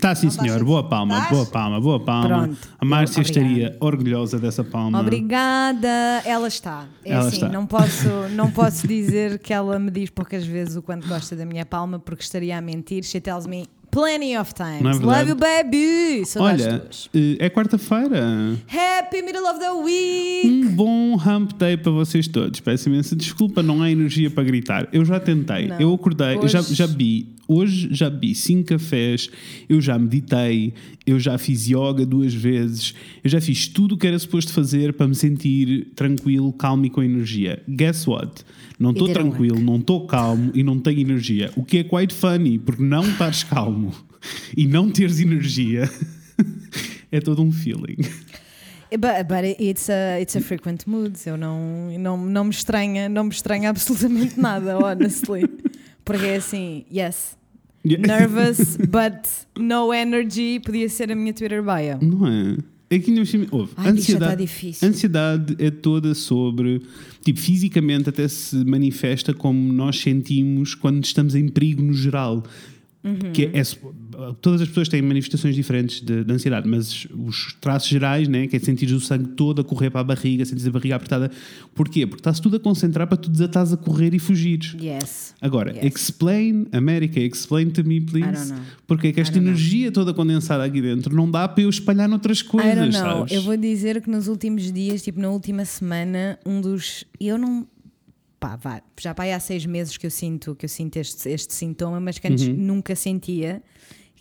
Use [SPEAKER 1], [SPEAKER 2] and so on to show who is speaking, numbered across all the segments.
[SPEAKER 1] Tá sim, senhor. Boa palma,
[SPEAKER 2] Tás?
[SPEAKER 1] boa palma, boa palma.
[SPEAKER 2] Pronto.
[SPEAKER 1] A Márcia
[SPEAKER 2] Eu-
[SPEAKER 1] estaria orgulhosa dessa palma.
[SPEAKER 2] Obrigada, ela está. É
[SPEAKER 1] Ela
[SPEAKER 2] assim,
[SPEAKER 1] está.
[SPEAKER 2] Não, posso, não posso dizer que ela me diz poucas vezes o quanto gosta da minha palma, porque estaria a mentir. She tells me plenty of times.
[SPEAKER 1] É?
[SPEAKER 2] Love you, baby! Saudades
[SPEAKER 1] Olha,
[SPEAKER 2] tuas.
[SPEAKER 1] eh, é quarta-feira.
[SPEAKER 2] Happy middle of the week!
[SPEAKER 1] Um bom hump day para vocês todos. Peço imensa desculpa, não há energia para gritar. Eu já tentei,
[SPEAKER 2] Não.
[SPEAKER 1] eu acordei, eu já,
[SPEAKER 2] Hoje-
[SPEAKER 1] já bi. Hoje já bi cinco cafés, eu já meditei, eu já fiz yoga duas vezes, eu já fiz tudo o que era suposto fazer para me sentir tranquilo, calmo e com energia. Guess what? Não estou tranquilo, não estou calmo e não tenho energia. O que é quite funny, porque não estares calmo e não teres energia é todo um feeling.
[SPEAKER 2] But, but it's, a, it's a frequent mood. Eu não, não, não me estranha, não me estranha absolutamente nada, honestly. Porque é assim, yes, nervous, but no energy, podia ser a minha Twitter bio.
[SPEAKER 1] Não é? É que ainda por cima- ouve,
[SPEAKER 2] Ai, está
[SPEAKER 1] ansiedade,
[SPEAKER 2] difícil.
[SPEAKER 1] ansiedade é toda sobre, tipo, fisicamente até se manifesta como nós sentimos quando estamos em perigo no geral.
[SPEAKER 2] Uhum.
[SPEAKER 1] Que é, é- todas as pessoas têm manifestações diferentes de, de ansiedade, mas os traços gerais, né, que é sentir o sangue todo a correr para a barriga, sentir a barriga apertada. Porquê? Porque está-se tudo a concentrar para tu desatares a correr e fugir.
[SPEAKER 2] Yes.
[SPEAKER 1] Agora,
[SPEAKER 2] Yes.
[SPEAKER 1] explain, América, explain to me, please.
[SPEAKER 2] I don't know.
[SPEAKER 1] Porque é que esta
[SPEAKER 2] I don't know.
[SPEAKER 1] energia toda condensada aqui dentro não dá para eu espalhar noutras
[SPEAKER 2] I
[SPEAKER 1] coisas,
[SPEAKER 2] don't know.
[SPEAKER 1] sabes?
[SPEAKER 2] Eu vou dizer que nos últimos dias, tipo na última semana, um dos. Eu não. Já pá, há seis meses que eu sinto, que eu sinto este, este sintoma, mas que antes
[SPEAKER 1] Uhum.
[SPEAKER 2] nunca sentia,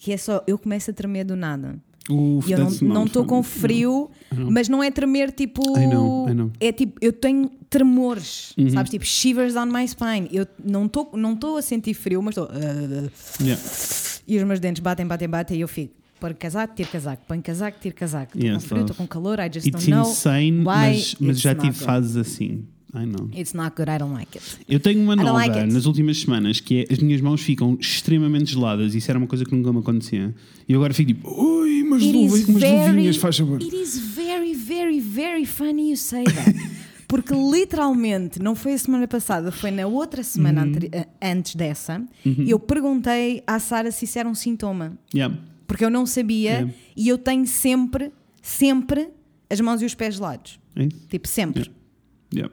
[SPEAKER 2] que é só eu começo a tremer do nada.
[SPEAKER 1] Uf,
[SPEAKER 2] E eu não não estou com frio, mas não é tremer tipo.
[SPEAKER 1] I know, I know.
[SPEAKER 2] É tipo, eu tenho tremores,
[SPEAKER 1] Uhum.
[SPEAKER 2] sabes? Tipo, shivers on my spine. Eu não estou não tô a sentir frio, mas estou.
[SPEAKER 1] Yeah.
[SPEAKER 2] E os meus dentes batem, batem, batem e eu fico. Põe casaco, tiro casaco, põe casaco, tiro casaco. Estou
[SPEAKER 1] Yes,
[SPEAKER 2] com frio, estou com calor, I just
[SPEAKER 1] It's
[SPEAKER 2] don't know.
[SPEAKER 1] insane,
[SPEAKER 2] why
[SPEAKER 1] mas, mas já tive fases assim. I know.
[SPEAKER 2] It's not good, I don't like it.
[SPEAKER 1] Eu tenho uma nova
[SPEAKER 2] like
[SPEAKER 1] nas últimas semanas que é as minhas mãos ficam extremamente geladas. Isso era uma coisa que nunca me acontecia. E eu agora fico tipo, ui, umas,
[SPEAKER 2] It
[SPEAKER 1] luvas, umas
[SPEAKER 2] very,
[SPEAKER 1] luvinhas, faz favor.
[SPEAKER 2] it is very, very, very funny you say that. Porque literalmente, não foi a semana passada, foi na outra semana
[SPEAKER 1] Uhum.
[SPEAKER 2] anteri- eh, antes dessa, eu perguntei à Sara se isso era um sintoma.
[SPEAKER 1] Yeah.
[SPEAKER 2] Porque eu não sabia
[SPEAKER 1] É.
[SPEAKER 2] e eu tenho sempre, sempre as mãos e os pés gelados.
[SPEAKER 1] É?
[SPEAKER 2] Tipo, sempre.
[SPEAKER 1] Yeah.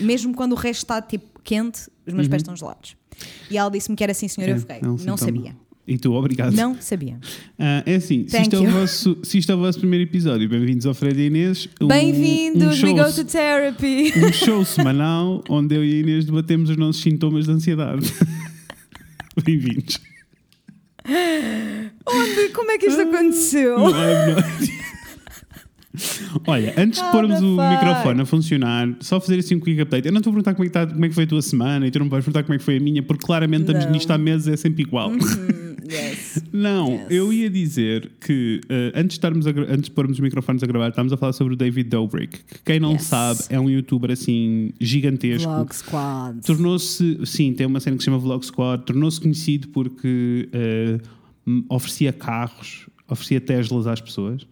[SPEAKER 2] Mesmo quando o resto está tipo quente, os meus pés estão gelados. E ela disse-me que era assim, senhor, eu
[SPEAKER 1] É,
[SPEAKER 2] fiquei.
[SPEAKER 1] é um
[SPEAKER 2] não sabia.
[SPEAKER 1] E tu, obrigado.
[SPEAKER 2] Não sabia.
[SPEAKER 1] Ah, é assim, se isto é, o vosso, se isto é o vosso primeiro episódio, bem-vindos ao Fred e Inês. Um-
[SPEAKER 2] Bem-vindos,
[SPEAKER 1] um
[SPEAKER 2] we go to therapy.
[SPEAKER 1] um show semanal onde eu e a Inês debatemos os nossos sintomas de ansiedade. Bem-vindos.
[SPEAKER 2] Onde? Como é que isto aconteceu?
[SPEAKER 1] Não não é. Olha, antes de pormos o microfone a funcionar, só fazer assim um quick update. Eu não estou a perguntar como é, que está- como é que foi a tua semana e tu não me vais perguntar como é que foi a minha, porque claramente estamos
[SPEAKER 2] Não.
[SPEAKER 1] nisto há meses, é sempre igual.
[SPEAKER 2] Hum, yes.
[SPEAKER 1] Não,
[SPEAKER 2] Yes.
[SPEAKER 1] eu ia dizer que eh, antes, de estarmos antes de pormos os microfones a gravar, estávamos a falar sobre o David Dobrik, que quem não
[SPEAKER 2] Yes.
[SPEAKER 1] sabe é um youtuber assim gigantesco.
[SPEAKER 2] Vlog Squad.
[SPEAKER 1] Tornou-se, sim, tem uma cena que se chama Vlog Squad, tornou-se conhecido porque m- oferecia carros, oferecia Teslas às pessoas.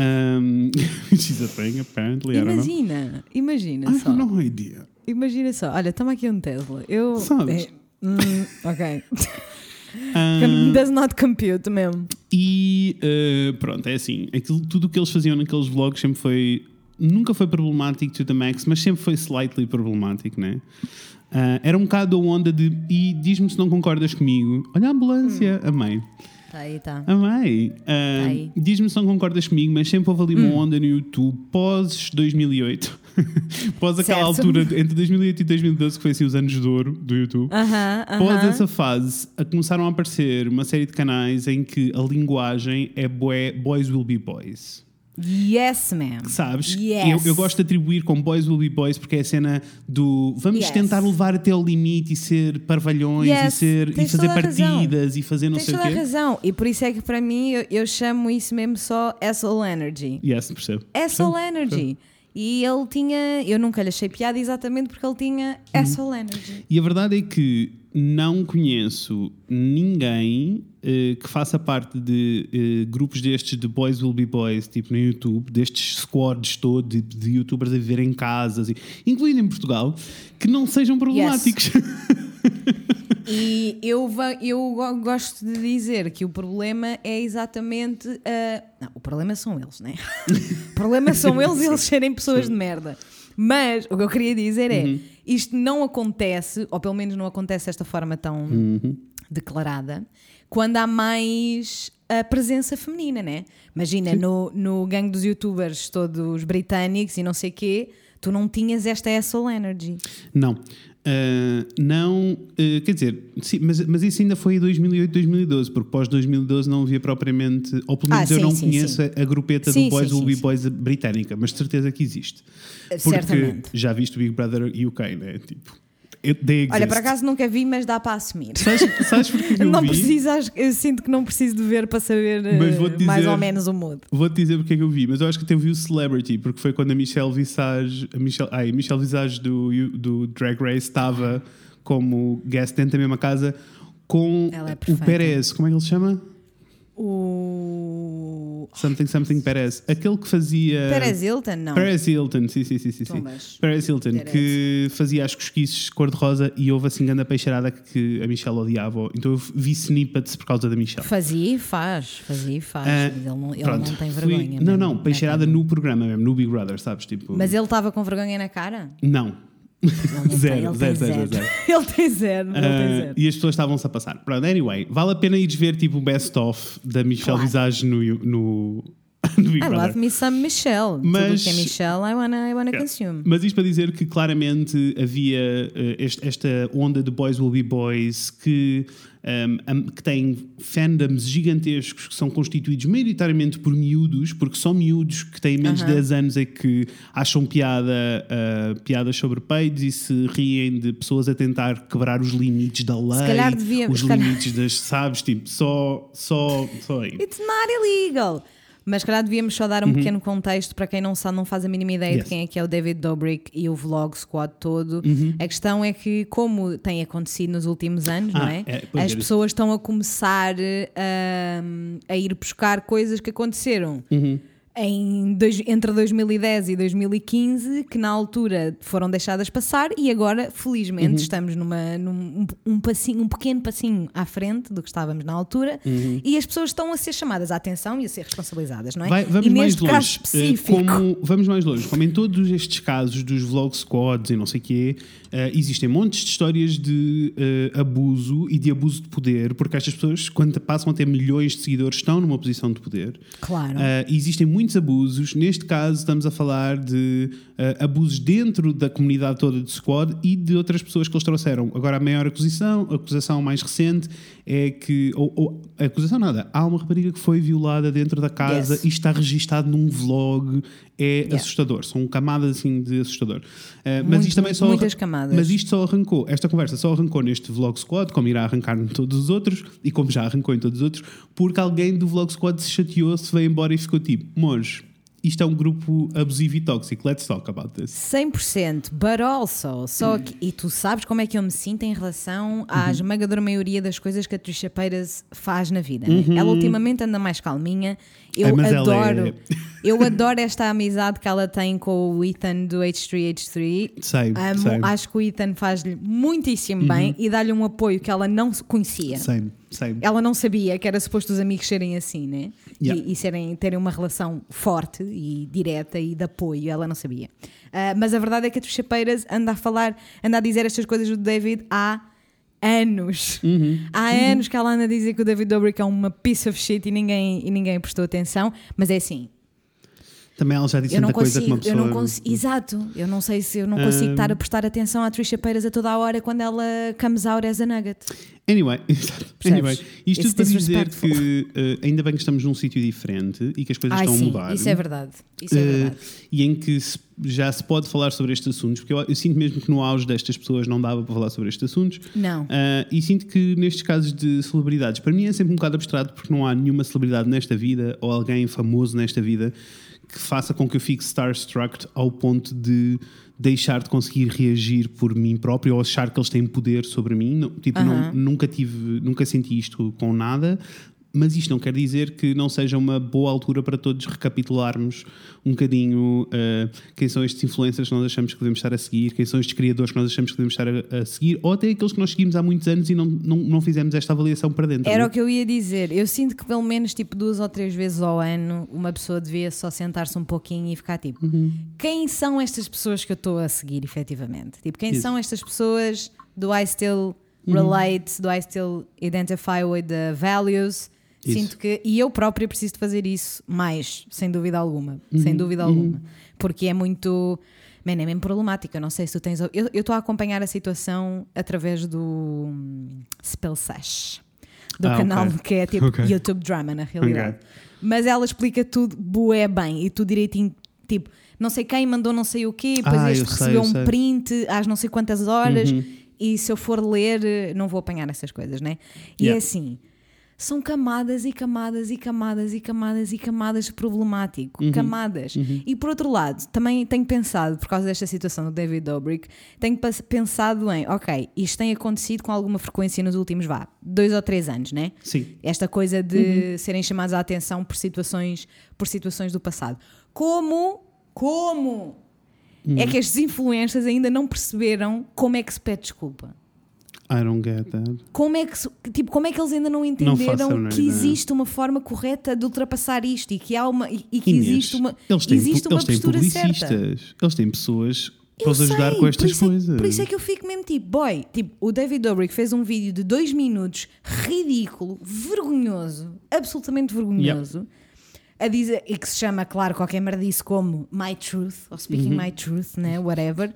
[SPEAKER 1] Um, she's a thing, apparently.
[SPEAKER 2] Imagina, imagina
[SPEAKER 1] I
[SPEAKER 2] só.
[SPEAKER 1] have no idea.
[SPEAKER 2] Imagina só. Olha, toma aqui um Tesla. Eu.
[SPEAKER 1] Sabes?
[SPEAKER 2] É, hum, ok.
[SPEAKER 1] Um,
[SPEAKER 2] Does not compute mesmo.
[SPEAKER 1] E eh, pronto, é assim. Aquilo, tudo o que eles faziam naqueles vlogs sempre foi. Nunca foi problemático to the max, mas sempre foi slightly problemático, né? Ah, era um bocado a onda de. E diz-me se não concordas comigo. Olha a ambulância, amei.
[SPEAKER 2] Tá aí, tá.
[SPEAKER 1] Amei.
[SPEAKER 2] Aí.
[SPEAKER 1] diz-me se não concordas comigo, mas sempre houve ali uma onda no YouTube pós 2008. pós aquela
[SPEAKER 2] Certo.
[SPEAKER 1] altura, entre 2008 e 2012, que foi assim os anos de ouro do YouTube.
[SPEAKER 2] Aham,
[SPEAKER 1] Após
[SPEAKER 2] aham.
[SPEAKER 1] essa fase, começaram a aparecer uma série de canais em que a linguagem é bué, boys will be boys.
[SPEAKER 2] Yes, ma'am.
[SPEAKER 1] Sabes?
[SPEAKER 2] Yes.
[SPEAKER 1] Eu, eu gosto de atribuir com boys will be boys porque é a cena do vamos
[SPEAKER 2] Yes.
[SPEAKER 1] tentar levar até ao limite e ser parvalhões e,
[SPEAKER 2] Yes,
[SPEAKER 1] ser, e
[SPEAKER 2] tens
[SPEAKER 1] fazer
[SPEAKER 2] toda razão.
[SPEAKER 1] partidas e fazer não
[SPEAKER 2] Tens
[SPEAKER 1] sei o
[SPEAKER 2] toda a
[SPEAKER 1] quê.
[SPEAKER 2] razão. E por isso é que para mim eu, eu chamo isso mesmo só Asshole Energy.
[SPEAKER 1] Yes, percebo. Percebo,
[SPEAKER 2] Energy. E ele tinha. Eu nunca lhe achei piada exatamente porque ele tinha
[SPEAKER 1] Uhum.
[SPEAKER 2] Asshole Energy.
[SPEAKER 1] E a verdade é que não conheço ninguém eh, que faça parte de eh, grupos destes de Boys Will Be Boys, tipo no YouTube, destes squads todos de, de youtubers a viver em casas, incluindo em Portugal, que não sejam problemáticos.
[SPEAKER 2] E eu, eu go- gosto de dizer que o problema é exatamente. a- Não, o problema são eles, né? o problema são eles eles serem pessoas de merda. Mas o que eu queria dizer é: isto não acontece, ou pelo menos não acontece desta forma tão declarada, quando há mais a presença feminina, né? Imagina, no, no gangue dos youtubers todos britânicos e não sei quê, tu não tinhas esta asshole energy.
[SPEAKER 1] Não. Ah, não, ah, quer dizer, sim, mas, mas isso ainda foi em 2008, 2012, porque pós 2012 não havia propriamente, ou pelo
[SPEAKER 2] Ah,
[SPEAKER 1] menos eu
[SPEAKER 2] sim,
[SPEAKER 1] não
[SPEAKER 2] sim,
[SPEAKER 1] conheço a grupeta do Boys
[SPEAKER 2] sim,
[SPEAKER 1] Be. Boys britânica, mas de certeza que existe. Porque
[SPEAKER 2] Certamente.
[SPEAKER 1] já viste o Big Brother UK, né? Tipo.
[SPEAKER 2] Olha, por acaso nunca vi, mas dá para assumir.
[SPEAKER 1] Sabes, sabes porque que eu
[SPEAKER 2] não
[SPEAKER 1] vi?
[SPEAKER 2] precisas, eu sinto que não preciso de ver para saber eh,
[SPEAKER 1] vou-te
[SPEAKER 2] mais
[SPEAKER 1] dizer-
[SPEAKER 2] ou menos o mood.
[SPEAKER 1] Vou-te dizer porque é que eu vi, mas eu acho que até vi o Celebrity, porque foi quando a Michelle Visage, a Michelle, ai, a Michelle Visage do, do Drag Race estava como guest dentro da mesma casa com
[SPEAKER 2] é
[SPEAKER 1] o. Perez, como é que ele se chama?
[SPEAKER 2] O.
[SPEAKER 1] Something Something Perez. Aquele que fazia.
[SPEAKER 2] Perez Hilton, não.
[SPEAKER 1] Perez Hilton, sim, sim, sim, sim. sim. Perez Hilton,
[SPEAKER 2] Perez.
[SPEAKER 1] que fazia as cosquices cor-de-rosa e houve assim grande peixeirada que a Michelle odiava. Então eu vi snippets por causa da Michelle.
[SPEAKER 2] Fazia e faz, fazia e faz.
[SPEAKER 1] Ah,
[SPEAKER 2] ele não, ele
[SPEAKER 1] Pronto,
[SPEAKER 2] não tem
[SPEAKER 1] fui-
[SPEAKER 2] vergonha.
[SPEAKER 1] Não,
[SPEAKER 2] mesmo,
[SPEAKER 1] não,
[SPEAKER 2] né,
[SPEAKER 1] peixeirada no programa mesmo, no Big Brother, sabes? Tipo,
[SPEAKER 2] Mas ele estava com vergonha na cara?
[SPEAKER 1] Não. Zero, zero, zero,
[SPEAKER 2] zero. Ele tem zero,
[SPEAKER 1] Ah,
[SPEAKER 2] zero.
[SPEAKER 1] e as pessoas estavam-se a passar. Pronto, anyway, vale a pena ires ver tipo o best-of da Michelle. Visage no,
[SPEAKER 2] I love me some Michelle. Tudo
[SPEAKER 1] Mas-
[SPEAKER 2] que é Michelle, I wanna, I wanna consume.
[SPEAKER 1] Mas isto para dizer que claramente havia eh, este- esta onda de Boys Will Be Boys que, um, que tem fandoms gigantescos que são constituídos maioritariamente por miúdos, porque são miúdos que têm menos de
[SPEAKER 2] Aham.
[SPEAKER 1] 10 anos e que acham piada, ah, piadas sobre peitos e se riem de pessoas a tentar quebrar os limites da lei,
[SPEAKER 2] calhar devia-
[SPEAKER 1] os limites das, sabes, tipo, só, só, só aí.
[SPEAKER 2] It's not illegal. Mas, calhar, devíamos só dar um pequeno contexto para quem não sabe, não faz a mínima ideia
[SPEAKER 1] Uhum. Yes.
[SPEAKER 2] de quem é que é o David Dobrik e o Vlog Squad todo.
[SPEAKER 1] Uhum.
[SPEAKER 2] A questão é que, como tem acontecido nos últimos anos, não
[SPEAKER 1] Ah,
[SPEAKER 2] é?
[SPEAKER 1] é, pois
[SPEAKER 2] As
[SPEAKER 1] era
[SPEAKER 2] pessoas estão a começar hum, a ir buscar coisas que aconteceram.
[SPEAKER 1] Uhum.
[SPEAKER 2] Em dois- entre 2010 e 2015, que na altura foram deixadas passar, e agora, felizmente,
[SPEAKER 1] Uhum.
[SPEAKER 2] estamos numa, num um, passinho, um pequeno passinho à frente do que estávamos na altura,
[SPEAKER 1] Uhum.
[SPEAKER 2] e as pessoas estão a ser chamadas à atenção e a ser responsabilizadas, não é?
[SPEAKER 1] Vai- vamos
[SPEAKER 2] e
[SPEAKER 1] mais
[SPEAKER 2] neste
[SPEAKER 1] longe.
[SPEAKER 2] caso
[SPEAKER 1] Eh,
[SPEAKER 2] específico,
[SPEAKER 1] Como, vamos mais longe. Como em todos estes casos dos vlog squads e não sei o quê, eh, existem montes de histórias de eh, abuso e de abuso de poder, porque estas pessoas, quando passam a ter milhões de seguidores, estão numa posição de poder.
[SPEAKER 2] claro.
[SPEAKER 1] Uh, existem muitos abusos. Neste caso, estamos a falar de uh, abusos dentro da comunidade toda de squad e de outras pessoas que eles trouxeram. Agora, a maior acusação, a acusação mais recente é que. Ou, ou- acusação nada. Há uma rapariga que foi violada dentro da casa
[SPEAKER 2] Yes.
[SPEAKER 1] e está registado num vlog. É
[SPEAKER 2] Yeah.
[SPEAKER 1] assustador. São camadas assim de assustador. Uh, mas
[SPEAKER 2] Muito,
[SPEAKER 1] isto também só.
[SPEAKER 2] muitas camadas.
[SPEAKER 1] Mas isto só arrancou, esta conversa só arrancou neste Vlog Squad, como irá arrancar em todos os outros, e como já arrancou em todos os outros, porque alguém do Vlog Squad se chateou, se veio embora e ficou tipo, Monge, isto é um grupo abusivo e tóxico, let's talk about this.
[SPEAKER 2] 100%, but also, só
[SPEAKER 1] Hum.
[SPEAKER 2] que, e tu sabes como é que eu me sinto em relação à
[SPEAKER 1] Uhum.
[SPEAKER 2] esmagadora maioria das coisas que a Trisha Peiras faz na vida. né? Ela ultimamente anda mais calminha. Eu
[SPEAKER 1] Uhum. Mas
[SPEAKER 2] adoro,
[SPEAKER 1] é-
[SPEAKER 2] eu adoro esta amizade que ela tem com o Ethan do H3H3.
[SPEAKER 1] Sei,
[SPEAKER 2] Amo,
[SPEAKER 1] sei. Uhum.
[SPEAKER 2] acho que o Ethan faz-lhe muitíssimo bem e dá-lhe um apoio que ela não conhecia.
[SPEAKER 1] Same, same.
[SPEAKER 2] Ela não sabia que era suposto os amigos serem assim, né?
[SPEAKER 1] Yeah.
[SPEAKER 2] E, e serem, terem uma relação forte e direta e de apoio. Ela não sabia. Ah, mas a verdade é que a Trisha Peiras anda a falar, anda a dizer estas coisas do David há anos.
[SPEAKER 1] Uhum.
[SPEAKER 2] Há anos que ela anda a dizer que o David Dobrik é uma piece of shit e ninguém, e ninguém prestou atenção. Mas é assim,
[SPEAKER 1] Também ela já disse
[SPEAKER 2] eu
[SPEAKER 1] tanta coisa que
[SPEAKER 2] consigo,
[SPEAKER 1] uma pessoa...
[SPEAKER 2] eu não consigo, exato, eu não sei se eu não consigo
[SPEAKER 1] Um,
[SPEAKER 2] estar a prestar atenção à Trisha Peiras a toda a hora quando ela comes out as a nugget.
[SPEAKER 1] Anyway, anyway isto
[SPEAKER 2] It's
[SPEAKER 1] tudo para dizer
[SPEAKER 2] disrespectful.
[SPEAKER 1] que eh, ainda bem que estamos num sítio diferente e que as coisas
[SPEAKER 2] Ai
[SPEAKER 1] estão
[SPEAKER 2] sim,
[SPEAKER 1] a mudar.
[SPEAKER 2] isso é verdade. Isso é
[SPEAKER 1] Eh,
[SPEAKER 2] verdade.
[SPEAKER 1] e em que se- já se pode falar sobre estes assuntos, porque eu, eu sinto mesmo que no auge destas pessoas não dava para falar sobre estes assuntos.
[SPEAKER 2] Não.
[SPEAKER 1] Ah, e sinto que nestes casos de celebridades, para mim é sempre um bocado abstrato porque não há nenhuma celebridade nesta vida ou alguém famoso nesta vida que faça com que eu fique starstruck ao ponto de deixar de conseguir reagir por mim próprio ou achar que eles têm poder sobre mim. Não, tipo, não- nunca tive, nunca senti isto com nada. Mas isto não quer dizer que não seja uma boa altura para todos recapitularmos um bocadinho uh, quem são estes influencers que nós achamos que devemos estar a seguir, quem são estes criadores que nós achamos que devemos estar a, a seguir, ou até aqueles que nós seguimos há muitos anos e não, não, não fizemos esta avaliação para dentro.
[SPEAKER 2] Era
[SPEAKER 1] não?
[SPEAKER 2] o que eu ia dizer. Eu sinto que pelo menos tipo duas ou três vezes ao ano uma pessoa devia só sentar-se um pouquinho e ficar tipo:
[SPEAKER 1] Uhum.
[SPEAKER 2] quem são estas pessoas que eu estou a seguir efetivamente? Tipo, quem
[SPEAKER 1] Isso.
[SPEAKER 2] são estas pessoas? Do I still
[SPEAKER 1] Uhum.
[SPEAKER 2] relate? Do I still identify with the values?
[SPEAKER 1] Isso.
[SPEAKER 2] Sinto que. E eu própria preciso de fazer isso mais, sem dúvida alguma.
[SPEAKER 1] Uhum.
[SPEAKER 2] Sem dúvida alguma. Porque é muito. Man, é mesmo problemático. Eu não sei se tu tens. Eu estou a acompanhar a situação através do hum, Spell Sesh. Do
[SPEAKER 1] Ah,
[SPEAKER 2] canal
[SPEAKER 1] ok.
[SPEAKER 2] que é tipo
[SPEAKER 1] Ok.
[SPEAKER 2] YouTube Drama, na realidade.
[SPEAKER 1] Ok.
[SPEAKER 2] Mas ela explica tudo bué bem e tudo direitinho. Tipo, não sei quem mandou não sei o quê, depois
[SPEAKER 1] Ah,
[SPEAKER 2] este
[SPEAKER 1] eu sei,
[SPEAKER 2] recebeu
[SPEAKER 1] eu
[SPEAKER 2] um
[SPEAKER 1] sei.
[SPEAKER 2] print às não sei quantas horas.
[SPEAKER 1] Uhum.
[SPEAKER 2] E se eu for ler, eh, não vou apanhar essas coisas, né? E
[SPEAKER 1] Yeah.
[SPEAKER 2] é assim. São camadas e camadas e camadas e camadas e camadas de problemático.
[SPEAKER 1] Uhum.
[SPEAKER 2] Camadas. E por outro lado, também tenho pensado, por causa desta situação do David Dobrik, tenho pensado em, ok, isto tem acontecido com alguma frequência nos últimos, vá, dois ou três anos, né?
[SPEAKER 1] Sim.
[SPEAKER 2] Esta coisa de serem chamados à atenção por situações, por situações do passado. Como, como é que estes influencers ainda não perceberam como é que se pede desculpa?
[SPEAKER 1] I don't get that.
[SPEAKER 2] Como é que, tipo, como é que eles ainda não entenderam
[SPEAKER 1] menor
[SPEAKER 2] que existe uma forma correta de ultrapassar isto e que há uma e, e que
[SPEAKER 1] Inês,
[SPEAKER 2] existe uma
[SPEAKER 1] eles têm,
[SPEAKER 2] existe uma
[SPEAKER 1] eles têm
[SPEAKER 2] postura certa.
[SPEAKER 1] eles têm pessoas para os ajudar com estas
[SPEAKER 2] por é-
[SPEAKER 1] coisas.
[SPEAKER 2] por isso é que eu fico mesmo tipo, boy, tipo, o David Dobrik fez um vídeo de dois minutos ridículo, vergonhoso, absolutamente vergonhoso. A dizer, e que se chama, claro, qualquer merdice como My Truth, ou Speaking My Truth, né? Whatever.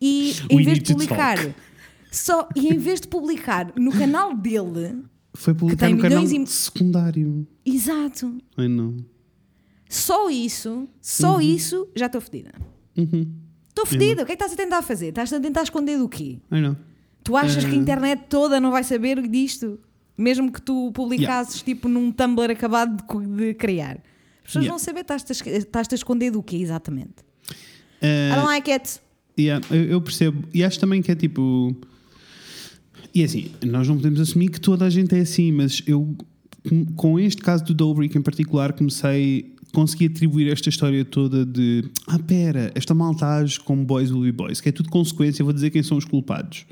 [SPEAKER 2] E em
[SPEAKER 1] Uhum. We
[SPEAKER 2] vez de publicar. Só, e em vez de publicar no canal dele,
[SPEAKER 1] Foi publicar
[SPEAKER 2] tem
[SPEAKER 1] no canal
[SPEAKER 2] milhões e-
[SPEAKER 1] secundário.
[SPEAKER 2] exato,
[SPEAKER 1] Ai não.
[SPEAKER 2] só isso, só isso, já estou fedida.
[SPEAKER 1] Uhum.
[SPEAKER 2] Estou fedida, o que é que estás a tentar fazer? Estás a tentar esconder do quê?
[SPEAKER 1] Ai não.
[SPEAKER 2] Tu achas que a
[SPEAKER 1] Eh,
[SPEAKER 2] internet toda não vai saber disto? Mesmo que tu publicasses tipo num Tumblr acabado de, de criar. As pessoas
[SPEAKER 1] Yeah.
[SPEAKER 2] vão saber, estás-te a, a esconder do quê exatamente?
[SPEAKER 1] Eh,
[SPEAKER 2] I don't like it.
[SPEAKER 1] Yeah, eu, eu percebo. E acho também que é tipo. E assim, nós não podemos assumir que toda a gente é assim, mas eu, com- este caso do Dobrik em particular, comecei. Consegui atribuir esta história toda de. Ah, pera, esta malta age como boys will be boys, que é tudo consequência, vou dizer quem são os culpados.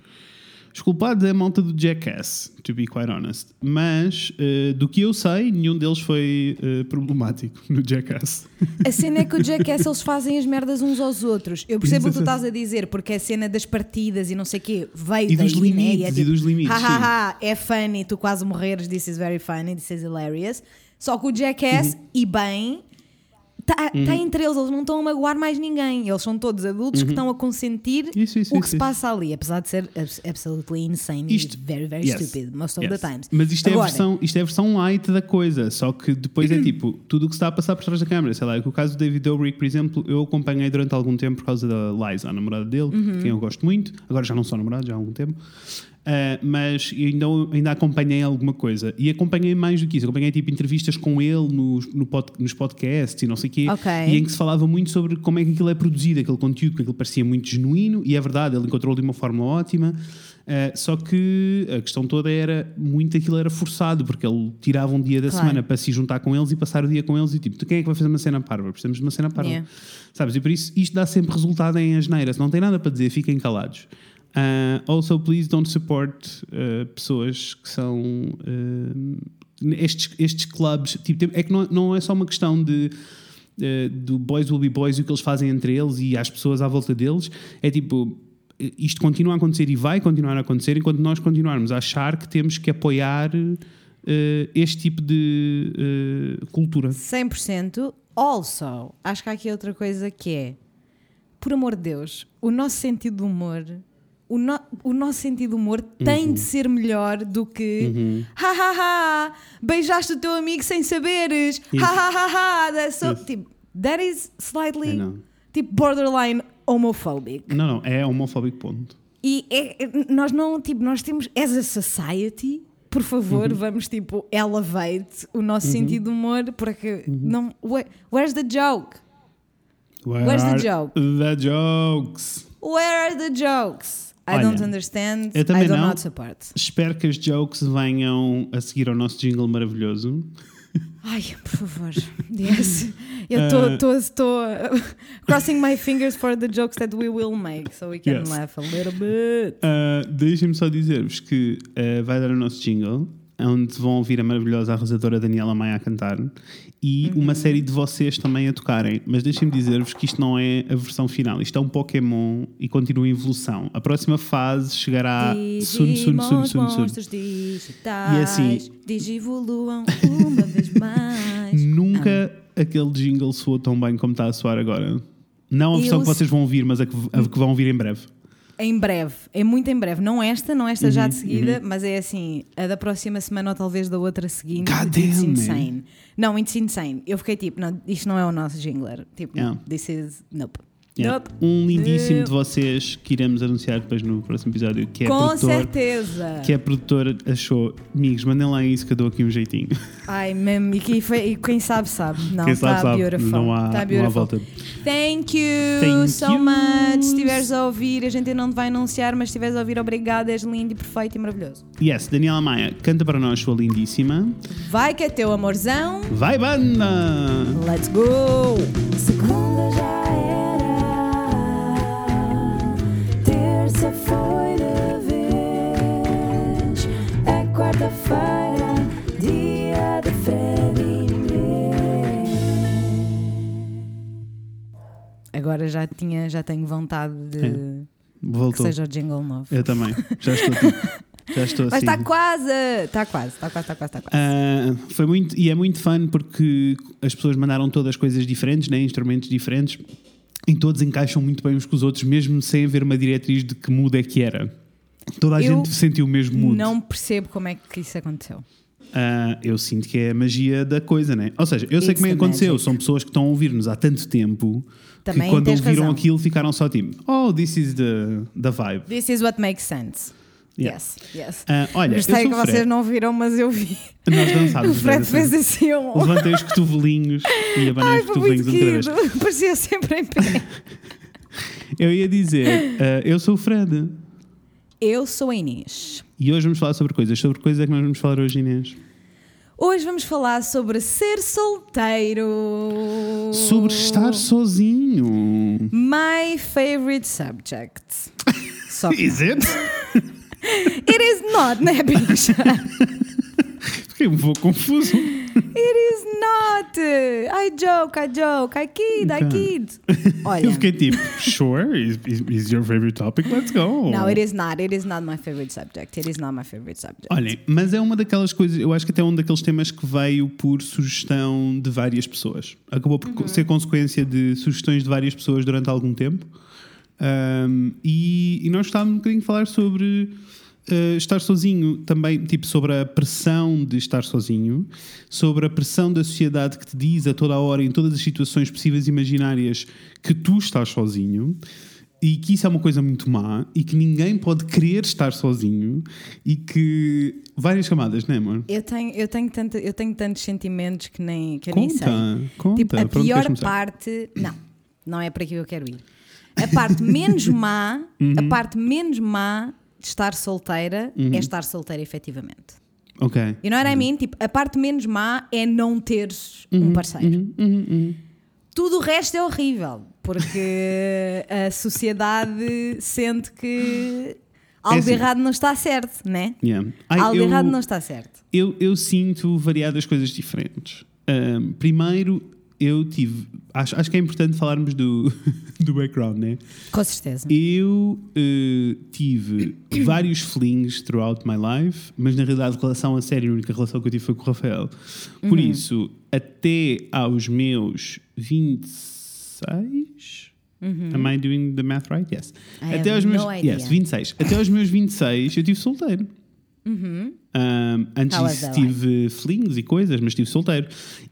[SPEAKER 1] Os culpados é a malta do Jackass, to be quite honest. Mas, eh, do que eu sei, nenhum deles foi eh, problemático no Jackass.
[SPEAKER 2] A cena é que o Jackass eles fazem as merdas uns aos outros. Eu percebo o que tu estás a dizer, porque a cena das partidas e não sei o quê veio
[SPEAKER 1] E dos
[SPEAKER 2] né?
[SPEAKER 1] limites,
[SPEAKER 2] é
[SPEAKER 1] e
[SPEAKER 2] tipo,
[SPEAKER 1] dos limites,
[SPEAKER 2] é funny, tu quase morreres, this is very funny, this is hilarious. Só que o Jackass,
[SPEAKER 1] Uhum.
[SPEAKER 2] e bem, está entre eles, eles não estão a magoar mais ninguém. Eles são todos adultos que estão a consentir
[SPEAKER 1] Uhum. Isso, isso,
[SPEAKER 2] o que
[SPEAKER 1] isso,
[SPEAKER 2] se passa ali, apesar de ser abs- absolutely insane
[SPEAKER 1] Isto-
[SPEAKER 2] very, very
[SPEAKER 1] Yes.
[SPEAKER 2] stupid most of
[SPEAKER 1] Yes.
[SPEAKER 2] the times.
[SPEAKER 1] Mas isto é, a
[SPEAKER 2] Agora,
[SPEAKER 1] versão, isto é a versão light da coisa, só que depois é tipo tudo o que se está a passar por trás da câmara. Sei lá, o caso do David Dobrik, por exemplo, eu acompanhei durante algum tempo por causa da Liza, a namorada dele,
[SPEAKER 2] Uhum.
[SPEAKER 1] de quem eu gosto muito. Agora já não sou namorado, já há algum tempo. Ah, mas ainda, ainda acompanhei alguma coisa. E acompanhei mais do que isso. Acompanhei tipo entrevistas com ele nos, no pod- nos podcasts e não sei o quê.
[SPEAKER 2] Ok.
[SPEAKER 1] E em que se falava muito sobre como é que aquilo é produzido, aquele conteúdo, porque aquilo parecia muito genuíno. E é verdade, ele encontrou de uma forma ótima. Ah, só que a questão toda era muito aquilo era forçado, porque ele tirava um dia da
[SPEAKER 2] Claro.
[SPEAKER 1] semana para se juntar com eles e passar o dia com eles e tipo, "Tu quem é que vai fazer uma cena parva? Precisamos de uma cena parva.
[SPEAKER 2] Yeah.
[SPEAKER 1] Sabes? E por isso isto dá sempre resultado em asneiras. Não tem nada para dizer, fiquem calados. Ah, also, please don't support ah, pessoas que são ah, estes, estes clubes. Tipo, é que não, não é só uma questão de do boys will be boys e o que eles fazem entre eles e as pessoas à volta deles. É tipo, isto continua a acontecer e vai continuar a acontecer enquanto nós continuarmos a achar que temos que apoiar este tipo de eh, cultura.
[SPEAKER 2] 100%. Also, acho que há aqui outra coisa que é, por amor de Deus, o nosso sentido de humor, o, no- o nosso sentido de humor tem
[SPEAKER 1] Uhum.
[SPEAKER 2] de ser melhor do que ha ha ha, beijaste o teu amigo sem saberes,
[SPEAKER 1] Isso.
[SPEAKER 2] ha ha ha ha, that's so, tipo, that is slightly tipo borderline homophobic.
[SPEAKER 1] Não, não, é homofóbico ponto.
[SPEAKER 2] E é- é- nós não, tipo, nós temos, as a society, por favor,
[SPEAKER 1] Uhum.
[SPEAKER 2] vamos, tipo, elevate o nosso sentido de humor, porque
[SPEAKER 1] Uhum.
[SPEAKER 2] não, where- where's the joke?
[SPEAKER 1] Where
[SPEAKER 2] Where's the joke?
[SPEAKER 1] The jokes.
[SPEAKER 2] Where are the jokes? I
[SPEAKER 1] Olha,
[SPEAKER 2] don't understand.
[SPEAKER 1] eu também
[SPEAKER 2] I do
[SPEAKER 1] não.
[SPEAKER 2] support.
[SPEAKER 1] Espero que as jokes venham a seguir ao nosso jingle maravilhoso.
[SPEAKER 2] Ai, por favor. Yes. Eu
[SPEAKER 1] Uh,
[SPEAKER 2] estou crossing my fingers for the jokes that we will make so we can
[SPEAKER 1] Yes.
[SPEAKER 2] laugh a little bit.
[SPEAKER 1] Uh, Deixem-me só dizer-vos que uh, vai dar o nosso jingle, onde vão ouvir a maravilhosa arrasadora Daniela Maia a cantar e
[SPEAKER 2] Uhum.
[SPEAKER 1] uma série de vocês também a tocarem. Mas deixem-me dizer-vos que isto não é a versão final, isto é um Pokémon e continua em evolução. A próxima fase chegará
[SPEAKER 2] Digimons,
[SPEAKER 1] soon, soon.
[SPEAKER 2] monstros digitais,
[SPEAKER 1] E assim-
[SPEAKER 2] digivoluam uma vez mais.
[SPEAKER 1] Nunca aquele jingle soou tão bem como está a soar agora. Não a versão
[SPEAKER 2] Eu
[SPEAKER 1] que vocês vão ouvir, mas a que, a que vão ouvir em breve.
[SPEAKER 2] Em breve, é muito em breve. Não esta, não esta
[SPEAKER 1] Uhum,
[SPEAKER 2] já de seguida, mas é assim, a da próxima semana ou talvez da outra seguinte.
[SPEAKER 1] God damn, man.
[SPEAKER 2] Não, it's insane. Eu fiquei tipo, não, isto não é o nosso jingler. Tipo,
[SPEAKER 1] Yeah.
[SPEAKER 2] this is. Nope.
[SPEAKER 1] Yeah.
[SPEAKER 2] Nope.
[SPEAKER 1] Um lindíssimo
[SPEAKER 2] Nope.
[SPEAKER 1] de vocês que iremos anunciar depois no próximo episódio, que é
[SPEAKER 2] Com
[SPEAKER 1] produtor.
[SPEAKER 2] certeza.
[SPEAKER 1] que a produtora achou, amigos, mandem lá isso que eu dou aqui um jeitinho.
[SPEAKER 2] Ai, mesmo. E, que foi, e quem sabe, sabe. Não,
[SPEAKER 1] Quem sabe,
[SPEAKER 2] está
[SPEAKER 1] sabe.
[SPEAKER 2] beautiful.
[SPEAKER 1] Não há,
[SPEAKER 2] Tá
[SPEAKER 1] não há volta.
[SPEAKER 2] Thank you
[SPEAKER 1] Thank
[SPEAKER 2] so
[SPEAKER 1] you.
[SPEAKER 2] much. Se estiveres a ouvir, a gente ainda não te vai anunciar, mas se estiveres a ouvir, obrigada. És lindo e perfeito e maravilhoso.
[SPEAKER 1] Yes, Daniela Maia, canta para nós, sua lindíssima.
[SPEAKER 2] Vai que é teu amorzão.
[SPEAKER 1] Vai, banda!
[SPEAKER 2] Let's go!
[SPEAKER 3] Segunda já era, foi vez, é quarta-feira, dia de.
[SPEAKER 2] Agora já, tinha, já tenho vontade de
[SPEAKER 1] É,
[SPEAKER 2] que
[SPEAKER 1] Voltou.
[SPEAKER 2] seja o jingle novo.
[SPEAKER 1] Eu também. Já estou tipo, Já estou
[SPEAKER 2] Mas
[SPEAKER 1] assim.
[SPEAKER 2] está quase! Está quase, está quase, está quase, está quase.
[SPEAKER 1] Ah, foi muito, e é muito fun porque as pessoas mandaram todas coisas diferentes, né? instrumentos diferentes, e todos encaixam muito bem uns com os outros, mesmo sem haver uma diretriz de que mood é que era. Toda a
[SPEAKER 2] Eu
[SPEAKER 1] gente sentiu o mesmo mood.
[SPEAKER 2] Não percebo como é que isso aconteceu.
[SPEAKER 1] Ah, eu sinto que é a magia da coisa, né? Ou seja, eu sei
[SPEAKER 2] It's
[SPEAKER 1] como é que aconteceu. São pessoas que estão a ouvir-nos há tanto tempo
[SPEAKER 2] Também
[SPEAKER 1] que quando ouviram
[SPEAKER 2] razão.
[SPEAKER 1] aquilo ficaram só tipo, oh, this is the, the vibe.
[SPEAKER 2] This is what makes sense.
[SPEAKER 1] Yeah.
[SPEAKER 2] Yes, yes.
[SPEAKER 1] Ah, olha, eu sou
[SPEAKER 2] que
[SPEAKER 1] o
[SPEAKER 2] vocês
[SPEAKER 1] Fred.
[SPEAKER 2] não viram, mas eu vi.
[SPEAKER 1] Nós
[SPEAKER 2] O
[SPEAKER 1] dançámos.
[SPEAKER 2] Fred fez assim um.
[SPEAKER 1] Levantei os cotovelinhos e abanei os cotovelinhos outra vez.
[SPEAKER 2] Parecia sempre em pé.
[SPEAKER 1] Eu ia dizer, ah, eu sou o Fred.
[SPEAKER 2] Eu sou a Inês.
[SPEAKER 1] E hoje vamos falar sobre coisas. Sobre coisas é que nós vamos falar hoje, Inês?
[SPEAKER 2] Hoje vamos falar sobre ser solteiro.
[SPEAKER 1] Sobre estar sozinho.
[SPEAKER 2] My favorite subject.
[SPEAKER 1] Is it?
[SPEAKER 2] It is not, né, bicha?
[SPEAKER 1] Fiquei um pouco confuso.
[SPEAKER 2] It is not. I joke, I joke, I kid, I kid. Olha.
[SPEAKER 1] Eu fiquei tipo, sure, is, is, is your favorite topic? Let's go.
[SPEAKER 2] No, it is not. It is not my favorite subject. It is not my favorite subject.
[SPEAKER 1] Olhem, mas é uma daquelas coisas, eu acho que até é um daqueles temas que veio por sugestão de várias pessoas. Acabou por
[SPEAKER 2] Uhum.
[SPEAKER 1] ser consequência de sugestões de várias pessoas durante algum tempo. Um, e, e nós estávamos um bocadinho a falar sobre uh, estar sozinho, também, tipo, sobre a pressão de estar sozinho, sobre a pressão da sociedade que te diz a toda a hora, em todas as situações possíveis e imaginárias, que tu estás sozinho. E que isso é uma coisa muito má e que ninguém pode querer estar sozinho e que. Várias camadas, não é, amor?
[SPEAKER 2] Eu tenho, eu tenho, tanto, eu tenho tantos sentimentos que nem, que eu nem sei.
[SPEAKER 1] Conta, conta.
[SPEAKER 2] Tipo, a pior parte. Não, não é para aqui que eu quero ir. A parte menos má,
[SPEAKER 1] Uhum.
[SPEAKER 2] a parte menos má de estar solteira
[SPEAKER 1] Uhum.
[SPEAKER 2] é estar solteira efetivamente.
[SPEAKER 1] Ok.
[SPEAKER 2] You know what I mean? Tipo, a parte menos má é não teres
[SPEAKER 1] Uhum,
[SPEAKER 2] um parceiro. Tudo o resto é horrível, porque a sociedade sente que algo
[SPEAKER 1] assim.
[SPEAKER 2] de errado não está certo, né?
[SPEAKER 1] Yeah. Ai,
[SPEAKER 2] algo
[SPEAKER 1] eu-
[SPEAKER 2] errado não está certo.
[SPEAKER 1] Eu, eu sinto variadas coisas diferentes. Ahm, primeiro, eu tive. Acho, acho que é importante falarmos do, do background, né?
[SPEAKER 2] Com certeza.
[SPEAKER 1] Eu eh, tive vários flings throughout my life, mas na realidade, relação a sério, a única relação que eu tive foi com o Rafael. Por
[SPEAKER 2] Uhum.
[SPEAKER 1] isso, até aos meus 26. Am I doing the math right? Yes.
[SPEAKER 2] Uhum. I
[SPEAKER 1] até aos meus
[SPEAKER 2] no idea.
[SPEAKER 1] yes, 26. Até aos meus 26 eu tive solteiro. Um, antes disso tive flings e coisas, mas estive solteiro.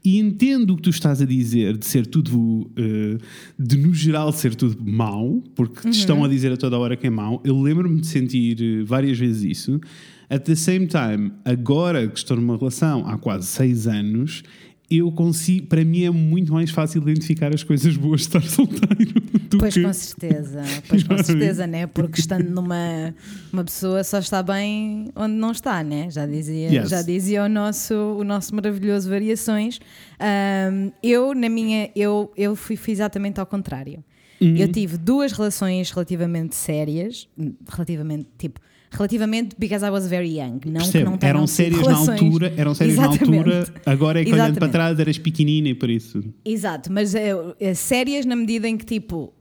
[SPEAKER 1] E entendo o que tu estás a dizer de ser tudo, uh, de no geral ser tudo mau, porque
[SPEAKER 2] Uhum.
[SPEAKER 1] te estão a dizer a toda hora que é mau. Eu lembro-me de sentir uh, várias vezes isso. At the same time, agora que estou numa relação há quase seis anos, eu consigo, para mim é muito mais fácil identificar as coisas boas de estar solteiro do
[SPEAKER 2] Pois
[SPEAKER 1] que.
[SPEAKER 2] com certeza, pois com certeza, né? Porque estando numa uma pessoa só está bem onde não está, né? Já dizia,
[SPEAKER 1] Yes.
[SPEAKER 2] já dizia o nosso o nosso maravilhoso variações. Ahm, eu na minha eu eu fui, fui exatamente ao contrário.
[SPEAKER 1] Uhum.
[SPEAKER 2] Eu tive duas relações relativamente sérias, relativamente tipo relativamente because I was very young, não que não
[SPEAKER 1] eram sérias na altura, eram sérias na altura, agora é que olhando para trás eras pequenina e por isso.
[SPEAKER 2] Exato, mas é, sérias na medida em que, tipo,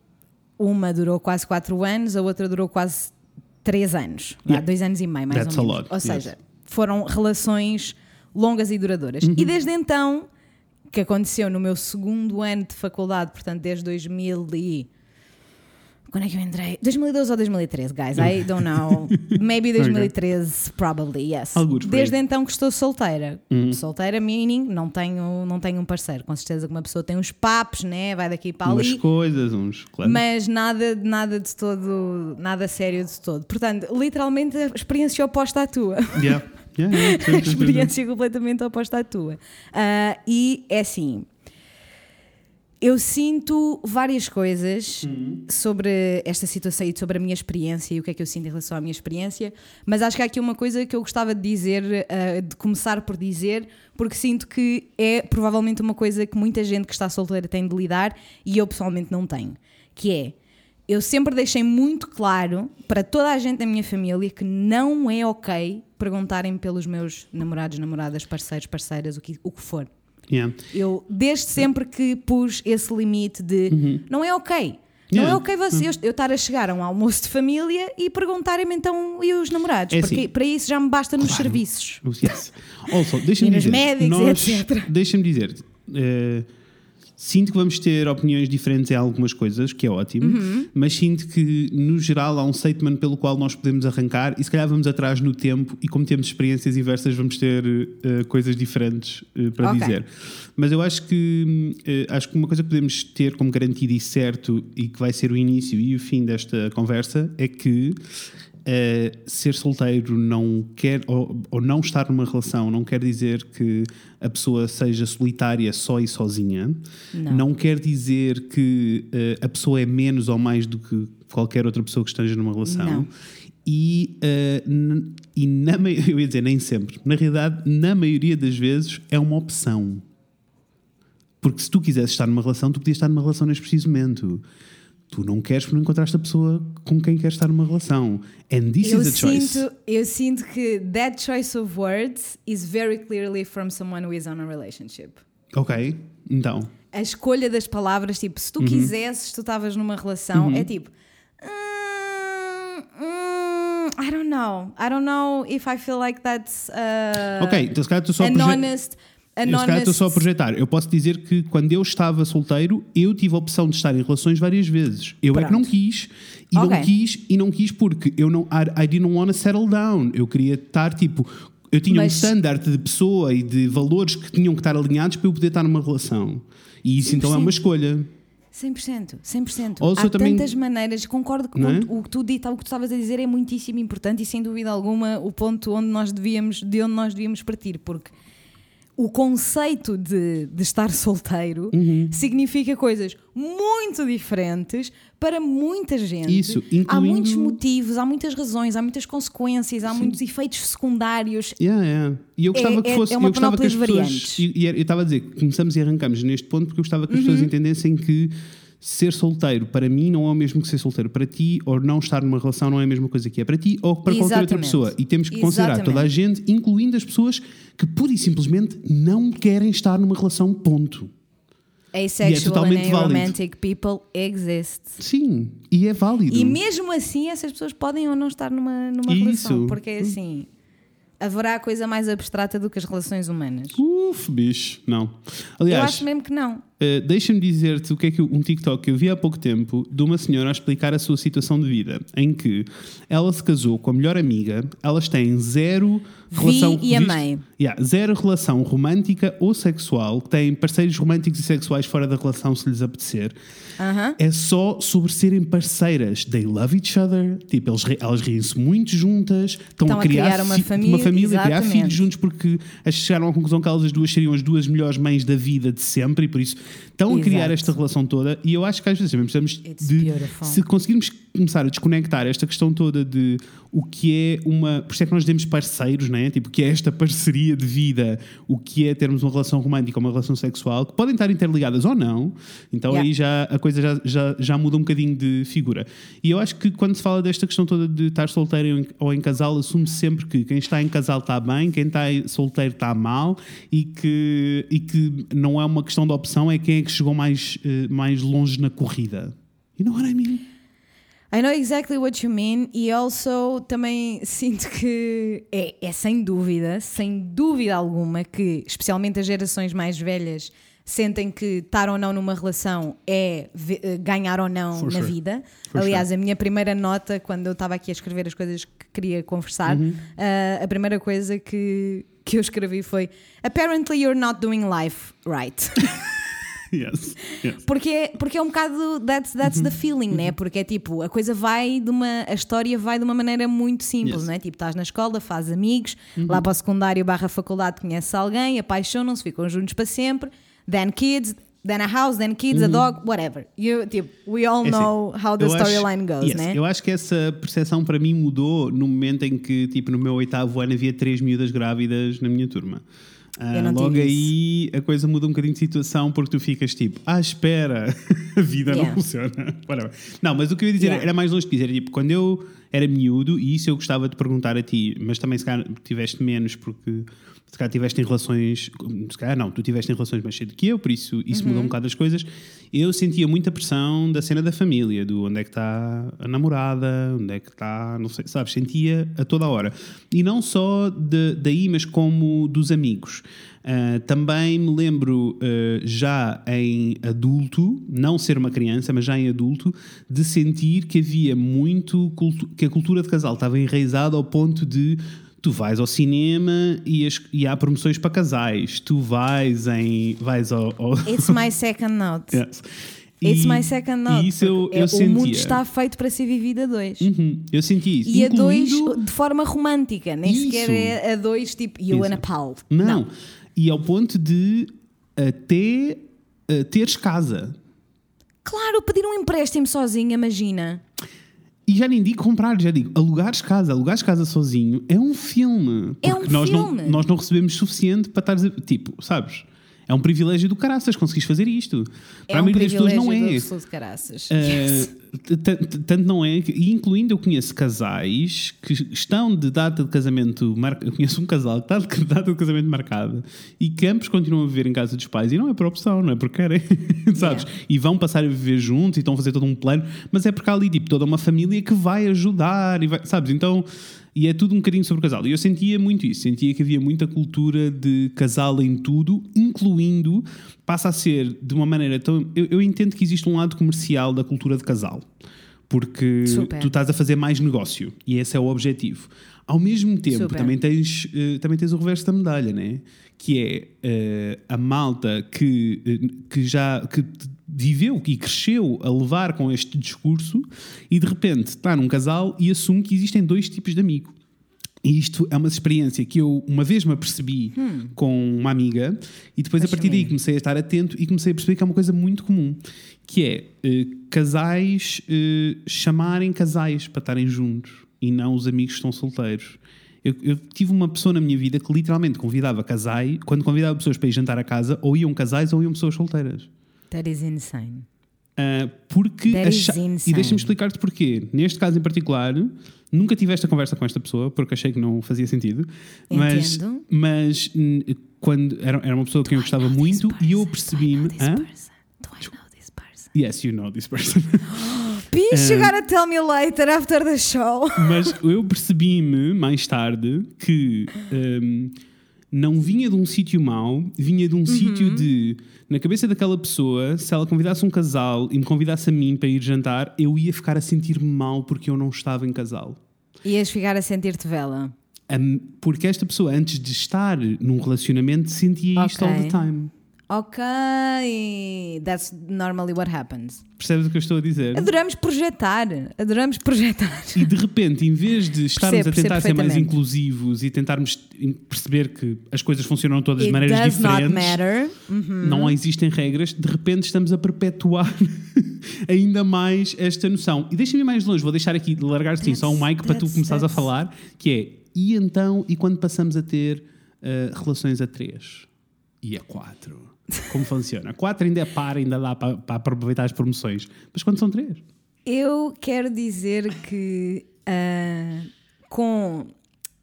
[SPEAKER 2] uma durou quase 4 anos, a outra durou quase 3 anos.
[SPEAKER 1] Yeah.
[SPEAKER 2] Dois anos e meio, mais
[SPEAKER 1] That's
[SPEAKER 2] ou menos.
[SPEAKER 1] lot,
[SPEAKER 2] Ou
[SPEAKER 1] yes.
[SPEAKER 2] seja, foram relações longas e duradouras.
[SPEAKER 1] Uhum.
[SPEAKER 2] E desde então, que aconteceu no meu segundo ano de faculdade, portanto, desde 2000 e... Quando é que eu entrei? 2012 ou 2013, guys? I don't know. Maybe 2013, probably, yes. Desde então que estou solteira.
[SPEAKER 1] Uhum.
[SPEAKER 2] Solteira, meaning, não tenho, não tenho um parceiro. Com certeza que uma pessoa tem uns papos, né? Vai daqui para
[SPEAKER 1] Umas
[SPEAKER 2] ali.
[SPEAKER 1] coisas, uns. Claro.
[SPEAKER 2] Mas nada, nada de todo, nada sério de todo. Portanto, literalmente a experiência oposta à tua.
[SPEAKER 1] Yeah. Yeah, yeah,
[SPEAKER 2] experiência completamente oposta à tua. Ah, e é assim. Eu sinto várias coisas sobre esta situação e sobre a minha experiência e o que é que eu sinto em relação à minha experiência, mas acho que há aqui uma coisa que eu gostava de dizer, ah, de começar por dizer, porque sinto que é provavelmente uma coisa que muita gente que está solteira tem de lidar e eu pessoalmente não tenho, que é eu sempre deixei muito claro para toda a gente da minha família que não é ok perguntarem pelos meus namorados, namoradas, parceiros, parceiras, o que, o que for.
[SPEAKER 1] Yeah.
[SPEAKER 2] Eu, desde sempre que pus esse limite de não é ok. Não
[SPEAKER 1] Uhum. Yeah.
[SPEAKER 2] é ok você, eu, eu estar a chegar a um almoço de família e perguntarem-me então e os namorados,
[SPEAKER 1] É
[SPEAKER 2] porque
[SPEAKER 1] assim.
[SPEAKER 2] para isso já me basta nos
[SPEAKER 1] Claro.
[SPEAKER 2] serviços.
[SPEAKER 1] Yes. Also, deixa-me
[SPEAKER 2] nos
[SPEAKER 1] dizer,
[SPEAKER 2] médicos,
[SPEAKER 1] nós,
[SPEAKER 2] etc.
[SPEAKER 1] Deixa-me dizer, eh, sinto que vamos ter opiniões diferentes em algumas coisas, que é ótimo,
[SPEAKER 2] Uhum.
[SPEAKER 1] mas sinto que, no geral, há um statement pelo qual nós podemos arrancar e se calhar vamos atrás no tempo e como temos experiências inversas vamos ter eh, coisas diferentes eh, para
[SPEAKER 2] Ok.
[SPEAKER 1] dizer. Mas eu acho que eh, acho que uma coisa que podemos ter como garantido e certo e que vai ser o início e o fim desta conversa é que eh, ser solteiro não quer ou, ou não estar numa relação não quer dizer que a pessoa seja solitária só e sozinha.
[SPEAKER 2] Não.
[SPEAKER 1] quer dizer que eh, a pessoa é menos ou mais do que qualquer outra pessoa que esteja numa relação.
[SPEAKER 2] Não.
[SPEAKER 1] E, n- e na, eu ia dizer nem sempre, na realidade, na maioria das vezes é uma opção. Porque se tu quisesse estar numa relação, tu podias estar numa relação neste preciso momento. Tu não queres porque não encontraste a pessoa com quem queres estar numa relação. And this
[SPEAKER 2] Eu
[SPEAKER 1] is a choice.
[SPEAKER 2] sinto, eu sinto que that choice of words is very clearly from someone who is on a relationship.
[SPEAKER 1] Ok, então.
[SPEAKER 2] A escolha das palavras, tipo, se tu quisesses, tu estavas numa relação, é tipo. "Hum, hum, I don't know. I don't know if I feel like that's uh,
[SPEAKER 1] ok, então se calhar estou só
[SPEAKER 2] an honest. An
[SPEAKER 1] Eu se calhar estou só a projetar. Eu posso dizer que quando eu estava solteiro, eu tive a opção de estar em relações várias vezes. Eu é que não
[SPEAKER 2] Pronto.
[SPEAKER 1] quis, e
[SPEAKER 2] Ok.
[SPEAKER 1] não quis, e não quis porque eu não, I, I didn't want to settle down. Eu queria estar tipo. Eu tinha
[SPEAKER 2] Mas-
[SPEAKER 1] um standard de pessoa e de valores que tinham que estar alinhados para eu poder estar numa relação. E isso então é uma
[SPEAKER 2] 100%.
[SPEAKER 1] escolha.
[SPEAKER 2] 100%, 100%.
[SPEAKER 1] Also,
[SPEAKER 2] Há
[SPEAKER 1] também-
[SPEAKER 2] tantas maneiras, concordo com
[SPEAKER 1] é?
[SPEAKER 2] o que tu dito, o que tu estavas a dizer é muitíssimo importante e sem dúvida alguma o ponto onde nós devíamos, de onde nós devíamos partir, porque o conceito de, de estar solteiro
[SPEAKER 1] Uhum.
[SPEAKER 2] significa coisas muito diferentes para muita gente.
[SPEAKER 1] Isso,
[SPEAKER 2] Há
[SPEAKER 1] incluindo-
[SPEAKER 2] muitos motivos, há muitas razões, há muitas consequências, há muitos efeitos secundários.
[SPEAKER 1] Yeah, yeah. E eu gostava
[SPEAKER 2] É-
[SPEAKER 1] que
[SPEAKER 2] é-
[SPEAKER 1] fosse.
[SPEAKER 2] é uma
[SPEAKER 1] eu gostava que as pessoas.
[SPEAKER 2] variantes. Uhum.
[SPEAKER 1] E, e eu estava a dizer que começamos e arrancamos neste ponto porque eu gostava que as pessoas entendessem que ser solteiro para mim não é o mesmo que ser solteiro para ti, ou não estar numa relação não é a mesma coisa que é para ti ou para qualquer outra
[SPEAKER 2] Exatamente.
[SPEAKER 1] pessoa. E temos que considerar
[SPEAKER 2] Exatamente.
[SPEAKER 1] toda a gente, incluindo as pessoas que pura e simplesmente não querem estar numa relação, ponto.
[SPEAKER 2] Asexual
[SPEAKER 1] é totalmente
[SPEAKER 2] and
[SPEAKER 1] válido.
[SPEAKER 2] aromantic people exist.
[SPEAKER 1] Sim, e é válido.
[SPEAKER 2] E mesmo assim, essas pessoas podem ou não estar numa, numa
[SPEAKER 1] Isso.
[SPEAKER 2] relação, porque é assim. Haverá coisa mais abstrata do que as relações humanas.
[SPEAKER 1] Uf, bicho, não.
[SPEAKER 2] eu
[SPEAKER 1] Aliás,
[SPEAKER 2] acho mesmo que não.
[SPEAKER 1] Uh, Deixa-me dizer-te o que é que um TikTok que eu vi há pouco tempo de uma senhora a explicar a sua situação de vida, em que ela se casou com a melhor amiga, elas têm zero relação,
[SPEAKER 2] Vi e amei.
[SPEAKER 1] Yeah, zero relação romântica ou sexual, que têm parceiros românticos e sexuais fora da relação se lhes apetecer.
[SPEAKER 2] Aham.
[SPEAKER 1] É só sobre serem parceiras. They love each other. Tipo, eles, elas riem-se muito juntas. Estão,
[SPEAKER 2] Estão
[SPEAKER 1] a
[SPEAKER 2] a
[SPEAKER 1] criar,
[SPEAKER 2] criar uma família,
[SPEAKER 1] uma família criar filhos juntos porque chegaram à conclusão que elas as duas seriam as duas melhores mães da vida de sempre e por isso estão a criar esta relação toda. E eu acho que às vezes também precisamos
[SPEAKER 2] It's
[SPEAKER 1] de.
[SPEAKER 2] beautiful.
[SPEAKER 1] Se conseguirmos começar a desconectar esta questão toda de o que é uma. Por isso é que nós dizemos parceiros, né? Tipo, o que é esta parceria de vida, o que é termos uma relação romântica ou uma relação sexual, que podem estar interligadas ou não. Então
[SPEAKER 2] Yeah.
[SPEAKER 1] aí já a coisa já, já, já muda um bocadinho de figura. E eu acho que quando se fala desta questão toda de estar solteiro ou em- ou em casal, assume-se sempre que quem está em casal está bem, quem está solteiro está mal e que, e que não é uma questão de opção, é quem é que chegou mais, eh, mais longe na corrida. You know what I mean?
[SPEAKER 2] I know exactly what you mean e also também sinto que é, é sem dúvida, sem dúvida alguma que especialmente as gerações mais velhas sentem que estar ou não numa relação é eh, ganhar ou não
[SPEAKER 1] For
[SPEAKER 2] na
[SPEAKER 1] sure.
[SPEAKER 2] vida.
[SPEAKER 1] For
[SPEAKER 2] Aliás, a minha primeira nota quando eu estava aqui a escrever as coisas que queria conversar,
[SPEAKER 1] Uhum.
[SPEAKER 2] eh, a primeira coisa que, que eu escrevi foi Apparently you're not doing life right.
[SPEAKER 1] Yes. yes.
[SPEAKER 2] Porque, porque é um bocado that's, that's
[SPEAKER 1] Uhum.
[SPEAKER 2] the feeling, né? Porque é tipo, a coisa vai de uma. A história vai de uma maneira muito simples,
[SPEAKER 1] Yes. Uhum.
[SPEAKER 2] né? Tipo, estás na escola, fazes amigos, lá para o secundário barra faculdade conheces alguém, apaixonam-se, ficam juntos para sempre, then kids, then a house, then kids, a dog, whatever. You, tipo, we all
[SPEAKER 1] Uhum. É assim,
[SPEAKER 2] know how the storyline goes,
[SPEAKER 1] yes,
[SPEAKER 2] né?
[SPEAKER 1] Eu acho que essa percepção para mim mudou no momento em que, tipo, no meu oitavo ano havia três miúdas grávidas na minha turma. Ah, logo aí a coisa muda um bocadinho de situação porque tu ficas tipo, ah, espera, a vida
[SPEAKER 2] Yeah.
[SPEAKER 1] não funciona. Não, mas o que eu ia dizer
[SPEAKER 2] Yeah.
[SPEAKER 1] era mais longe disso. Era tipo, quando eu era miúdo, e isso eu gostava de perguntar a ti, mas também se calhar tiveste menos porque se calhar tiveste em relações, se calhar não, tu tiveste em relações mais cedo que eu, por isso isso
[SPEAKER 2] Uhum.
[SPEAKER 1] mudou um bocado as coisas. Eu sentia muita pressão da cena da família, do onde é que está a namorada, onde é que está, não sei, sabes, sentia a toda a hora. E não só de, daí, mas como dos amigos. Ah, também me lembro ah, já em adulto, não ser uma criança, mas já em adulto, de sentir que havia muito que a cultura de casal estava enraizada ao ponto de tu vais ao cinema e, as- e há promoções para casais, tu vais em vais ao, ao-
[SPEAKER 2] It's my second note.
[SPEAKER 1] Yes.
[SPEAKER 2] It's
[SPEAKER 1] E-
[SPEAKER 2] my second note.
[SPEAKER 1] Isso eu, eu
[SPEAKER 2] é-
[SPEAKER 1] sentia.
[SPEAKER 2] o mundo está feito para ser vivido a dois.
[SPEAKER 1] Uhum, eu senti isso.
[SPEAKER 2] E a dois
[SPEAKER 1] incluindo-
[SPEAKER 2] de forma romântica, nem
[SPEAKER 1] Isso.
[SPEAKER 2] sequer é a dois tipo you and a pal.
[SPEAKER 1] Não. E ao ponto de até uh, teres casa.
[SPEAKER 2] Claro, pedir um empréstimo sozinho, imagina.
[SPEAKER 1] E já nem digo comprar, já digo alugares casa. Alugares casa sozinho é um filme.
[SPEAKER 2] É
[SPEAKER 1] Porque
[SPEAKER 2] um
[SPEAKER 1] nós
[SPEAKER 2] filme.
[SPEAKER 1] Não, nós não recebemos suficiente para estar. a- Tipo, sabes? É um privilégio do caraças conseguires fazer isto.
[SPEAKER 2] É
[SPEAKER 1] Para a
[SPEAKER 2] um
[SPEAKER 1] maioria das pessoas não
[SPEAKER 2] do
[SPEAKER 1] é.
[SPEAKER 2] absoluto caraças.
[SPEAKER 1] Uh,
[SPEAKER 2] Yes.
[SPEAKER 1] tanto não é, e incluindo eu conheço casais que estão de data de casamento, mar- eu conheço um casal que está de data de casamento marcada e que ambos continuam a viver em casa dos pais e não é por opção, não é porque querem, sabes?
[SPEAKER 2] Yeah.
[SPEAKER 1] E vão passar a viver juntos e estão a fazer todo um plano, mas é porque há ali tipo, toda uma família que vai ajudar, e vai, sabes? Então. E é tudo um bocadinho sobre casal. E eu sentia muito isso. Sentia que havia muita cultura de casal em tudo, incluindo, passa a ser de uma maneira tão. Eu, eu entendo que existe um lado comercial da cultura de casal. Porque
[SPEAKER 2] Super.
[SPEAKER 1] tu estás a fazer mais negócio. E esse é o objetivo. Ao mesmo tempo,
[SPEAKER 2] Super.
[SPEAKER 1] também tens, eh, também tens o reverso da medalha, né? Que é eh, a malta que, eh, que já que viveu e cresceu a levar com este discurso e de repente está num casal e assume que existem dois tipos de amigo. E isto é uma experiência que eu uma vez me apercebi com uma amiga e depois a partir daí comecei a estar atento e comecei a perceber que é uma coisa muito comum, que é eh, casais eh, chamarem casais para estarem juntos e não os amigos que estão solteiros. Eu, eu tive uma pessoa na minha vida que literalmente convidava casais, quando convidava pessoas para ir jantar a casa, ou iam casais ou iam pessoas solteiras.
[SPEAKER 2] That is insane.
[SPEAKER 1] Uh, porque
[SPEAKER 2] That is
[SPEAKER 1] acha- e deixa-me explicar-te porquê. Neste caso em particular, nunca tive esta conversa com esta pessoa porque achei que não fazia sentido. Mas,
[SPEAKER 2] Entendo.
[SPEAKER 1] mas hum, quando era, era uma pessoa que eu gostava muito e eu percebi-me.
[SPEAKER 2] Do I know this person? Do I know this person?
[SPEAKER 1] Yes, you know this person.
[SPEAKER 2] Bitch, you gotta tell me later after the show.
[SPEAKER 1] Mas eu percebi-me mais tarde que hum, não vinha de um sítio mau, vinha de um sítio de. Na cabeça daquela pessoa, se ela convidasse um casal e me convidasse a mim para ir jantar, eu ia ficar a sentir-me mal porque eu não estava em casal.
[SPEAKER 2] Ias ficar a sentir-te vela.
[SPEAKER 1] Porque esta pessoa, antes de estar num relacionamento, sentia isto all the time.
[SPEAKER 2] Ok, that's normally what happens.
[SPEAKER 1] Percebes o que eu estou a dizer?
[SPEAKER 2] Adoramos projetar, adoramos projetar.
[SPEAKER 1] E de repente, em vez de estarmos
[SPEAKER 2] Percebo,
[SPEAKER 1] a tentar ser mais inclusivos e tentarmos perceber que as coisas funcionam todas de maneiras
[SPEAKER 2] does not
[SPEAKER 1] diferentes,
[SPEAKER 2] matter. Uhum.
[SPEAKER 1] não existem regras, de repente estamos a perpetuar ainda mais esta noção. E deixa-me ir mais longe, vou deixar aqui, largar assim só um mic para tu começares a falar, que é, e então, e quando passamos a ter eh, relações a três? E a quatro? Como funciona? Quatro ainda é par, ainda dá para, para aproveitar as promoções. Mas quando são três?
[SPEAKER 2] Eu quero dizer que ah, com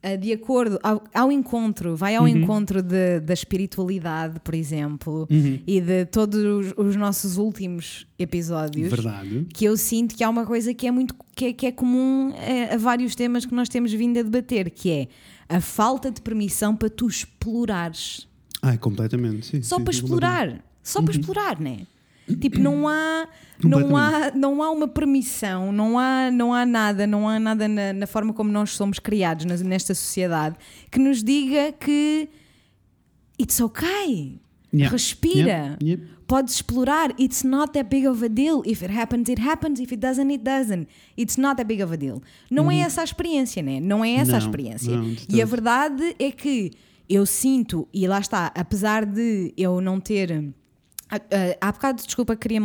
[SPEAKER 2] ah, de acordo ao, ao encontro, vai ao encontro de- da espiritualidade, por exemplo, e de todos os, os nossos últimos episódios.
[SPEAKER 1] Verdade.
[SPEAKER 2] Que eu sinto que há uma coisa que é muito que é, que é comum a, a vários temas que nós temos vindo a debater, que é a falta de permissão para tu explorares.
[SPEAKER 1] Ai, completamente. Sim,
[SPEAKER 2] Só
[SPEAKER 1] sim,
[SPEAKER 2] para
[SPEAKER 1] sim,
[SPEAKER 2] explorar. Só para explorar, né? Tipo, não há, não há, não há uma permissão, não há, não há nada, não há nada na, na forma como nós somos criados nesta sociedade que nos diga que it's okay.
[SPEAKER 1] Yeah.
[SPEAKER 2] Respira.
[SPEAKER 1] Yeah. Yeah.
[SPEAKER 2] Podes explorar. It's not that big of a deal. If it happens, it happens. If it doesn't, it doesn't. It's not that big of a deal. Não é essa a experiência, né? Não é essa a
[SPEAKER 1] Uhum. Não,
[SPEAKER 2] experiência.
[SPEAKER 1] não,
[SPEAKER 2] e a verdade é que eu sinto, e lá está, apesar de eu não ter. Ah, ah, há bocado, desculpa, queria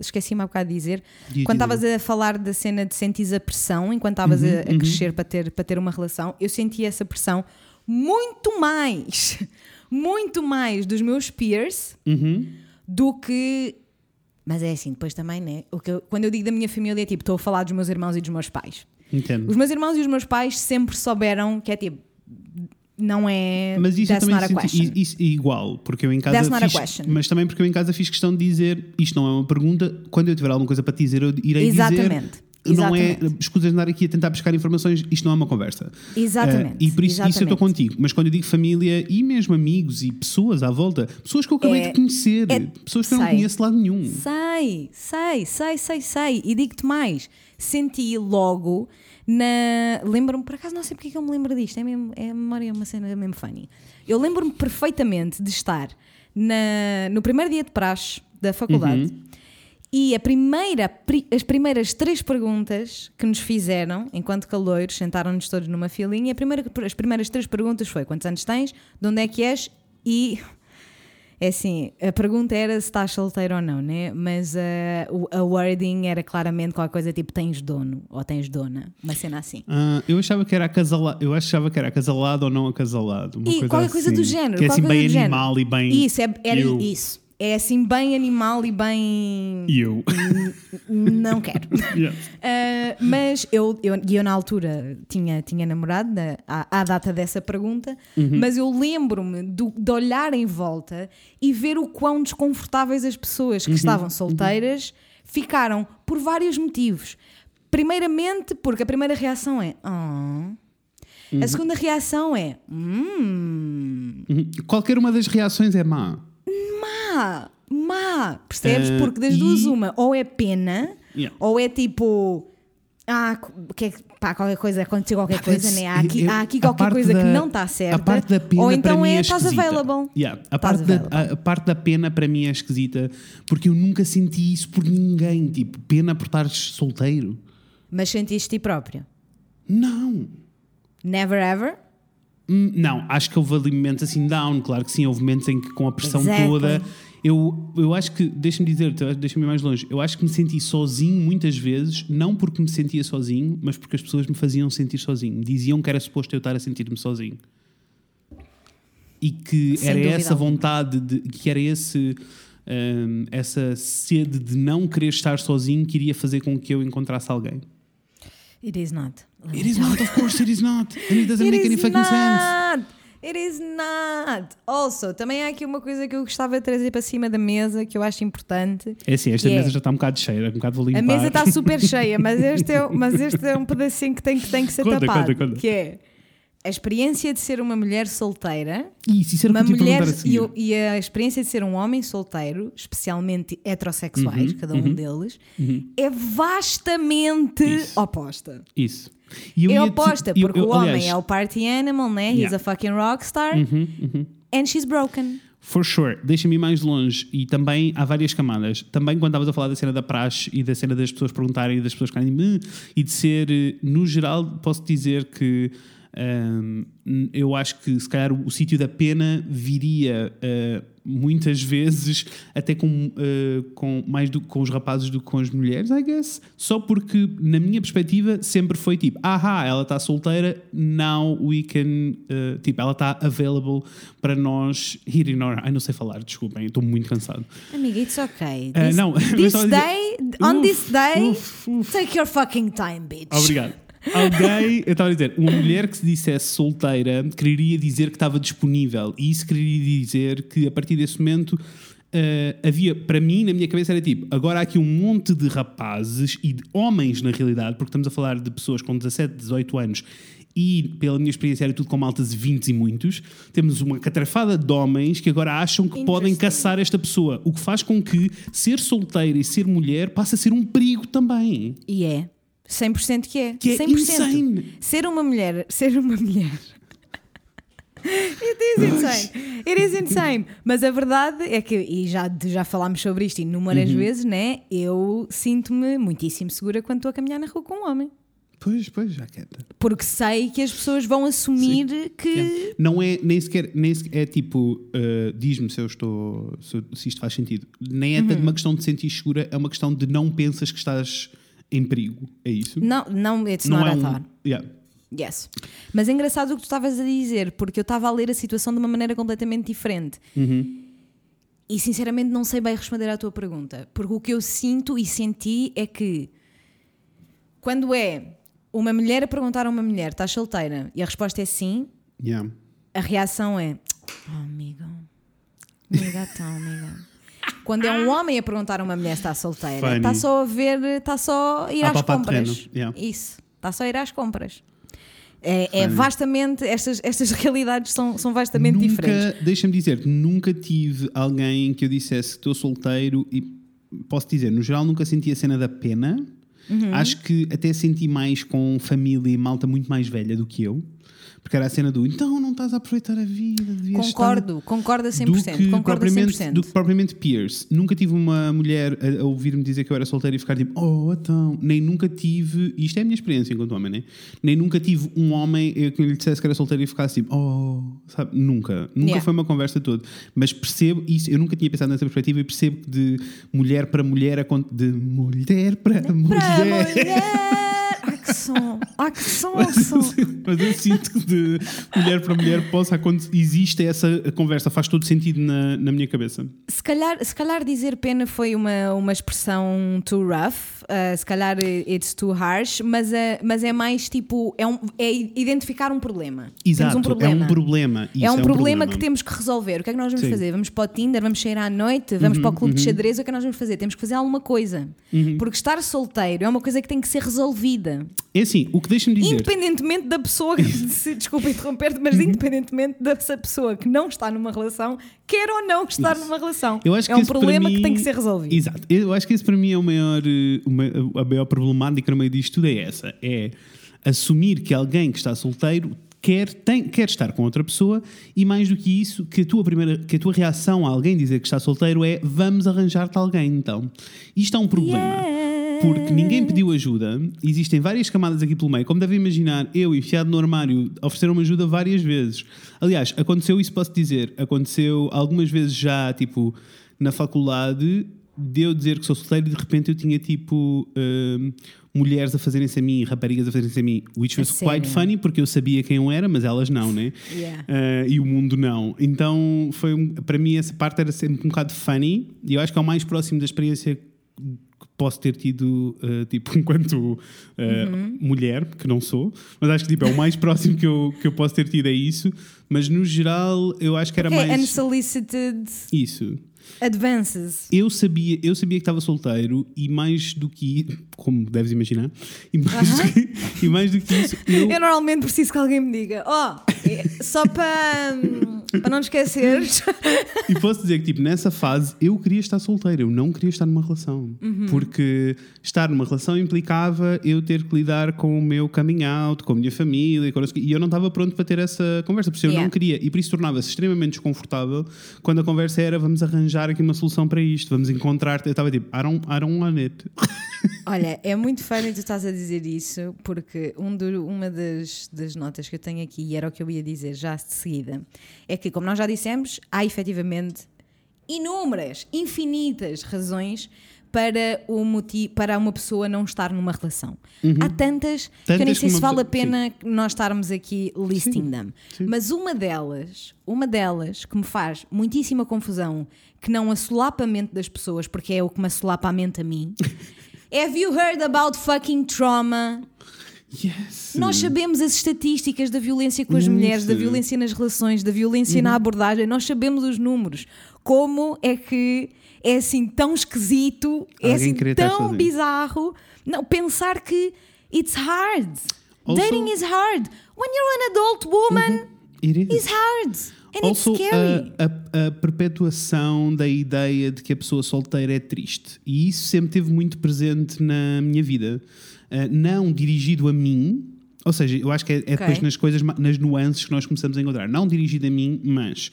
[SPEAKER 2] esqueci-me há bocado de dizer.
[SPEAKER 1] Diz,
[SPEAKER 2] quando estavas a falar da cena de sentir a pressão enquanto estavas a, a crescer para ter, para ter uma relação, eu senti essa pressão muito mais, muito mais dos meus peers
[SPEAKER 1] Uhum.
[SPEAKER 2] do que. Mas é assim, depois também, né? O que eu- quando eu digo da minha família, é tipo, estou a falar dos meus irmãos e dos meus pais.
[SPEAKER 1] Entendo.
[SPEAKER 2] Os meus irmãos e os meus pais sempre souberam que é tipo. Não é.
[SPEAKER 1] Mas isso
[SPEAKER 2] that's
[SPEAKER 1] também
[SPEAKER 2] not a question.
[SPEAKER 1] isso igual, porque eu em casa
[SPEAKER 2] That's not a
[SPEAKER 1] fiz,
[SPEAKER 2] question.
[SPEAKER 1] mas também porque eu em casa fiz questão de dizer isto não é uma pergunta, quando eu tiver alguma coisa para te dizer, eu irei
[SPEAKER 2] Exatamente.
[SPEAKER 1] dizer. Não é
[SPEAKER 2] Exatamente.
[SPEAKER 1] escusas de andar aqui a tentar buscar informações, isto não é uma conversa.
[SPEAKER 2] Exatamente.
[SPEAKER 1] Eh, e por isso, isso eu estou
[SPEAKER 2] Exatamente.
[SPEAKER 1] contigo. Mas quando eu digo família e mesmo amigos e pessoas à volta, pessoas que eu acabei
[SPEAKER 2] É-
[SPEAKER 1] de conhecer,
[SPEAKER 2] é-
[SPEAKER 1] pessoas que eu não
[SPEAKER 2] sei.
[SPEAKER 1] conheço de lado nenhum.
[SPEAKER 2] Sei, sei, sei, sei, sei. E digo-te mais, senti logo na. Lembro-me, por acaso não sei porque é que eu me lembro disto, é, mesmo, é a memória, é uma cena mesmo funny. Eu lembro-me perfeitamente de estar na, no primeiro dia de praxe da faculdade
[SPEAKER 1] Uhum.
[SPEAKER 2] e a primeira, pri- as primeiras três perguntas que nos fizeram, enquanto caloiros, sentaram-nos todos numa filinha, a primeira, as primeiras três perguntas foi quantos anos tens, de onde é que és e é assim, a pergunta era se estás solteiro ou não, né? Mas o- a wording era claramente qualquer coisa tipo tens dono ou tens dona, uma cena assim.
[SPEAKER 1] Ah, eu achava que era acasalado, eu achava que era acasalado ou não acasalado. Uma
[SPEAKER 2] e
[SPEAKER 1] coisa
[SPEAKER 2] qualquer coisa
[SPEAKER 1] assim,
[SPEAKER 2] do género.
[SPEAKER 1] Que é assim bem
[SPEAKER 2] coisa
[SPEAKER 1] animal
[SPEAKER 2] género.
[SPEAKER 1] e bem.
[SPEAKER 2] Isso, é, era
[SPEAKER 1] eu.
[SPEAKER 2] isso. É assim bem animal e bem.
[SPEAKER 1] E eu.
[SPEAKER 2] Não quero.
[SPEAKER 1] Yeah.
[SPEAKER 2] Uh, mas eu, eu, eu na altura tinha, tinha namorado na- à, à data dessa pergunta,
[SPEAKER 1] Uhum.
[SPEAKER 2] mas eu lembro-me de olhar em volta e ver o quão desconfortáveis as pessoas que
[SPEAKER 1] Uhum.
[SPEAKER 2] estavam solteiras ficaram por vários motivos. Primeiramente, porque a primeira reação é.
[SPEAKER 1] Uhum.
[SPEAKER 2] a segunda reação é hum,
[SPEAKER 1] Uhum. Qualquer uma das reações é má.
[SPEAKER 2] Má, má, percebes?
[SPEAKER 1] Ah,
[SPEAKER 2] Porque das
[SPEAKER 1] e-
[SPEAKER 2] duas, uma, ou é pena,
[SPEAKER 1] Yeah.
[SPEAKER 2] ou é tipo. Ah, que é que- pá, qualquer coisa, aconteceu qualquer coisa, né? Há aqui,
[SPEAKER 1] eu-
[SPEAKER 2] há aqui qualquer coisa que
[SPEAKER 1] da-
[SPEAKER 2] não está certa.
[SPEAKER 1] A parte da pena
[SPEAKER 2] ou
[SPEAKER 1] para
[SPEAKER 2] então
[SPEAKER 1] mim
[SPEAKER 2] é
[SPEAKER 1] é
[SPEAKER 2] estás available.
[SPEAKER 1] Yeah, A,
[SPEAKER 2] Estás
[SPEAKER 1] parte da,
[SPEAKER 2] available.
[SPEAKER 1] a, a parte da pena para mim é esquisita porque eu nunca senti isso por ninguém. Tipo, pena por estares solteiro.
[SPEAKER 2] Mas sentiste ti próprio.
[SPEAKER 1] Não.
[SPEAKER 2] Never ever?
[SPEAKER 1] Hum, Não, acho que houve ali momentos assim down, claro que sim, houve momentos em que com a pressão
[SPEAKER 2] Exactly.
[SPEAKER 1] toda. Eu, eu acho que, deixa-me dizer, deixa-me ir mais longe, eu acho que me senti sozinho muitas vezes, não porque me sentia sozinho, mas porque as pessoas me faziam sentir sozinho. Diziam que era suposto eu estar a sentir-me sozinho. E que
[SPEAKER 2] Sem
[SPEAKER 1] era
[SPEAKER 2] dúvida
[SPEAKER 1] essa vontade, de, que era esse, hum, essa sede de não querer estar sozinho que iria fazer com que eu encontrasse alguém.
[SPEAKER 2] It is not.
[SPEAKER 1] It is not, of course, it is not. And it doesn't
[SPEAKER 2] It
[SPEAKER 1] make any fucking sense.
[SPEAKER 2] not. It is not. Also, também há aqui uma coisa que eu gostava de trazer para cima da mesa que eu acho importante.
[SPEAKER 1] É assim, esta
[SPEAKER 2] é-
[SPEAKER 1] mesa já está um bocado cheia, um bocado vou limpar.
[SPEAKER 2] A mesa está super cheia, mas este, é, mas este é um pedacinho que tem que, tem que ser
[SPEAKER 1] Conta,
[SPEAKER 2] tapado.
[SPEAKER 1] conta, conta.
[SPEAKER 2] Que é a experiência de ser uma mulher solteira,
[SPEAKER 1] Isso, isso era
[SPEAKER 2] uma
[SPEAKER 1] que eu
[SPEAKER 2] mulher
[SPEAKER 1] perguntar a
[SPEAKER 2] e, e a experiência de ser um homem solteiro, especialmente heterossexuais,
[SPEAKER 1] Uhum,
[SPEAKER 2] cada um deles, é vastamente
[SPEAKER 1] Isso.
[SPEAKER 2] oposta.
[SPEAKER 1] Isso. E
[SPEAKER 2] é
[SPEAKER 1] te-
[SPEAKER 2] oposta,
[SPEAKER 1] eu-
[SPEAKER 2] porque
[SPEAKER 1] eu-
[SPEAKER 2] o homem
[SPEAKER 1] aliás,
[SPEAKER 2] é o party animal, né? He's
[SPEAKER 1] Yeah.
[SPEAKER 2] a fucking rockstar.
[SPEAKER 1] Uhum, uhum.
[SPEAKER 2] And she's broken.
[SPEAKER 1] For sure, deixa-me ir mais longe e também há várias camadas. Também quando estavas a falar da cena da praxe e da cena das pessoas perguntarem e das pessoas ficarem "Hum", e de ser, eh, no geral, posso dizer que hum, eu acho que se calhar o, o sítio da pena viria eh, muitas vezes até com, eh, com mais do, com os rapazes do que com as mulheres, I guess. Só porque, na minha perspectiva, sempre foi tipo: ahá, ela está solteira, now we can. eh, tipo, ela está available para nós here in our. Ai, não sei falar, desculpem, estou muito cansado.
[SPEAKER 2] Amiga, it's okay. This,
[SPEAKER 1] não, mas
[SPEAKER 2] this
[SPEAKER 1] dizer-
[SPEAKER 2] day, on
[SPEAKER 1] Uf,
[SPEAKER 2] this day,
[SPEAKER 1] uf, uf.
[SPEAKER 2] take your fucking time, bitch.
[SPEAKER 1] Obrigado. Alguém, eu estava a dizer, uma mulher que se dissesse solteira quereria dizer que estava disponível. E isso quereria dizer que a partir desse momento eh, havia, para mim, na minha cabeça, era tipo: agora há aqui um monte de rapazes e de homens, na realidade, porque estamos a falar de pessoas com 17, 18 anos. E, pela minha experiência, era tudo com maltas de 20 e muitos. Temos uma catrafada de homens que agora acham que podem caçar esta pessoa. O que faz com que ser solteira e ser mulher passe a ser um perigo também.
[SPEAKER 2] E é. 100% que é.
[SPEAKER 1] Que é
[SPEAKER 2] 100%.
[SPEAKER 1] insane.
[SPEAKER 2] Ser uma mulher, ser uma mulher. It is insane. It is insane. Mas a verdade é que, e já, já falámos sobre isto inúmeras
[SPEAKER 1] Uhum.
[SPEAKER 2] vezes, né? Eu sinto-me muitíssimo segura quando estou a caminhar na rua com um homem.
[SPEAKER 1] Pois, pois, já quieta.
[SPEAKER 2] Porque sei que as pessoas vão assumir que.
[SPEAKER 1] Yeah. Não é nem sequer, nem sequer é tipo, uh, diz-me se eu estou, se, se isto faz sentido. Nem é
[SPEAKER 2] Uhum.
[SPEAKER 1] tanto uma questão de sentir segura, é uma questão de não pensas que estás em perigo. É isso?
[SPEAKER 2] Não, não, it's
[SPEAKER 1] não
[SPEAKER 2] not
[SPEAKER 1] é
[SPEAKER 2] a
[SPEAKER 1] um.
[SPEAKER 2] thought.
[SPEAKER 1] Yeah.
[SPEAKER 2] Yes. Mas é engraçado o que tu estavas a dizer, porque eu estava a ler a situação de uma maneira completamente diferente.
[SPEAKER 1] Uhum.
[SPEAKER 2] E sinceramente não sei bem responder à tua pergunta. Porque o que eu sinto e senti é que quando é uma mulher a perguntar a uma mulher, estás solteira? E a resposta é sim,
[SPEAKER 1] Yeah.
[SPEAKER 2] a reação é oh, amiga, amiga então, amiga. Quando é um homem a perguntar a uma mulher se está solteira, está só a ver, está só a ir
[SPEAKER 1] A
[SPEAKER 2] às compras.
[SPEAKER 1] yeah.
[SPEAKER 2] Isso, está só a ir às compras. É, é vastamente, estas, estas realidades são, são vastamente
[SPEAKER 1] nunca,
[SPEAKER 2] diferentes.
[SPEAKER 1] deixa-me dizer, nunca tive alguém que eu dissesse que estou solteiro e posso dizer, no geral nunca senti a cena da pena.
[SPEAKER 2] Uhum.
[SPEAKER 1] Acho que até senti mais com família e malta muito mais velha do que eu. Porque era a cena do então não estás a aproveitar a vida, devias estar
[SPEAKER 2] Concordo, concordo a 100%.
[SPEAKER 1] do que,
[SPEAKER 2] concordo
[SPEAKER 1] propriamente,
[SPEAKER 2] 100%.
[SPEAKER 1] do que propriamente peers. Nunca tive uma mulher a, a ouvir-me dizer que eu era solteiro e ficar tipo, oh, então. Nem nunca tive, isto é a minha experiência enquanto homem, né? Nem nunca tive um homem que lhe dissesse que era solteiro e ficasse tipo, oh, sabe? Nunca. Nunca
[SPEAKER 2] Yeah.
[SPEAKER 1] foi uma conversa toda. Mas percebo isso, eu nunca tinha pensado nessa perspectiva e percebo que de mulher para mulher, de mulher para
[SPEAKER 2] Para
[SPEAKER 1] mulher.
[SPEAKER 2] mulher! Som! Ai que som!
[SPEAKER 1] Mas eu sinto que de mulher para mulher possa acontecer, existe essa conversa, faz todo sentido na, na minha cabeça.
[SPEAKER 2] Se calhar, se calhar dizer pena foi uma, uma expressão too rough, uh, se calhar it's too harsh, mas, é mas é mais tipo, é, um, é identificar um problema.
[SPEAKER 1] Exato,
[SPEAKER 2] um problema.
[SPEAKER 1] é um problema. Isso,
[SPEAKER 2] É um, problema, que temos que resolver. O que é que nós vamos
[SPEAKER 1] Sim. Uhum,
[SPEAKER 2] fazer? Vamos para o Tinder, vamos sair à noite, vamos para o clube de xadrez, o que é que nós vamos fazer? Temos que fazer alguma coisa.
[SPEAKER 1] Uhum.
[SPEAKER 2] Porque estar solteiro é uma coisa que tem que ser resolvida.
[SPEAKER 1] É assim, o que deixa-me dizer.
[SPEAKER 2] Independentemente da pessoa, que- se, desculpa interromper-te, mas
[SPEAKER 1] Uhum.
[SPEAKER 2] independentemente dessa pessoa que não está numa relação, quer ou não estar
[SPEAKER 1] Isso.
[SPEAKER 2] numa relação.
[SPEAKER 1] Eu acho
[SPEAKER 2] é
[SPEAKER 1] que
[SPEAKER 2] um problema que
[SPEAKER 1] mim-
[SPEAKER 2] tem que ser resolvido.
[SPEAKER 1] Exato. Eu acho que esse para mim é o maior, eh, a maior problemática no meio disto tudo é essa. É assumir que alguém que está solteiro quer, tem, quer estar com outra pessoa e mais do que isso, que a tua primeira, que a tua reação a alguém dizer que está solteiro é vamos arranjar-te alguém então. Isto é um problema. Porque ninguém pediu ajuda, existem várias camadas aqui pelo meio. Como devem imaginar, eu, enfiado no armário, ofereceram-me ajuda várias vezes. Aliás, aconteceu isso, posso dizer. Aconteceu algumas vezes já, tipo, na faculdade, de eu dizer que sou solteiro e de repente eu tinha, tipo, hum, mulheres a fazerem-se a mim, raparigas a fazerem-se a mim. Which was quite
[SPEAKER 2] sério?
[SPEAKER 1] funny, porque eu sabia quem eu era, mas elas não, né?
[SPEAKER 2] Yeah.
[SPEAKER 1] Uh, e o mundo não. Então, foi para mim, essa parte era sempre um bocado funny e eu acho que é o mais próximo da experiência posso ter tido, uh, tipo, enquanto uh, mulher, que não sou, mas acho que tipo, é o mais próximo que eu, que eu posso ter tido é isso. Mas no geral, eu acho que era
[SPEAKER 2] Ok,
[SPEAKER 1] mais
[SPEAKER 2] unsolicited.
[SPEAKER 1] isso.
[SPEAKER 2] Advances.
[SPEAKER 1] Eu sabia, eu sabia que estava solteiro e mais do que como deves imaginar, e mais, do, que, e mais do que isso, eu,
[SPEAKER 2] Eu normalmente preciso que alguém me diga, ó, é só para, hum, para não te esqueceres.
[SPEAKER 1] e posso dizer que tipo, nessa fase eu queria estar solteiro, eu não queria estar numa relação.
[SPEAKER 2] Uhum.
[SPEAKER 1] Porque estar numa relação implicava eu ter que lidar com o meu coming out, com a minha família, e eu não estava pronto para ter essa conversa, por isso eu
[SPEAKER 2] Yeah.
[SPEAKER 1] não queria. E por isso tornava-se extremamente desconfortável quando a conversa era vamos arranjar aqui uma solução para isto, vamos encontrar. Eu estava tipo, I don't, I don't want it.
[SPEAKER 2] Olha, é muito funny tu estás a dizer isso, porque um do- uma das, das notas que eu tenho aqui, e era o que eu ia dizer já de seguida, é que, como nós já dissemos, há efetivamente inúmeras, infinitas razões para, o moti para uma pessoa não estar numa relação. Há tantas, que eu nem
[SPEAKER 1] Tantas
[SPEAKER 2] sei se vale a pena nós estarmos aqui listing them. Mas uma delas, uma delas que me faz muitíssima confusão, que não assolapa a mente das pessoas, porque é o que me assolapa a mente a mim. Have you heard about fucking trauma?
[SPEAKER 1] Yes.
[SPEAKER 2] Nós sabemos as estatísticas da violência com as
[SPEAKER 1] Muito.
[SPEAKER 2] mulheres, da violência nas relações, da violência
[SPEAKER 1] Uhum.
[SPEAKER 2] na abordagem, nós sabemos os números. Como é que é assim tão esquisito, é
[SPEAKER 1] Alguém
[SPEAKER 2] assim
[SPEAKER 1] queria estar
[SPEAKER 2] tão bizarro? Não, pensar que it's hard.
[SPEAKER 1] Also-
[SPEAKER 2] Dating is hard. When you're an adult woman,
[SPEAKER 1] It is.
[SPEAKER 2] it's hard. And
[SPEAKER 1] Also,
[SPEAKER 2] it's scary.
[SPEAKER 1] a, a- a perpetuação da ideia de que a pessoa solteira é triste. E isso sempre esteve muito presente na minha vida. Uh, não dirigido a mim, ou seja, eu acho que é, é depois nas coisas, nas nuances que nós começamos a encontrar. Não dirigido a mim, mas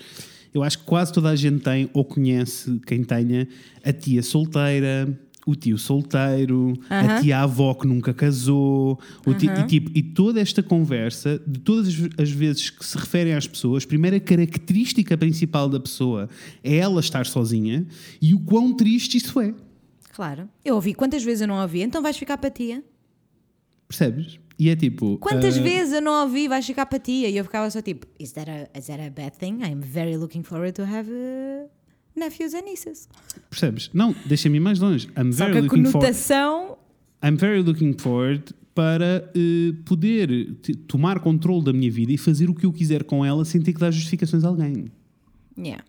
[SPEAKER 1] eu acho que quase toda a gente tem ou conhece quem tenha a tia solteira. O tio solteiro, a
[SPEAKER 2] Aham.
[SPEAKER 1] tia avó que nunca casou, o ti- e, tipo, e toda esta conversa, de todas as, vezes que se referem às pessoas, a característica principal da pessoa é ela estar sozinha e o quão triste isso é.
[SPEAKER 2] Claro. Eu ouvi. Quantas vezes eu não ouvi? Então vais ficar para tia?
[SPEAKER 1] Percebes? E é tipo.
[SPEAKER 2] Quantas
[SPEAKER 1] ah,
[SPEAKER 2] vezes eu não ouvi vais ficar para tia? E eu ficava só tipo, is that a, is that a bad thing? I'm very looking forward to have uh, nephews and nieces.
[SPEAKER 1] Percebes? Não, deixa-me ir mais longe. I'm
[SPEAKER 2] Só
[SPEAKER 1] very,
[SPEAKER 2] que a conotação.
[SPEAKER 1] I'm very looking forward para eh, poder tomar controle da minha vida e fazer o que eu quiser com ela sem ter que dar justificações a alguém.
[SPEAKER 2] Yeah.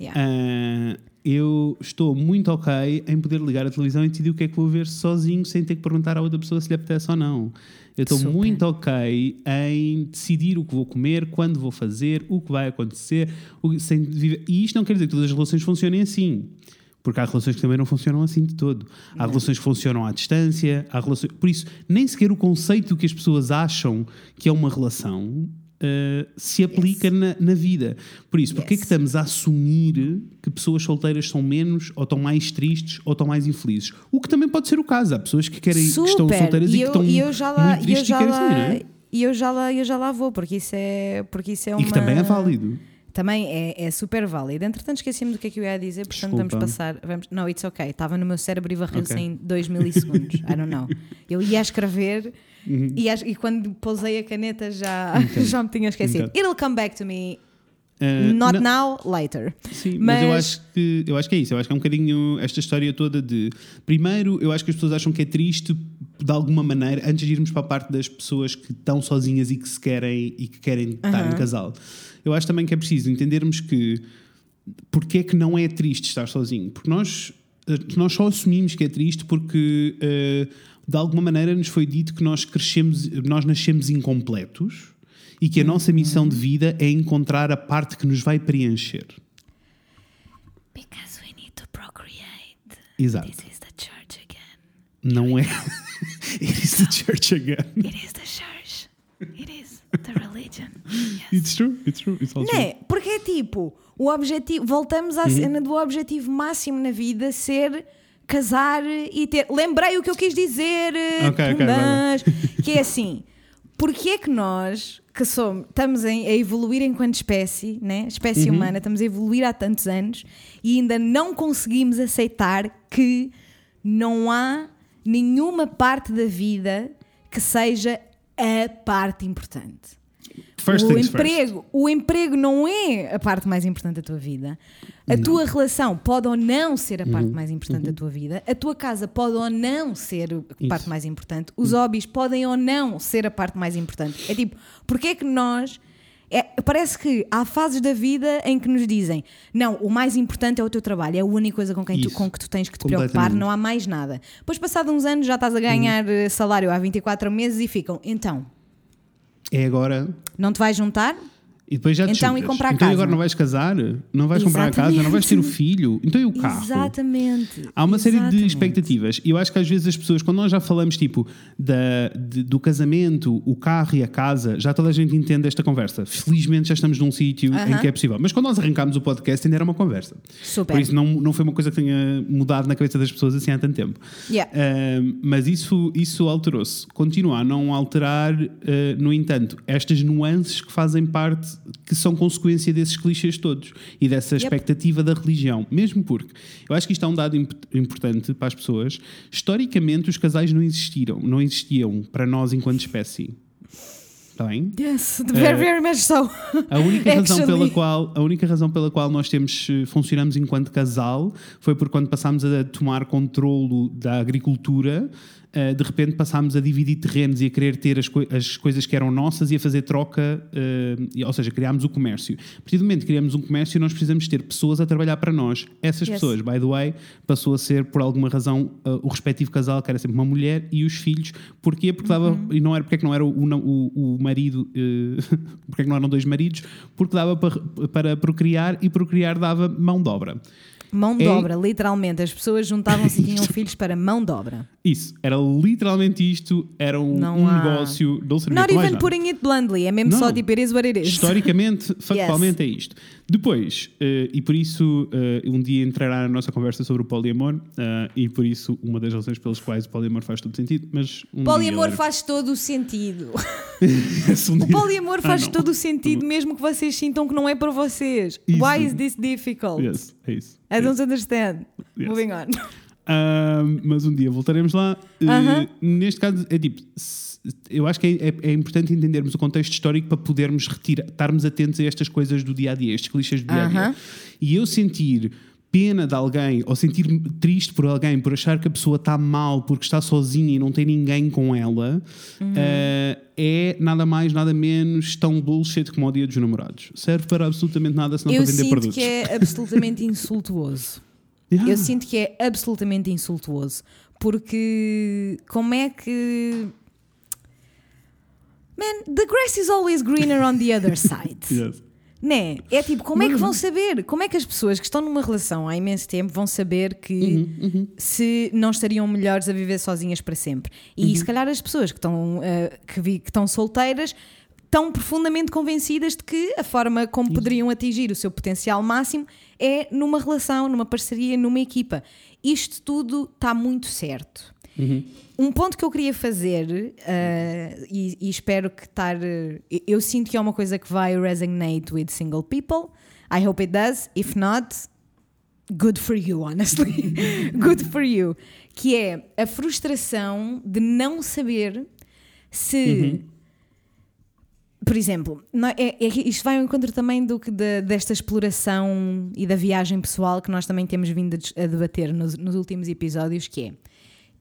[SPEAKER 2] Yeah.
[SPEAKER 1] Ah, eu estou muito ok em poder ligar a televisão e decidir o que é que vou ver sozinho sem ter que perguntar à outra pessoa se lhe apetece ou não. Eu estou muito ok em decidir o que vou comer, quando vou fazer, o que vai acontecer. o sem viver- E isto não quer dizer que todas as relações funcionem assim. Porque há relações que também não funcionam assim de todo. Há relações que funcionam à distância, há relações... Por isso, nem sequer o conceito que as pessoas acham que é uma relação eh, se aplica na, na vida. Por isso, porque é que
[SPEAKER 2] Yes.
[SPEAKER 1] estamos a assumir que pessoas solteiras são menos, ou estão mais tristes, ou estão mais infelizes? O que também pode ser o caso. Há pessoas que, querem, que estão
[SPEAKER 2] Super.
[SPEAKER 1] solteiras e, que
[SPEAKER 2] eu,
[SPEAKER 1] estão
[SPEAKER 2] e eu já lá,
[SPEAKER 1] muito
[SPEAKER 2] e eu
[SPEAKER 1] tristes e
[SPEAKER 2] já
[SPEAKER 1] querem sair, não
[SPEAKER 2] lá,
[SPEAKER 1] é?
[SPEAKER 2] e eu já lá, eu já lá vou, porque isso é, porque isso é uma.
[SPEAKER 1] E que também é válido.
[SPEAKER 2] Também é, é super válido. Entretanto, esqueci-me do que é que eu ia dizer, portanto
[SPEAKER 1] Desculpa.
[SPEAKER 2] vamos passar. Vamos, não, it's ok. Estava no meu cérebro e varreu-se
[SPEAKER 1] Ok.
[SPEAKER 2] em 2 milissegundos. I don't know. Eu ia escrever
[SPEAKER 1] Uhum.
[SPEAKER 2] e, e quando pousei a caneta já, já me tinha esquecido.
[SPEAKER 1] Entendo.
[SPEAKER 2] It'll come back to me.
[SPEAKER 1] Eh,
[SPEAKER 2] Not
[SPEAKER 1] não-
[SPEAKER 2] now, later.
[SPEAKER 1] Sim, mas, eu,
[SPEAKER 2] Mas-
[SPEAKER 1] acho que, eu acho que é isso. Eu acho que é um bocadinho esta história toda de. Primeiro, eu acho que as pessoas acham que é triste de alguma maneira, antes de irmos para a parte das pessoas que estão sozinhas e que se querem e que querem estar em casal. Eu acho também que é preciso entendermos que porque é que não é triste estar sozinho? Porque nós, eh, nós só assumimos que é triste porque eh, de alguma maneira nos foi dito que nós crescemos, nós nascemos incompletos e que a nossa missão de vida é encontrar a parte que nos vai preencher.
[SPEAKER 3] Because we need to procreate.
[SPEAKER 1] Exato.
[SPEAKER 3] This is the church again.
[SPEAKER 1] Não é. It is the church again.
[SPEAKER 3] It is the church. It is the religion. Yes.
[SPEAKER 1] It's true, it's true, it's all
[SPEAKER 2] Não é? Porque é tipo, o objetivo, voltamos
[SPEAKER 1] Uhum.
[SPEAKER 2] à cena do objetivo máximo na vida ser casar e ter. Lembrei o que eu quis dizer,
[SPEAKER 1] Ok, ok, vai lá.
[SPEAKER 2] mas que é assim, porque é que nós que somos, estamos a evoluir enquanto espécie, né? espécie
[SPEAKER 1] Uhum.
[SPEAKER 2] humana, estamos a evoluir há tantos anos e ainda não conseguimos aceitar que não há nenhuma parte da vida que seja a parte importante
[SPEAKER 1] First
[SPEAKER 2] o
[SPEAKER 1] things first.
[SPEAKER 2] emprego, o emprego não é a parte mais importante da tua vida. A tua relação pode ou não ser a parte
[SPEAKER 1] Uhum.
[SPEAKER 2] mais importante da tua vida. A tua casa pode ou não ser a
[SPEAKER 1] Isso.
[SPEAKER 2] parte mais importante. Os hobbies podem ou não ser a parte mais importante. É tipo, porque é que nós É, parece que há fases da vida em que nos dizem: não, o mais importante é o teu trabalho, é a única coisa com, quem tu, com que tu tens que te preocupar, não há mais nada. Depois, passado uns anos, já estás a ganhar eh, salário há 24 meses e ficam: então,
[SPEAKER 1] É agora.
[SPEAKER 2] não te vais juntar?
[SPEAKER 1] E depois já te
[SPEAKER 2] Então, e comprar
[SPEAKER 1] então, e
[SPEAKER 2] casa?
[SPEAKER 1] agora não vais casar? Não vais comprar a casa? Não vais ter o filho? Então e o carro?
[SPEAKER 2] Exatamente.
[SPEAKER 1] Há uma série de
[SPEAKER 2] exatamente.
[SPEAKER 1] expectativas. E eu acho que às vezes as pessoas, quando nós já falamos tipo da, de- do casamento, o carro e a casa, já toda a gente entende esta conversa. Felizmente já estamos num sítio em
[SPEAKER 2] Aham.
[SPEAKER 1] que é possível. Mas quando nós arrancámos o podcast ainda era uma conversa.
[SPEAKER 2] Super.
[SPEAKER 1] Por isso não, não foi uma coisa que tenha mudado na cabeça das pessoas assim há tanto tempo.
[SPEAKER 2] Yeah.
[SPEAKER 1] Ahm, mas isso, isso alterou-se. Continua a não alterar, ah, no entanto, estas nuances que fazem parte, que são consequência desses clichês todos e dessa
[SPEAKER 2] Yep.
[SPEAKER 1] expectativa da religião. Mesmo porque eu acho que isto é um dado imp- importante para as pessoas. Historicamente, os casais não existiram, não existiam para nós enquanto espécie. Está bem?
[SPEAKER 2] Yes, very, very much so.
[SPEAKER 1] A única razão pela qual a única razão pela qual nós temos eh, funcionamos enquanto casal foi por quando passámos a tomar controlo da agricultura, eh, de repente passámos a dividir terrenos e a querer ter as, coi- as coisas que eram nossas e a fazer troca, eh, e- ou seja, criámos o comércio. A partir do momento que criamos um comércio, nós precisamos ter pessoas a trabalhar para nós. Essas
[SPEAKER 2] Yes.
[SPEAKER 1] pessoas, by the way, passou a ser por alguma razão eh, o respectivo casal, que era sempre uma mulher e os filhos. Porquê? Porque dava,
[SPEAKER 2] Uhum.
[SPEAKER 1] e não era porque é que não era o, o, o marido, porque é que não eram dois maridos, porque dava para, para procriar e procriar dava mão de obra.
[SPEAKER 2] Mão de obra, literalmente. As pessoas juntavam-se e tinham filhos para mão de obra.
[SPEAKER 1] Isso, era literalmente isto, era um,
[SPEAKER 2] Não
[SPEAKER 1] um
[SPEAKER 2] há-
[SPEAKER 1] negócio, não servia
[SPEAKER 2] Not even
[SPEAKER 1] nada.
[SPEAKER 2] putting it bluntly, é mesmo
[SPEAKER 1] Não.
[SPEAKER 2] só tipo, it is what it is.
[SPEAKER 1] Historicamente, factualmente é isto. Depois, eh, e por isso eh, um dia entrará na nossa conversa sobre o poliamor, eh, e por isso uma das razões pelas quais o poliamor faz todo sentido, mas um
[SPEAKER 2] Poliamor
[SPEAKER 1] dia,
[SPEAKER 2] faz todo o sentido. O poliamor
[SPEAKER 1] Ah,
[SPEAKER 2] faz
[SPEAKER 1] não.
[SPEAKER 2] todo o sentido, mesmo que vocês sintam que não é para vocês.
[SPEAKER 1] Isso.
[SPEAKER 2] Why is this difficult?
[SPEAKER 1] Yes, é isso.
[SPEAKER 2] I
[SPEAKER 1] é
[SPEAKER 2] don't understand.
[SPEAKER 1] Yes.
[SPEAKER 2] Moving on.
[SPEAKER 1] Ah, mas um dia voltaremos lá. Uh,
[SPEAKER 2] Aham.
[SPEAKER 1] Neste caso, é tipo, eu acho que é, é- é importante entendermos o contexto histórico para podermos retirar, estarmos atentos a estas coisas do dia a dia, estes clichês do dia a dia. E eu sentir pena de alguém ou sentir-me triste por alguém por achar que a pessoa está mal porque está sozinha e não tem ninguém com ela
[SPEAKER 2] Uhum.
[SPEAKER 1] ah, é nada mais, nada menos tão bullshit como o dia dos namorados. Serve para absolutamente nada senão
[SPEAKER 2] Eu
[SPEAKER 1] para vender
[SPEAKER 2] sinto
[SPEAKER 1] produtos.
[SPEAKER 2] que é absolutamente insultuoso.
[SPEAKER 1] Yeah.
[SPEAKER 2] Eu sinto que é absolutamente insultuoso. Porque como é que. Man, the grass is always greener on the other side.
[SPEAKER 1] Yes.
[SPEAKER 2] Né? É tipo, como é que vão saber? Como é que as pessoas que estão numa relação há imenso tempo vão saber que
[SPEAKER 1] Uhum,
[SPEAKER 2] se não estariam melhores a viver sozinhas para sempre? E
[SPEAKER 1] Uhum.
[SPEAKER 2] se calhar as pessoas que estão, eh, que, vi- que estão solteiras estão profundamente convencidas de que a forma como poderiam atingir o seu potencial máximo é numa relação, numa parceria, numa equipa. Isto tudo está muito certo. Um ponto que eu queria fazer, eh, e, e espero que estar. eh, eu sinto que é uma coisa que vai resonate with single people. I hope it does. If not, good for you, honestly. good for you. Que é a frustração de não saber se. Por exemplo, é- é isto vai ao encontro também do que da- desta exploração e da viagem pessoal que nós também temos vindo a debater nos, nos últimos episódios, que é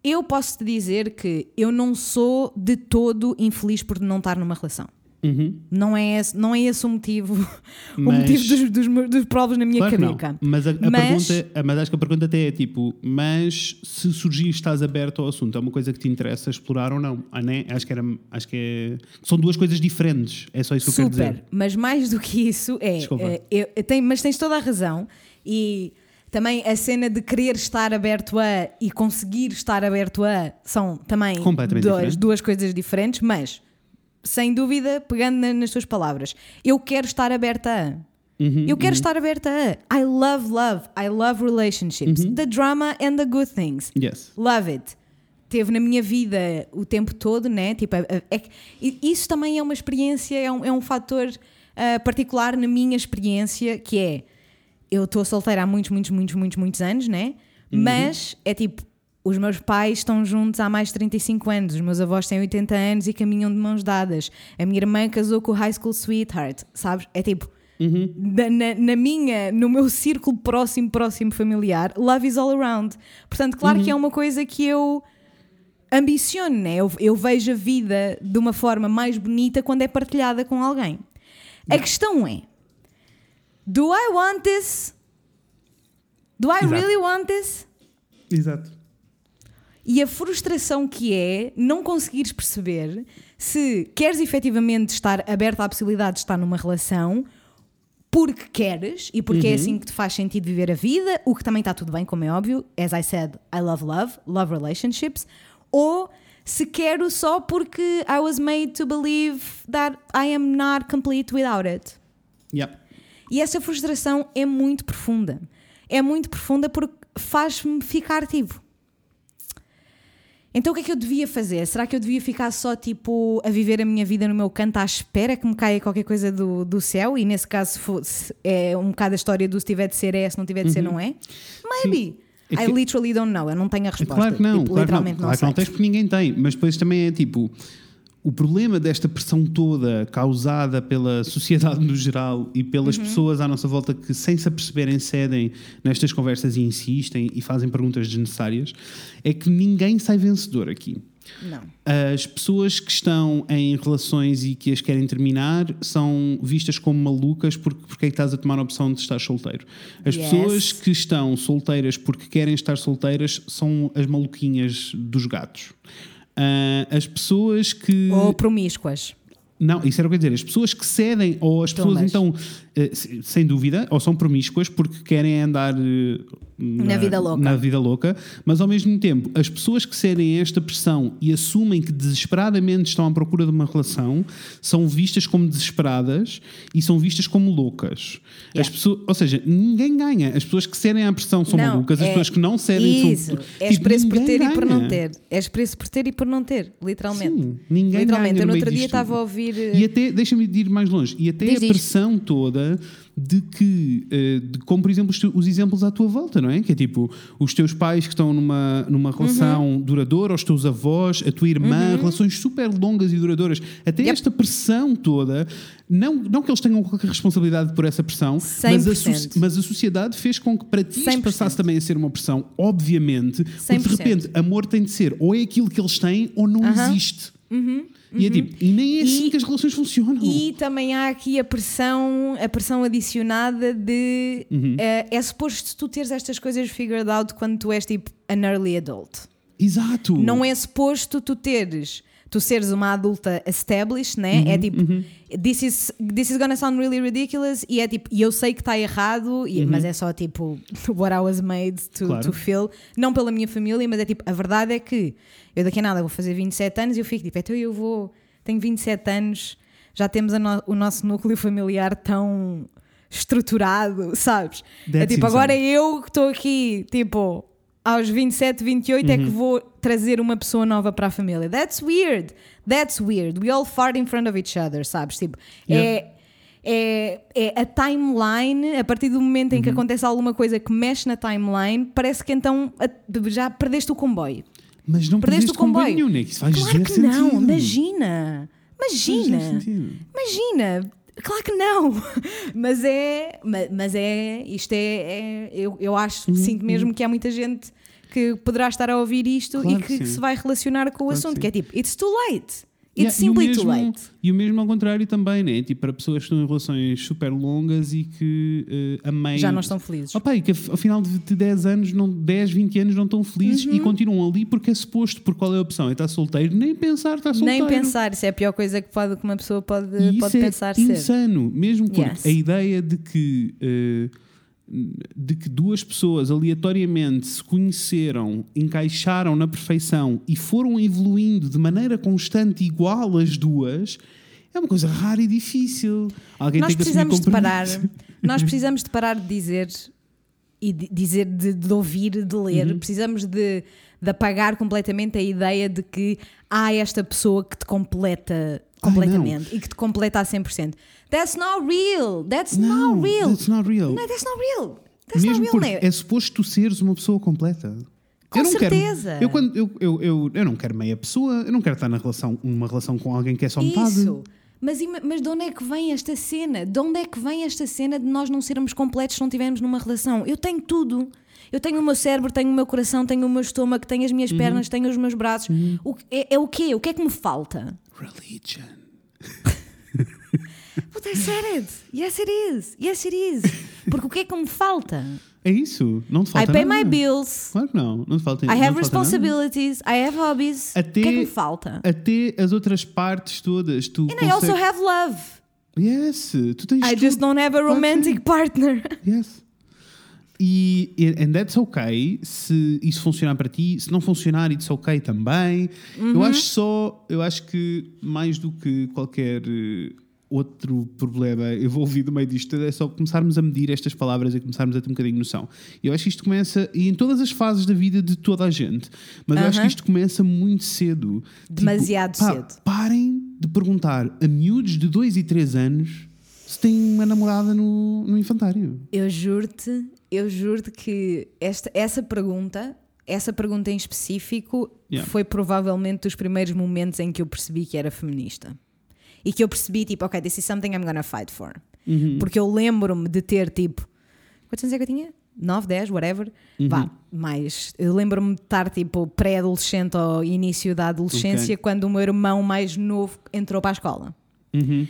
[SPEAKER 2] eu posso te dizer que eu não sou de todo infeliz por não estar numa relação.
[SPEAKER 1] Uhum.
[SPEAKER 2] Não é esse, não é esse o motivo, o
[SPEAKER 1] Mas-
[SPEAKER 2] motivo dos, dos, dos provos na minha
[SPEAKER 1] Claro
[SPEAKER 2] cabeça.
[SPEAKER 1] Mas a, a
[SPEAKER 2] Mas-
[SPEAKER 1] pergunta, a- mas acho que a pergunta até é tipo, mas se surgir estás aberto ao assunto, é uma coisa que te interessa explorar ou não? Ah, né? Acho que era, acho que é, são duas coisas diferentes. É só isso que eu quero
[SPEAKER 2] Super,
[SPEAKER 1] dizer.
[SPEAKER 2] mas mais do que isso é. Eh, eu- eu tenho- mas tens toda a razão. E também a cena de querer estar aberto a e conseguir estar aberto a são também duas,
[SPEAKER 1] diferente.
[SPEAKER 2] duas coisas diferentes, mas sem dúvida, pegando na- nas tuas palavras, eu quero estar aberta a.
[SPEAKER 1] Uhum,
[SPEAKER 2] Eu quero estar aberta a. I love love. I love relationships.
[SPEAKER 1] Uhum.
[SPEAKER 2] The drama and the good things.
[SPEAKER 1] Yes.
[SPEAKER 2] Love it. Teve na minha vida o tempo todo, né? Tipo, é- é- é isso também é uma experiência, é um, é um fator ah, particular na minha experiência, que é eu estou solteira há muitos, muitos, muitos, muitos, muitos anos, né? Mas é tipo, os meus pais estão juntos há mais de 35 anos, os meus avós têm 80 anos e caminham de mãos dadas. A minha irmã casou com o high school sweetheart, sabes? É tipo, da- na, na minha, no meu círculo próximo, próximo familiar, love is all around. Portanto, claro que é uma coisa que eu ambiciono, né? Eu, eu vejo a vida de uma forma mais bonita quando é partilhada com alguém. A questão é: do I want this? Do I
[SPEAKER 1] Exato.
[SPEAKER 2] really want this?
[SPEAKER 1] Exato.
[SPEAKER 2] E a frustração que é não conseguires perceber se queres efetivamente estar aberta à possibilidade de estar numa relação porque queres e porque é assim que te faz sentido viver a vida, o que também está tudo bem, como é óbvio. As I said, I love love, love relationships. Ou se quero só porque I was made to believe that I am not complete without it.
[SPEAKER 1] Yep.
[SPEAKER 2] E essa frustração é muito profunda. É muito profunda porque faz-me ficar tipo. Então o que é que eu devia fazer? Será que eu devia ficar só tipo a viver a minha vida no meu canto à espera que me caia qualquer coisa do, do céu? E nesse caso se fosse, é um bocado a história do se tiver de ser é, se não tiver de ser não é? Maybe.
[SPEAKER 1] É
[SPEAKER 2] I literally don't know. Eu não tenho a resposta.
[SPEAKER 1] Claro que não,
[SPEAKER 2] Tipo,
[SPEAKER 1] claro que não.
[SPEAKER 2] literalmente
[SPEAKER 1] Claro que
[SPEAKER 2] sei.
[SPEAKER 1] não tens porque ninguém tem, mas depois também é tipo. O problema desta pressão toda causada pela sociedade no geral e pelas
[SPEAKER 2] Uhum.
[SPEAKER 1] pessoas à nossa volta que, sem se aperceberem, cedem nestas conversas e insistem e fazem perguntas desnecessárias, é que ninguém sai vencedor aqui.
[SPEAKER 2] Não.
[SPEAKER 1] As pessoas que estão em relações e que as querem terminar são vistas como malucas porque, porque é que estás a tomar a opção de estar solteiro. As
[SPEAKER 2] Yes.
[SPEAKER 1] pessoas que estão solteiras porque querem estar solteiras são as maluquinhas dos gatos. Ah, as pessoas que.
[SPEAKER 2] Ou promíscuas.
[SPEAKER 1] Não, isso era o que eu ia dizer. As pessoas que cedem, ou as pessoas
[SPEAKER 2] Tombas.
[SPEAKER 1] então, sem dúvida, ou são promíscuas porque querem andar eh,
[SPEAKER 2] Na vida louca.
[SPEAKER 1] na vida louca, mas ao mesmo tempo, as pessoas que cedem a esta pressão e assumem que desesperadamente estão à procura de uma relação são vistas como desesperadas e são vistas como loucas. As
[SPEAKER 2] Yeah.
[SPEAKER 1] pessoas, ou seja, ninguém ganha. As pessoas que cedem à pressão são
[SPEAKER 2] Não,
[SPEAKER 1] malucas, as
[SPEAKER 2] é-
[SPEAKER 1] pessoas que não cedem
[SPEAKER 2] Isso.
[SPEAKER 1] são.
[SPEAKER 2] És
[SPEAKER 1] tipo,
[SPEAKER 2] preço por ter e por não
[SPEAKER 1] ganha.
[SPEAKER 2] ter. És preço por ter e por não ter, literalmente.
[SPEAKER 1] Sim, ninguém
[SPEAKER 2] literalmente.
[SPEAKER 1] ganha
[SPEAKER 2] Eu no outro dia estava a ouvir. eh,
[SPEAKER 1] E até, deixa-me ir mais longe, e até
[SPEAKER 2] Diz,
[SPEAKER 1] a pressão toda de que, eh, de, como por exemplo os, te- os exemplos à tua volta, não é? Que é tipo, os teus pais que estão numa, numa relação
[SPEAKER 2] Uhum.
[SPEAKER 1] duradoura, os teus avós, a tua irmã, relações super longas e duradouras. Até
[SPEAKER 2] Yep.
[SPEAKER 1] esta pressão toda, não, não que eles tenham qualquer responsabilidade por essa pressão, mas a,
[SPEAKER 2] 100%.
[SPEAKER 1] mas a sociedade fez com que para ti isto
[SPEAKER 2] 100%.
[SPEAKER 1] passasse também a ser uma pressão, obviamente, porque de
[SPEAKER 2] 100%.
[SPEAKER 1] repente amor tem de ser ou é aquilo que eles têm ou não
[SPEAKER 2] Aham.
[SPEAKER 1] existe. E é tipo, e nem é assim
[SPEAKER 2] E-
[SPEAKER 1] que as relações funcionam.
[SPEAKER 2] E também há aqui a pressão, a pressão adicionada de
[SPEAKER 1] Uhum.
[SPEAKER 2] eh, é suposto tu teres estas coisas figured out quando tu és tipo an early adult.
[SPEAKER 1] Exato.
[SPEAKER 2] Não é suposto tu teres, tu seres uma adulta established, né?
[SPEAKER 1] Uhum,
[SPEAKER 2] é tipo, this, is, this is gonna sound really ridiculous, e é tipo, e eu sei que está errado, e- mas é só tipo, what I was made to,
[SPEAKER 1] Uhum. Claro.
[SPEAKER 2] to feel, não pela minha família, mas é tipo, a verdade é que eu daqui a nada vou fazer 27 anos e eu fico tipo, então eu vou, tenho 27 anos, já temos no- o nosso núcleo familiar tão estruturado, sabes? é
[SPEAKER 1] That's
[SPEAKER 2] tipo, agora
[SPEAKER 1] insane.
[SPEAKER 2] eu que estou aqui, tipo, aos 27, 28 é
[SPEAKER 1] Uhum.
[SPEAKER 2] que vou trazer uma pessoa nova para a família. That's weird. That's weird. We all fart in front of each other, sabes? Tipo,
[SPEAKER 1] Yeah.
[SPEAKER 2] é, é, é a timeline, a partir do momento
[SPEAKER 1] Uhum.
[SPEAKER 2] em que acontece alguma coisa que mexe na timeline, parece que então já perdeste o comboio.
[SPEAKER 1] Mas não
[SPEAKER 2] Perdeste
[SPEAKER 1] perdeste
[SPEAKER 2] o comboio.
[SPEAKER 1] nenhum, né? Que Isso faz
[SPEAKER 2] claro que não,
[SPEAKER 1] sentido.
[SPEAKER 2] imagina.
[SPEAKER 1] Faz
[SPEAKER 2] Imagina.
[SPEAKER 1] sentido.
[SPEAKER 2] Imagina, claro que não, mas é, ma- mas é, isto é, é- eu, eu acho,
[SPEAKER 1] Uhum,
[SPEAKER 2] sinto mesmo que há muita gente que poderá estar a ouvir isto
[SPEAKER 1] Claro
[SPEAKER 2] e que,
[SPEAKER 1] que
[SPEAKER 2] se vai relacionar com o
[SPEAKER 1] Claro que
[SPEAKER 2] assunto,
[SPEAKER 1] sim.
[SPEAKER 2] que é tipo, it's too late,
[SPEAKER 1] Yeah,
[SPEAKER 2] it's
[SPEAKER 1] e o
[SPEAKER 2] simply too
[SPEAKER 1] mesmo-
[SPEAKER 2] late.
[SPEAKER 1] E o mesmo ao contrário também, né? Tipo, para pessoas que estão em relações super longas e que uh, a meio.
[SPEAKER 2] Já não estão felizes.
[SPEAKER 1] Opa, e que ao final de de 10 anos, não, 10, 20 anos não estão felizes
[SPEAKER 2] Uhum.
[SPEAKER 1] e continuam ali porque é suposto. Por qual é a opção? É estar solteiro? Nem pensar
[SPEAKER 2] Nem
[SPEAKER 1] solteiro.
[SPEAKER 2] pensar, isso é a pior coisa que, pode, que uma pessoa pode,
[SPEAKER 1] E
[SPEAKER 2] pode
[SPEAKER 1] isso é
[SPEAKER 2] pensar ser.
[SPEAKER 1] insano, mesmo porque
[SPEAKER 2] Yes.
[SPEAKER 1] a ideia de que, eh, de que duas pessoas aleatoriamente se conheceram, encaixaram na perfeição e foram evoluindo de maneira constante, igual as duas, é uma coisa rara e difícil. Alguém
[SPEAKER 2] Nós
[SPEAKER 1] tem que
[SPEAKER 2] precisamos de parar, nós precisamos de parar de dizer e de dizer de, de ouvir, de ler.
[SPEAKER 1] Uhum.
[SPEAKER 2] Precisamos de, de apagar completamente a ideia de que há esta pessoa que te completa
[SPEAKER 1] Ai,
[SPEAKER 2] completamente e que te completa a 100%. That's not real. That's
[SPEAKER 1] Não,
[SPEAKER 2] not real.
[SPEAKER 1] that's not real.
[SPEAKER 2] No, that's not real. That's
[SPEAKER 1] Mesmo
[SPEAKER 2] not real, né?
[SPEAKER 1] é suposto tu seres uma pessoa completa.
[SPEAKER 2] Com
[SPEAKER 1] eu não
[SPEAKER 2] certeza.
[SPEAKER 1] Quero, eu, quando, eu, eu, eu, eu não quero meia pessoa, eu não quero estar na relação, numa relação com alguém que é só metade.
[SPEAKER 2] Isso. Mas, mas de onde é que vem esta cena? De onde é que vem esta cena de nós não sermos completos se não estivermos numa relação? Eu tenho tudo. Eu tenho o meu cérebro, tenho o meu coração, tenho o meu estômago, tenho as
[SPEAKER 1] Uhum.
[SPEAKER 2] minhas pernas, tenho os meus braços. O que- é, é o quê? O que é que me falta?
[SPEAKER 1] Religion.
[SPEAKER 2] But I said it. Yes, it is. Yes, it is. Porque o que é que me falta?
[SPEAKER 1] É isso. Não te
[SPEAKER 2] I
[SPEAKER 1] falta
[SPEAKER 2] pay
[SPEAKER 1] nada.
[SPEAKER 2] my bills.
[SPEAKER 1] Claro que não. Não te falta
[SPEAKER 2] I have responsibilities. I have hobbies.
[SPEAKER 1] Até-
[SPEAKER 2] O que é que me falta?
[SPEAKER 1] Até as outras partes todas. Tu
[SPEAKER 2] And I also
[SPEAKER 1] consegues-
[SPEAKER 2] have love.
[SPEAKER 1] Yes. Tu tens
[SPEAKER 2] I
[SPEAKER 1] tudo.
[SPEAKER 2] just don't have a romantic partner.
[SPEAKER 1] Yes. E and that's okay se isso funcionar para ti, se não funcionar, it's okay também.
[SPEAKER 2] Uhum.
[SPEAKER 1] Eu acho só, eu acho que mais do que qualquer eh, outro problema envolvido no meio disto é só começarmos a medir estas palavras e começarmos a ter um bocadinho de noção. Eu acho que isto começa e em todas as fases da vida de toda a gente, mas eu acho que
[SPEAKER 2] Aham.
[SPEAKER 1] isto começa muito cedo. Tipo,
[SPEAKER 2] Demasiado
[SPEAKER 1] pá,
[SPEAKER 2] cedo.
[SPEAKER 1] Parem de perguntar a miúdos de 2 e 3 anos se têm uma namorada no, no infantário.
[SPEAKER 2] Eu juro-te, eu juro-te que esta, essa pergunta, essa pergunta em específico,
[SPEAKER 1] Yeah.
[SPEAKER 2] foi provavelmente dos primeiros momentos em que eu percebi que era feminista. E que eu percebi, tipo, ok, this is something I'm gonna fight for.
[SPEAKER 1] Uhum.
[SPEAKER 2] Porque eu lembro-me de ter, tipo, quantos anos é que eu tinha? 9, 10, whatever.
[SPEAKER 1] Uhum.
[SPEAKER 2] Vá, mas eu lembro-me de estar, tipo, pré-adolescente ou início da adolescência,
[SPEAKER 1] Ok.
[SPEAKER 2] quando o meu irmão mais novo entrou para a escola.
[SPEAKER 1] Uhum.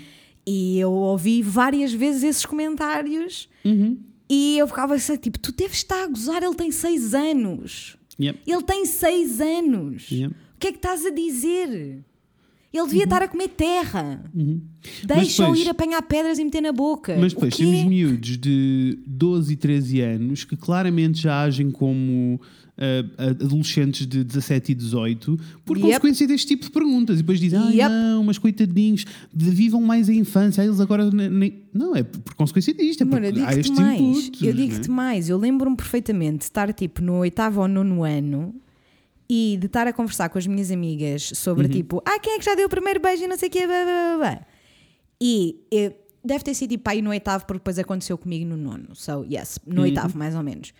[SPEAKER 2] E eu ouvi várias vezes esses comentários
[SPEAKER 1] Uhum.
[SPEAKER 2] E eu ficava assim, tipo, tu deves estar a gozar, ele tem 6 anos.
[SPEAKER 1] Yep.
[SPEAKER 2] Ele tem 6 anos.
[SPEAKER 1] Yep.
[SPEAKER 2] O que é que estás a dizer? Ele devia estar a comer terra. Deixa-o
[SPEAKER 1] depois-
[SPEAKER 2] ir apanhar pedras e meter na boca.
[SPEAKER 1] Mas depois temos miúdos de 12 e 13 anos que claramente já agem como ah, adolescentes de 17 e 18 por
[SPEAKER 2] Yep.
[SPEAKER 1] consequência deste tipo de perguntas. E depois dizem, ah,
[SPEAKER 2] Yep.
[SPEAKER 1] não, mas coitadinhos, vivam mais a infância, eles agora ne- nem. Não, é por consequência disto, é
[SPEAKER 2] Mano, eu
[SPEAKER 1] há
[SPEAKER 2] digo-te
[SPEAKER 1] estes
[SPEAKER 2] mais. eu digo-te
[SPEAKER 1] né?
[SPEAKER 2] mais. Eu lembro-me perfeitamente de estar tipo no oitavo ou nono ano e de estar a conversar com as minhas amigas sobre
[SPEAKER 1] Uhum.
[SPEAKER 2] tipo, ah, quem é que já deu o primeiro beijo e não sei o quê, blá, blá, blá. E eh, deve ter sido tipo aí no oitavo, porque depois aconteceu comigo no nono. So, yes, no oitavo, mais ou menos.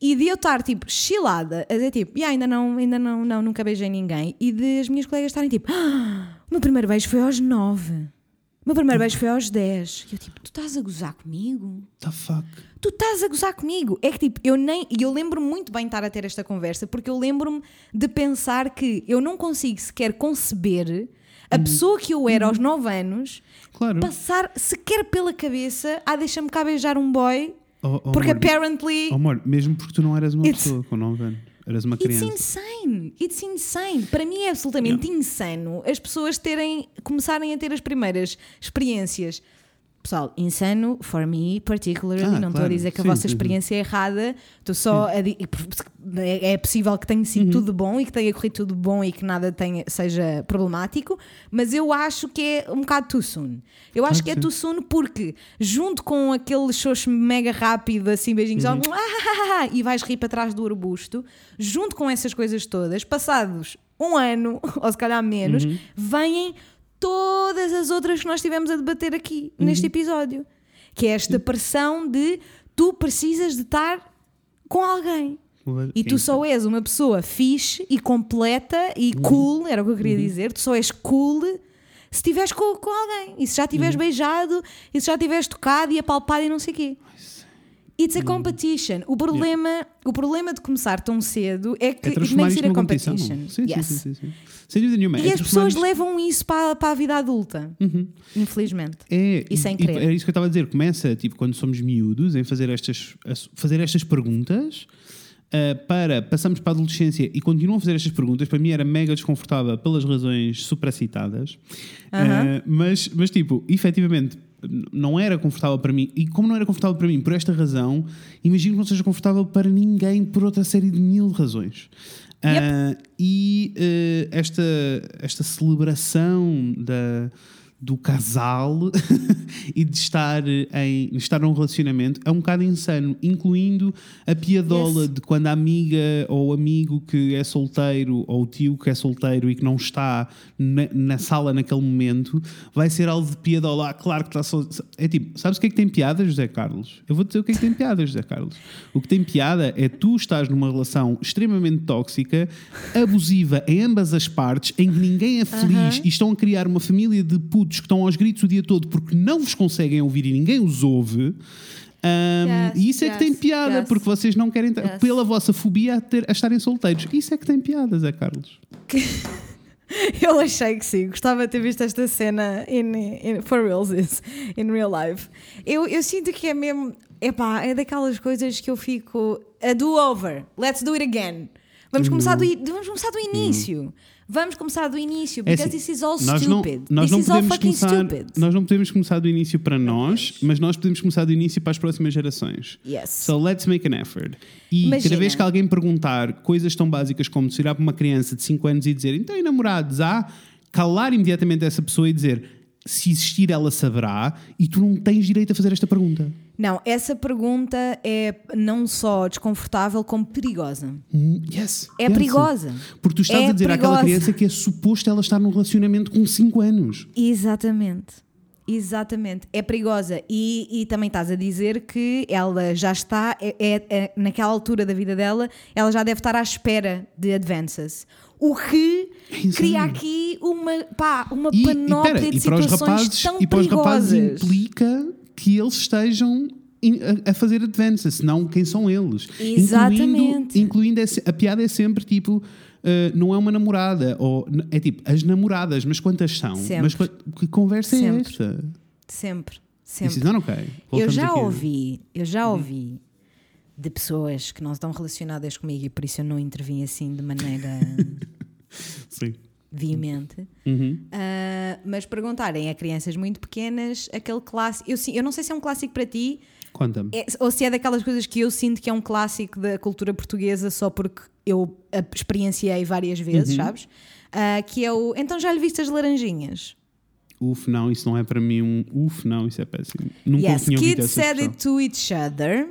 [SPEAKER 2] E de eu estar tipo chilada, a dizer tipo, "Ya, ainda não, ainda não, não, nunca beijei ninguém. E de as minhas colegas estarem tipo, ah, o meu primeiro beijo foi aos nove. O meu primeiro beijo foi aos 10. E eu tipo, tu estás a gozar comigo?
[SPEAKER 1] The fuck?
[SPEAKER 2] Tu estás a gozar comigo? É que tipo, eu nem. E eu lembro-me muito bem estar a ter esta conversa, porque eu lembro-me de pensar que eu não consigo sequer conceber a pessoa que eu era aos 9 anos
[SPEAKER 1] Claro.
[SPEAKER 2] passar sequer pela cabeça a deixa-me cá beijar um boy,
[SPEAKER 1] Oh, oh,
[SPEAKER 2] porque
[SPEAKER 1] amor,
[SPEAKER 2] apparently.
[SPEAKER 1] oh, amor, mesmo porque tu não eras uma
[SPEAKER 2] It's-
[SPEAKER 1] pessoa com 9 anos, eras uma
[SPEAKER 2] It's
[SPEAKER 1] criança.
[SPEAKER 2] insane. It's insane. Para mim é absolutamente insano as pessoas terem, começarem a ter as primeiras experiências. Pessoal, insano, for me particularly,
[SPEAKER 1] Ah,
[SPEAKER 2] não estou a
[SPEAKER 1] claro.
[SPEAKER 2] dizer que a
[SPEAKER 1] Sim,
[SPEAKER 2] vossa
[SPEAKER 1] sim, sim.
[SPEAKER 2] experiência é errada, estou só a é é possível que tenha
[SPEAKER 1] Uhum.
[SPEAKER 2] sido tudo bom e que tenha corrido tudo bom e que nada tenha, seja problemático, mas eu acho que é um bocado too soon. Eu acho
[SPEAKER 1] Claro
[SPEAKER 2] que é too soon porque, junto com aquele xoxo mega rápido, assim, beijinhos,
[SPEAKER 1] Uhum.
[SPEAKER 2] ó, e vais rir para trás do arbusto, junto com essas coisas todas, passados um ano, ou se calhar menos,
[SPEAKER 1] Uhum.
[SPEAKER 2] vêm todas as outras que nós tivemos a debater aqui
[SPEAKER 1] Uhum.
[SPEAKER 2] neste episódio. Que é esta pressão de tu precisas de estar com alguém. E tu só és uma pessoa fixe e completa e
[SPEAKER 1] Uhum.
[SPEAKER 2] cool, era o que eu queria dizer, tu só és cool se estiveres com, com alguém. E se já
[SPEAKER 1] Uhum.
[SPEAKER 2] tiveres beijado, e se já tiveres tocado e apalpado e não sei o quê. It's a
[SPEAKER 1] Uhum.
[SPEAKER 2] competition. O problema, o problema de começar tão cedo é que
[SPEAKER 1] É
[SPEAKER 2] it makes it a competition.
[SPEAKER 1] Sim, sim,
[SPEAKER 2] Yes.
[SPEAKER 1] sim, sim, sim. Sem dúvida nenhuma.
[SPEAKER 2] E
[SPEAKER 1] é
[SPEAKER 2] as pessoas
[SPEAKER 1] transformar isto-
[SPEAKER 2] levam isso para, para a vida adulta. Infelizmente.
[SPEAKER 1] É,
[SPEAKER 2] E sem querer.
[SPEAKER 1] Era isso que eu estava a dizer. Começa, tipo, quando somos miúdos, em fazer estas, fazer estas perguntas. ah, para passamos para a adolescência e continuam a fazer estas perguntas, para mim era mega desconfortável pelas razões supracitadas, Ah, mas, mas tipo, efetivamente não era confortável para mim, e como não era confortável para mim por esta razão, imagino que não seja confortável para ninguém por outra série de mil razões. Ah, e eh, esta, esta celebração da, do casal e de estar em estar num relacionamento é um bocado insano, incluindo a piadola
[SPEAKER 2] Yes.
[SPEAKER 1] de quando a amiga ou o amigo que é solteiro ou o tio que é solteiro e que não está na, na sala naquele momento vai ser algo de piadola. Ah, claro que está só. É tipo, sabes o que é que tem piada, José Carlos? Eu vou dizer o que é que tem piada, José Carlos. O que tem piada é tu estás numa relação extremamente tóxica, abusiva em ambas as partes, em que ninguém é feliz e estão a criar uma família de putos que estão aos gritos o dia todo porque não vos conseguem ouvir e ninguém os ouve. Ahm,
[SPEAKER 2] Yes,
[SPEAKER 1] e isso é que tem
[SPEAKER 2] yes,
[SPEAKER 1] piada,
[SPEAKER 2] yes.
[SPEAKER 1] porque vocês não querem,
[SPEAKER 2] Yes.
[SPEAKER 1] pela vossa fobia a, ter- a estarem solteiros. Isso é que tem piada, Zé Carlos.
[SPEAKER 2] Eu achei que sim, gostava de ter visto esta cena in, in, for reals, in real life. Eu, eu sinto que é mesmo, epá, é daquelas coisas que eu fico a do over, let's do it again. Vamos começar do, i- vamos começar do início. Vamos começar do início,
[SPEAKER 1] É
[SPEAKER 2] because
[SPEAKER 1] assim,
[SPEAKER 2] this is all
[SPEAKER 1] nós não,
[SPEAKER 2] stupid.
[SPEAKER 1] nós
[SPEAKER 2] this
[SPEAKER 1] não
[SPEAKER 2] is all fucking
[SPEAKER 1] começar,
[SPEAKER 2] stupid.
[SPEAKER 1] nós não podemos começar do início para nós, mas nós podemos começar do início para as próximas gerações.
[SPEAKER 2] Yes.
[SPEAKER 1] So let's make an effort. E
[SPEAKER 2] Imagina.
[SPEAKER 1] cada vez que alguém perguntar coisas tão básicas como se olhar para uma criança de 5 anos e dizer então e namorados há, calar imediatamente essa pessoa e dizer se existir ela saberá e tu não tens direito a fazer esta pergunta.
[SPEAKER 2] Não, essa pergunta é não só desconfortável, como perigosa.
[SPEAKER 1] Hum, Yes.
[SPEAKER 2] É
[SPEAKER 1] yes.
[SPEAKER 2] perigosa.
[SPEAKER 1] Porque tu estás
[SPEAKER 2] É
[SPEAKER 1] a dizer àquela
[SPEAKER 2] perigosa.
[SPEAKER 1] criança que é suposto ela estar num relacionamento com 5 anos.
[SPEAKER 2] Exatamente. Exatamente, é perigosa e, e também estás a dizer que ela já está, é, é- é- naquela altura da vida dela, ela já deve estar à espera de advances. O que
[SPEAKER 1] insano.
[SPEAKER 2] cria aqui uma, pá, uma
[SPEAKER 1] E, e,
[SPEAKER 2] panóplia
[SPEAKER 1] pera,
[SPEAKER 2] de
[SPEAKER 1] e para os
[SPEAKER 2] situações
[SPEAKER 1] rapazes,
[SPEAKER 2] tão
[SPEAKER 1] e para os rapazes
[SPEAKER 2] perigosas.
[SPEAKER 1] implica que eles estejam a, a fazer advances, senão quem são eles.
[SPEAKER 2] Exatamente.
[SPEAKER 1] Incluindo, incluindo é se- a piada é sempre tipo. uh, não é uma namorada, ou é tipo as namoradas, mas quantas são?
[SPEAKER 2] Sempre.
[SPEAKER 1] Mas que conversa
[SPEAKER 2] Sempre.
[SPEAKER 1] é esta?
[SPEAKER 2] Sempre, sempre.
[SPEAKER 1] not okay.
[SPEAKER 2] Eu já
[SPEAKER 1] aqui.
[SPEAKER 2] ouvi, eu já ouvi de pessoas que não estão relacionadas comigo e por isso eu não intervim assim de maneira
[SPEAKER 1] Sim.
[SPEAKER 2] Veemente.
[SPEAKER 1] Uhum.
[SPEAKER 2] Uh, mas perguntarem a crianças muito pequenas aquele clássico. Eu, eu não sei se é um clássico para ti
[SPEAKER 1] Conta-me.
[SPEAKER 2] é- ou se é daquelas coisas que eu sinto que é um clássico da cultura portuguesa só porque eu a experienciei várias vezes,
[SPEAKER 1] Uhum.
[SPEAKER 2] sabes? Uh, que é o. Então já lhe viste as laranjinhas?
[SPEAKER 1] Uf, não, isso não é para mim um. Uf, não, isso é péssimo. Nunca
[SPEAKER 2] yes,
[SPEAKER 1] tinha ouvido
[SPEAKER 2] kids said it to each other.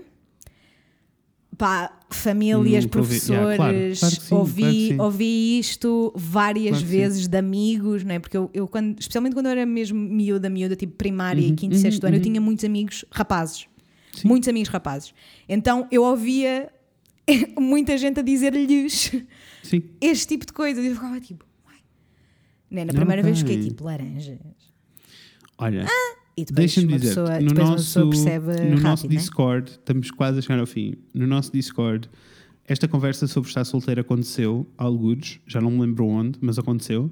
[SPEAKER 2] Pá, famílias,
[SPEAKER 1] ouvi.
[SPEAKER 2] professores,
[SPEAKER 1] Yeah, claro, claro sim,
[SPEAKER 2] ouvi,
[SPEAKER 1] claro
[SPEAKER 2] ouvi isto várias vezes de amigos, não é? Porque eu, eu quando, especialmente quando eu era mesmo miúda, miúda, tipo primária,
[SPEAKER 1] Uhum,
[SPEAKER 2] quinto,
[SPEAKER 1] uhum,
[SPEAKER 2] sexto ano, eu
[SPEAKER 1] uhum.
[SPEAKER 2] tinha muitos amigos rapazes.
[SPEAKER 1] Sim.
[SPEAKER 2] Muitos amigos rapazes. Então eu ouvia muita gente a dizer-lhes este tipo de coisa. E eu ficava tipo, uai. Né, Na
[SPEAKER 1] Não
[SPEAKER 2] primeira vez fiquei tipo, laranjas.
[SPEAKER 1] Olha,
[SPEAKER 2] E depois
[SPEAKER 1] deixa-me
[SPEAKER 2] uma
[SPEAKER 1] dizer,
[SPEAKER 2] pessoa,
[SPEAKER 1] no
[SPEAKER 2] depois uma
[SPEAKER 1] nosso,
[SPEAKER 2] pessoa percebe
[SPEAKER 1] no
[SPEAKER 2] rápido,
[SPEAKER 1] nosso
[SPEAKER 2] né?
[SPEAKER 1] Discord, estamos quase a chegar ao fim. No nosso Discord, esta conversa sobre estar solteiro aconteceu, alguns, já não me lembro onde, mas aconteceu.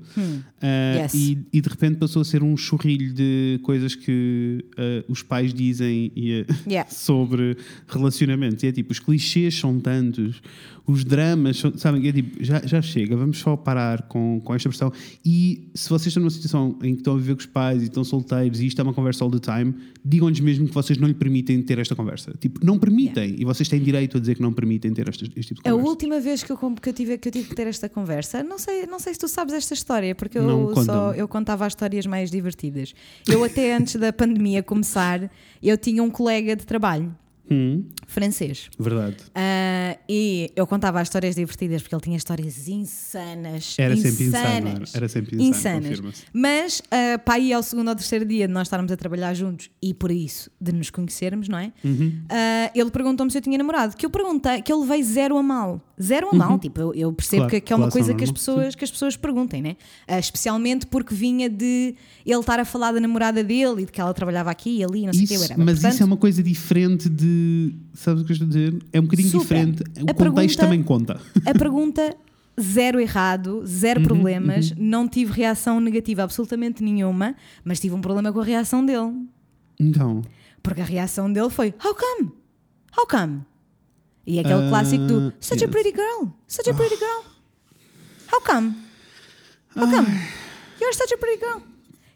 [SPEAKER 1] Ah,
[SPEAKER 2] Yes.
[SPEAKER 1] e, e de repente passou a ser um churrilho de coisas que ah, os pais dizem e, ah,
[SPEAKER 2] Yeah.
[SPEAKER 1] sobre relacionamentos. E é tipo, os clichês são tantos, os dramas, são, sabem? É tipo, já, já chega, vamos só parar com, com esta expressão. E se vocês estão numa situação em que estão a viver com os pais e estão solteiros e isto é uma conversa all the time, digam-lhes mesmo que vocês não lhe permitem ter esta conversa. Tipo, não permitem. E vocês têm direito a dizer que não permitem ter este, este tipo de
[SPEAKER 2] A
[SPEAKER 1] conversa.
[SPEAKER 2] última vez que eu, que, eu tive, que eu tive que ter esta conversa, não sei, não sei se tu sabes esta história, porque eu, só, eu contava as histórias mais divertidas. Eu, até antes da pandemia começar, eu tinha um colega de trabalho
[SPEAKER 1] Hum,
[SPEAKER 2] francês.
[SPEAKER 1] verdade.
[SPEAKER 2] Ah, e eu contava as histórias divertidas porque ele tinha histórias insanas.
[SPEAKER 1] Era sempre insano.
[SPEAKER 2] insanas.
[SPEAKER 1] Era sempre insano,
[SPEAKER 2] insanas. Mas uh, para aí ao segundo ou terceiro dia de nós estarmos a trabalhar juntos e por isso de nos conhecermos, não é?
[SPEAKER 1] Uhum.
[SPEAKER 2] Ah, ele perguntou-me se eu tinha namorado. Que eu perguntei, que eu levei zero a mal. Zero a mal. Tipo, eu, eu percebo
[SPEAKER 1] Uhum. Claro,
[SPEAKER 2] que, que é uma
[SPEAKER 1] relação
[SPEAKER 2] coisa que as, pessoas, que as pessoas perguntem, né? Ah, especialmente porque vinha de ele estar a falar da namorada dele e de que ela trabalhava aqui e ali, não sei o que.
[SPEAKER 1] Mas
[SPEAKER 2] Portanto,
[SPEAKER 1] isso é uma coisa diferente de. Sabes o que eu estou a dizer? É um bocadinho
[SPEAKER 2] Super.
[SPEAKER 1] diferente. O
[SPEAKER 2] A
[SPEAKER 1] contexto
[SPEAKER 2] pergunta-
[SPEAKER 1] também conta.
[SPEAKER 2] A pergunta, zero errado, zero
[SPEAKER 1] Uhum,
[SPEAKER 2] problemas, não tive reação negativa absolutamente nenhuma, mas tive um problema com a reação dele.
[SPEAKER 1] Então.
[SPEAKER 2] Porque a reação dele foi: How come? How come? E aquele
[SPEAKER 1] Ah,
[SPEAKER 2] clássico do Such a
[SPEAKER 1] yes.
[SPEAKER 2] pretty girl, such a pretty girl. How come? How come? You're such a pretty girl.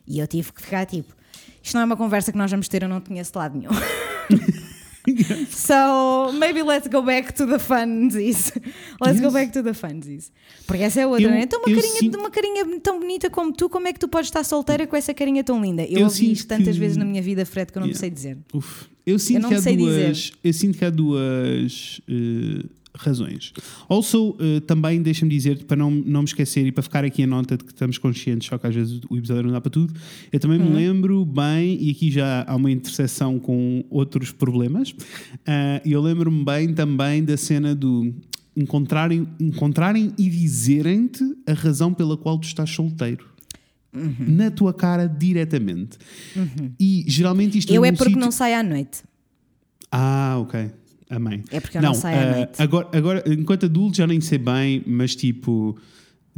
[SPEAKER 2] E eu tive que ficar tipo: Isto não é uma conversa que nós vamos ter, eu não conheço de lado nenhum. So maybe let's go back to the funsies. Let's go
[SPEAKER 1] Yes.
[SPEAKER 2] back to the funsies. Porque essa é outra,
[SPEAKER 1] Eu-
[SPEAKER 2] né? Então uma
[SPEAKER 1] eu
[SPEAKER 2] carinha,
[SPEAKER 1] sinto-
[SPEAKER 2] uma carinha tão bonita como tu, como é que tu podes estar solteira com essa carinha tão linda? Eu,
[SPEAKER 1] Eu
[SPEAKER 2] ouvi isto tantas
[SPEAKER 1] que-
[SPEAKER 2] vezes na minha vida, Fred, que eu não
[SPEAKER 1] Yeah.
[SPEAKER 2] sei dizer.
[SPEAKER 1] Uf. Eu sinto
[SPEAKER 2] não
[SPEAKER 1] que há
[SPEAKER 2] sei
[SPEAKER 1] duas.
[SPEAKER 2] dizer.
[SPEAKER 1] Eu sinto que há duas eh, razões. Also, eh, também deixa-me dizer, para não, não me esquecer e para ficar aqui a nota de que estamos conscientes, só que às vezes o episódio não dá para tudo. Eu também
[SPEAKER 2] Uhum.
[SPEAKER 1] me lembro bem, e aqui já há uma interseção com outros problemas, e eu lembro-me bem também da cena do. Encontrarem, encontrarem e dizerem-te a razão pela qual tu estás solteiro.
[SPEAKER 2] Uhum.
[SPEAKER 1] Na tua cara diretamente. E geralmente isto
[SPEAKER 2] Eu é porque
[SPEAKER 1] sítio-
[SPEAKER 2] não saio à noite.
[SPEAKER 1] ah, ok. Amém.
[SPEAKER 2] É porque eu não saio à
[SPEAKER 1] eh,
[SPEAKER 2] noite.
[SPEAKER 1] Agora, agora, enquanto adulto, já nem sei bem, mas tipo,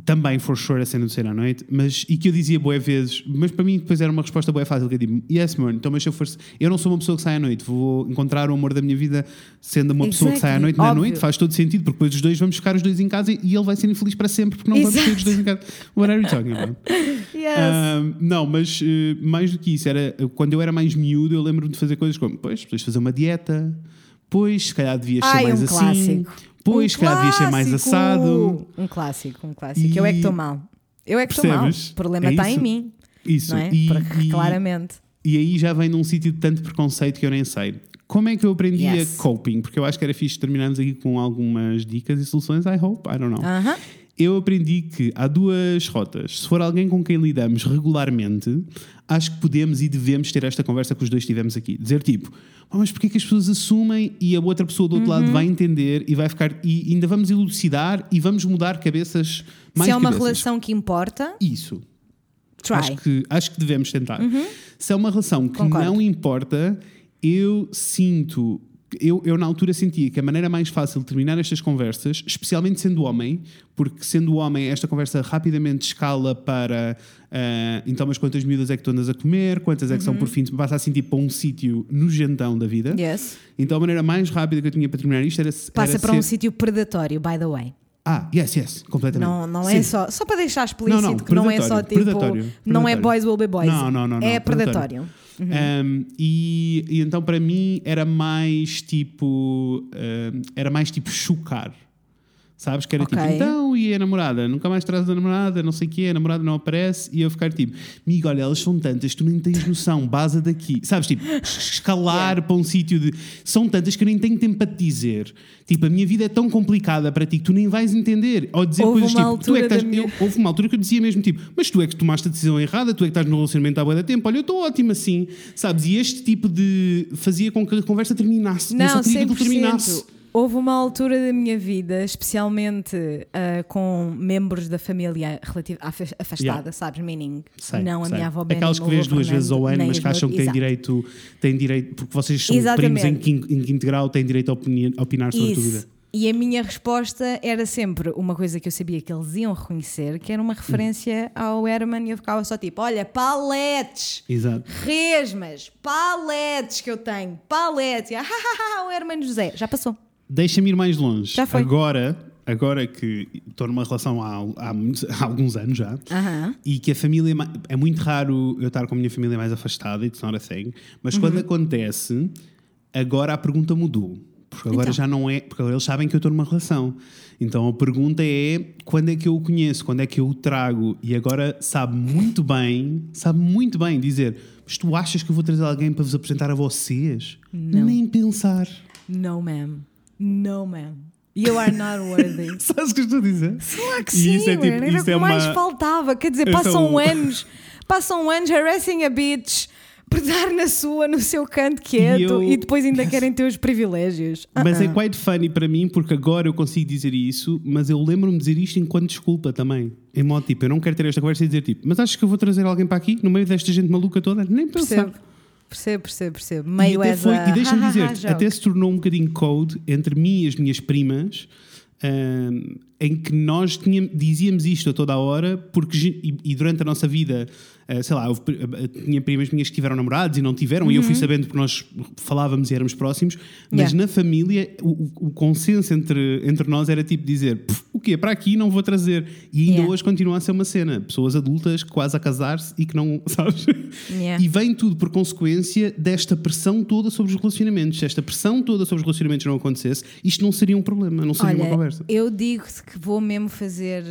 [SPEAKER 1] também for sure a cena do sair à noite, mas e que eu dizia boé vezes, mas para mim depois era uma resposta boé fácil, que eu digo, yes, man, então mas se eu for, eu não sou uma pessoa que sai à noite, vou encontrar o amor da minha vida sendo uma pessoa que sai à
[SPEAKER 2] Exactly,
[SPEAKER 1] noite na noite, faz todo sentido, porque depois os dois vamos ficar os dois em casa e, ele vai ser infeliz para sempre, porque não vamos ter os dois em casa. What are you talking about?
[SPEAKER 2] Yes.
[SPEAKER 1] Não, mas eh, mais do que isso, era, quando eu era mais miúdo, eu lembro-me de fazer coisas como, pois, precisas fazer uma dieta, pois, se calhar devias ser
[SPEAKER 2] Ai,
[SPEAKER 1] mais
[SPEAKER 2] um
[SPEAKER 1] assim,
[SPEAKER 2] clássico.
[SPEAKER 1] pois,
[SPEAKER 2] Um
[SPEAKER 1] se calhar devias ser mais assado.
[SPEAKER 2] Um clássico, um clássico. Eu é que
[SPEAKER 1] E-
[SPEAKER 2] estou mal. Eu é que estou mal. O problema
[SPEAKER 1] É
[SPEAKER 2] está em
[SPEAKER 1] isso.
[SPEAKER 2] mim,
[SPEAKER 1] Isso.
[SPEAKER 2] não é?
[SPEAKER 1] E,
[SPEAKER 2] Porque,
[SPEAKER 1] e-
[SPEAKER 2] claramente.
[SPEAKER 1] e aí já vem de um sítio de tanto preconceito que eu nem sei. Como é que eu aprendi
[SPEAKER 2] Yes.
[SPEAKER 1] a coping? Porque eu acho que era fixe terminarmos aqui com algumas dicas e soluções. I hope, I don't know.
[SPEAKER 2] Aham.
[SPEAKER 1] Eu aprendi que há duas rotas. Se for alguém com quem lidamos regularmente, acho que podemos e devemos ter esta conversa que os dois tivemos aqui. Dizer tipo, "Oh, mas porquê que as pessoas assumem e a outra pessoa do outro
[SPEAKER 2] Uhum.
[SPEAKER 1] lado vai entender e vai ficar. E ainda vamos elucidar e vamos mudar cabeças mais
[SPEAKER 2] Se é uma
[SPEAKER 1] cabeças.
[SPEAKER 2] relação que importa,
[SPEAKER 1] Isso.
[SPEAKER 2] try.
[SPEAKER 1] Acho que, acho que devemos tentar. Se é uma relação que
[SPEAKER 2] Concordo.
[SPEAKER 1] não importa, eu sinto. Eu, eu, na altura, sentia que a maneira mais fácil de terminar estas conversas, especialmente sendo homem, porque sendo homem, esta conversa rapidamente escala para ah, então, mas quantas miúdas é que tu andas a comer, quantas é que são por fim, passa assim tipo para um sítio nojentão da vida.
[SPEAKER 2] Yes.
[SPEAKER 1] Então, a maneira mais rápida que eu tinha para terminar isto era.
[SPEAKER 2] Passa
[SPEAKER 1] era
[SPEAKER 2] para um
[SPEAKER 1] ser-
[SPEAKER 2] sítio predatório, by the way.
[SPEAKER 1] Ah, yes, yes, completamente.
[SPEAKER 2] Não, não
[SPEAKER 1] Sim.
[SPEAKER 2] é só. Só para deixar explícito
[SPEAKER 1] Não, não,
[SPEAKER 2] que não é só tipo.
[SPEAKER 1] predatório,
[SPEAKER 2] Não é
[SPEAKER 1] predatório.
[SPEAKER 2] boys will be boys.
[SPEAKER 1] Não, não, não, não,
[SPEAKER 2] É
[SPEAKER 1] predatório.
[SPEAKER 2] predatório.
[SPEAKER 1] Um, e, e então para mim era mais tipo era mais tipo chocar sabes que era
[SPEAKER 2] Ok.
[SPEAKER 1] tipo então e a namorada nunca mais traz a namorada não sei o que a namorada não aparece e eu ficar tipo amigo olha elas são tantas tu nem tens noção base daqui sabes tipo escalar para um sítio de são tantas que eu nem tenho tempo para te dizer tipo a minha vida é tão complicada para ti que tu nem vais entender ou dizer
[SPEAKER 2] Houve
[SPEAKER 1] coisas tipo tu é que estás
[SPEAKER 2] minha-
[SPEAKER 1] eu- houve uma altura que eu dizia mesmo tipo, mas tu é que tomaste a decisão errada, tu é que estás no relacionamento há boa da tempo, olha, eu estou ótimo assim, sabes? E este tipo de fazia com que a conversa terminasse. e eu só
[SPEAKER 2] Não,
[SPEAKER 1] queria que aquilo
[SPEAKER 2] 100%.
[SPEAKER 1] terminasse.
[SPEAKER 2] Houve uma altura da minha vida, especialmente ah, com membros da família relativa, afa- afastada,
[SPEAKER 1] Yeah.
[SPEAKER 2] sabes? Meaning,
[SPEAKER 1] Sei,
[SPEAKER 2] não a
[SPEAKER 1] sei.
[SPEAKER 2] minha avó Benny,
[SPEAKER 1] Aquelas que vês duas vezes ao
[SPEAKER 2] Fernando,
[SPEAKER 1] ano, mas que acham que têm direito, têm direito, porque vocês são
[SPEAKER 2] Exatamente.
[SPEAKER 1] primos em quinto, grau, têm direito a, opini- a opinar sobre a.
[SPEAKER 2] Isso. E a minha resposta era sempre uma coisa que eu sabia que eles iam reconhecer, que era uma referência ao Herman, e eu ficava só tipo: olha, paletes,
[SPEAKER 1] Exato.
[SPEAKER 2] resmas, paletes que eu tenho, paletes. E, ah, ah, ah, o Herman José, já passou.
[SPEAKER 1] Deixa-me ir mais longe.
[SPEAKER 2] Já foi.
[SPEAKER 1] Agora, agora que estou numa relação há, há, há alguns anos já, e que a família ma- é muito raro eu estar com a minha família mais afastada, it's not a thing, mas
[SPEAKER 2] Uhum.
[SPEAKER 1] quando acontece, agora a pergunta mudou. Porque agora
[SPEAKER 2] Então.
[SPEAKER 1] já não é, porque agora eles sabem que eu estou numa relação. Então a pergunta é quando é que eu o conheço, quando é que eu o trago? E agora sabe muito bem, sabe muito bem dizer, mas tu achas que eu vou trazer alguém para vos apresentar a vocês?
[SPEAKER 2] Não.
[SPEAKER 1] Nem pensar.
[SPEAKER 2] No, ma'am. No, ma'am. You are not worthy.
[SPEAKER 1] Sabes o que estou a dizer?
[SPEAKER 2] Claro que
[SPEAKER 1] E
[SPEAKER 2] sim,
[SPEAKER 1] isso é tipo-
[SPEAKER 2] man, era o que
[SPEAKER 1] é
[SPEAKER 2] mais
[SPEAKER 1] uma-
[SPEAKER 2] faltava. Quer dizer, passam
[SPEAKER 1] o-
[SPEAKER 2] anos, passam anos harassing a bitch, por dar na sua, no seu canto quieto,
[SPEAKER 1] eu-
[SPEAKER 2] e, depois ainda querem ter os privilégios.
[SPEAKER 1] Mas é
[SPEAKER 2] Uh-uh.
[SPEAKER 1] quite funny para mim porque agora eu consigo dizer isso, mas eu lembro-me de dizer isto enquanto desculpa também. Em modo tipo, eu não quero ter esta conversa e dizer tipo, mas achas que eu vou trazer alguém para aqui no meio desta gente maluca toda? Nem pensar.
[SPEAKER 2] Percebo, percebo, percebo, percebo.
[SPEAKER 1] E,
[SPEAKER 2] Meio
[SPEAKER 1] até
[SPEAKER 2] as
[SPEAKER 1] foi-
[SPEAKER 2] a
[SPEAKER 1] e deixa-me dizer, até se tornou um bocadinho code entre mim e as minhas primas. ahm, em que nós tínhamos, dizíamos isto a toda a hora porque, e, e durante a nossa vida ah, sei lá, houve pri- ah, tinha primas minhas que tiveram namorados e não tiveram e eu fui sabendo porque nós falávamos e éramos próximos mas
[SPEAKER 2] Uhum. Yeah.
[SPEAKER 1] na família o, o- consenso entre, entre nós era tipo dizer "Pff, o quê, para aqui não vou trazer e ainda
[SPEAKER 2] Yeah.
[SPEAKER 1] hoje continua a ser uma cena pessoas adultas quase a casar-se e que não, sabes?
[SPEAKER 2] Yeah.
[SPEAKER 1] E vem tudo por consequência desta pressão toda sobre os relacionamentos. Se esta pressão toda sobre os relacionamentos não acontecesse, isto não seria um problema, não seria uma
[SPEAKER 2] Olha,
[SPEAKER 1] conversa.
[SPEAKER 2] eu digo-te que vou mesmo fazer.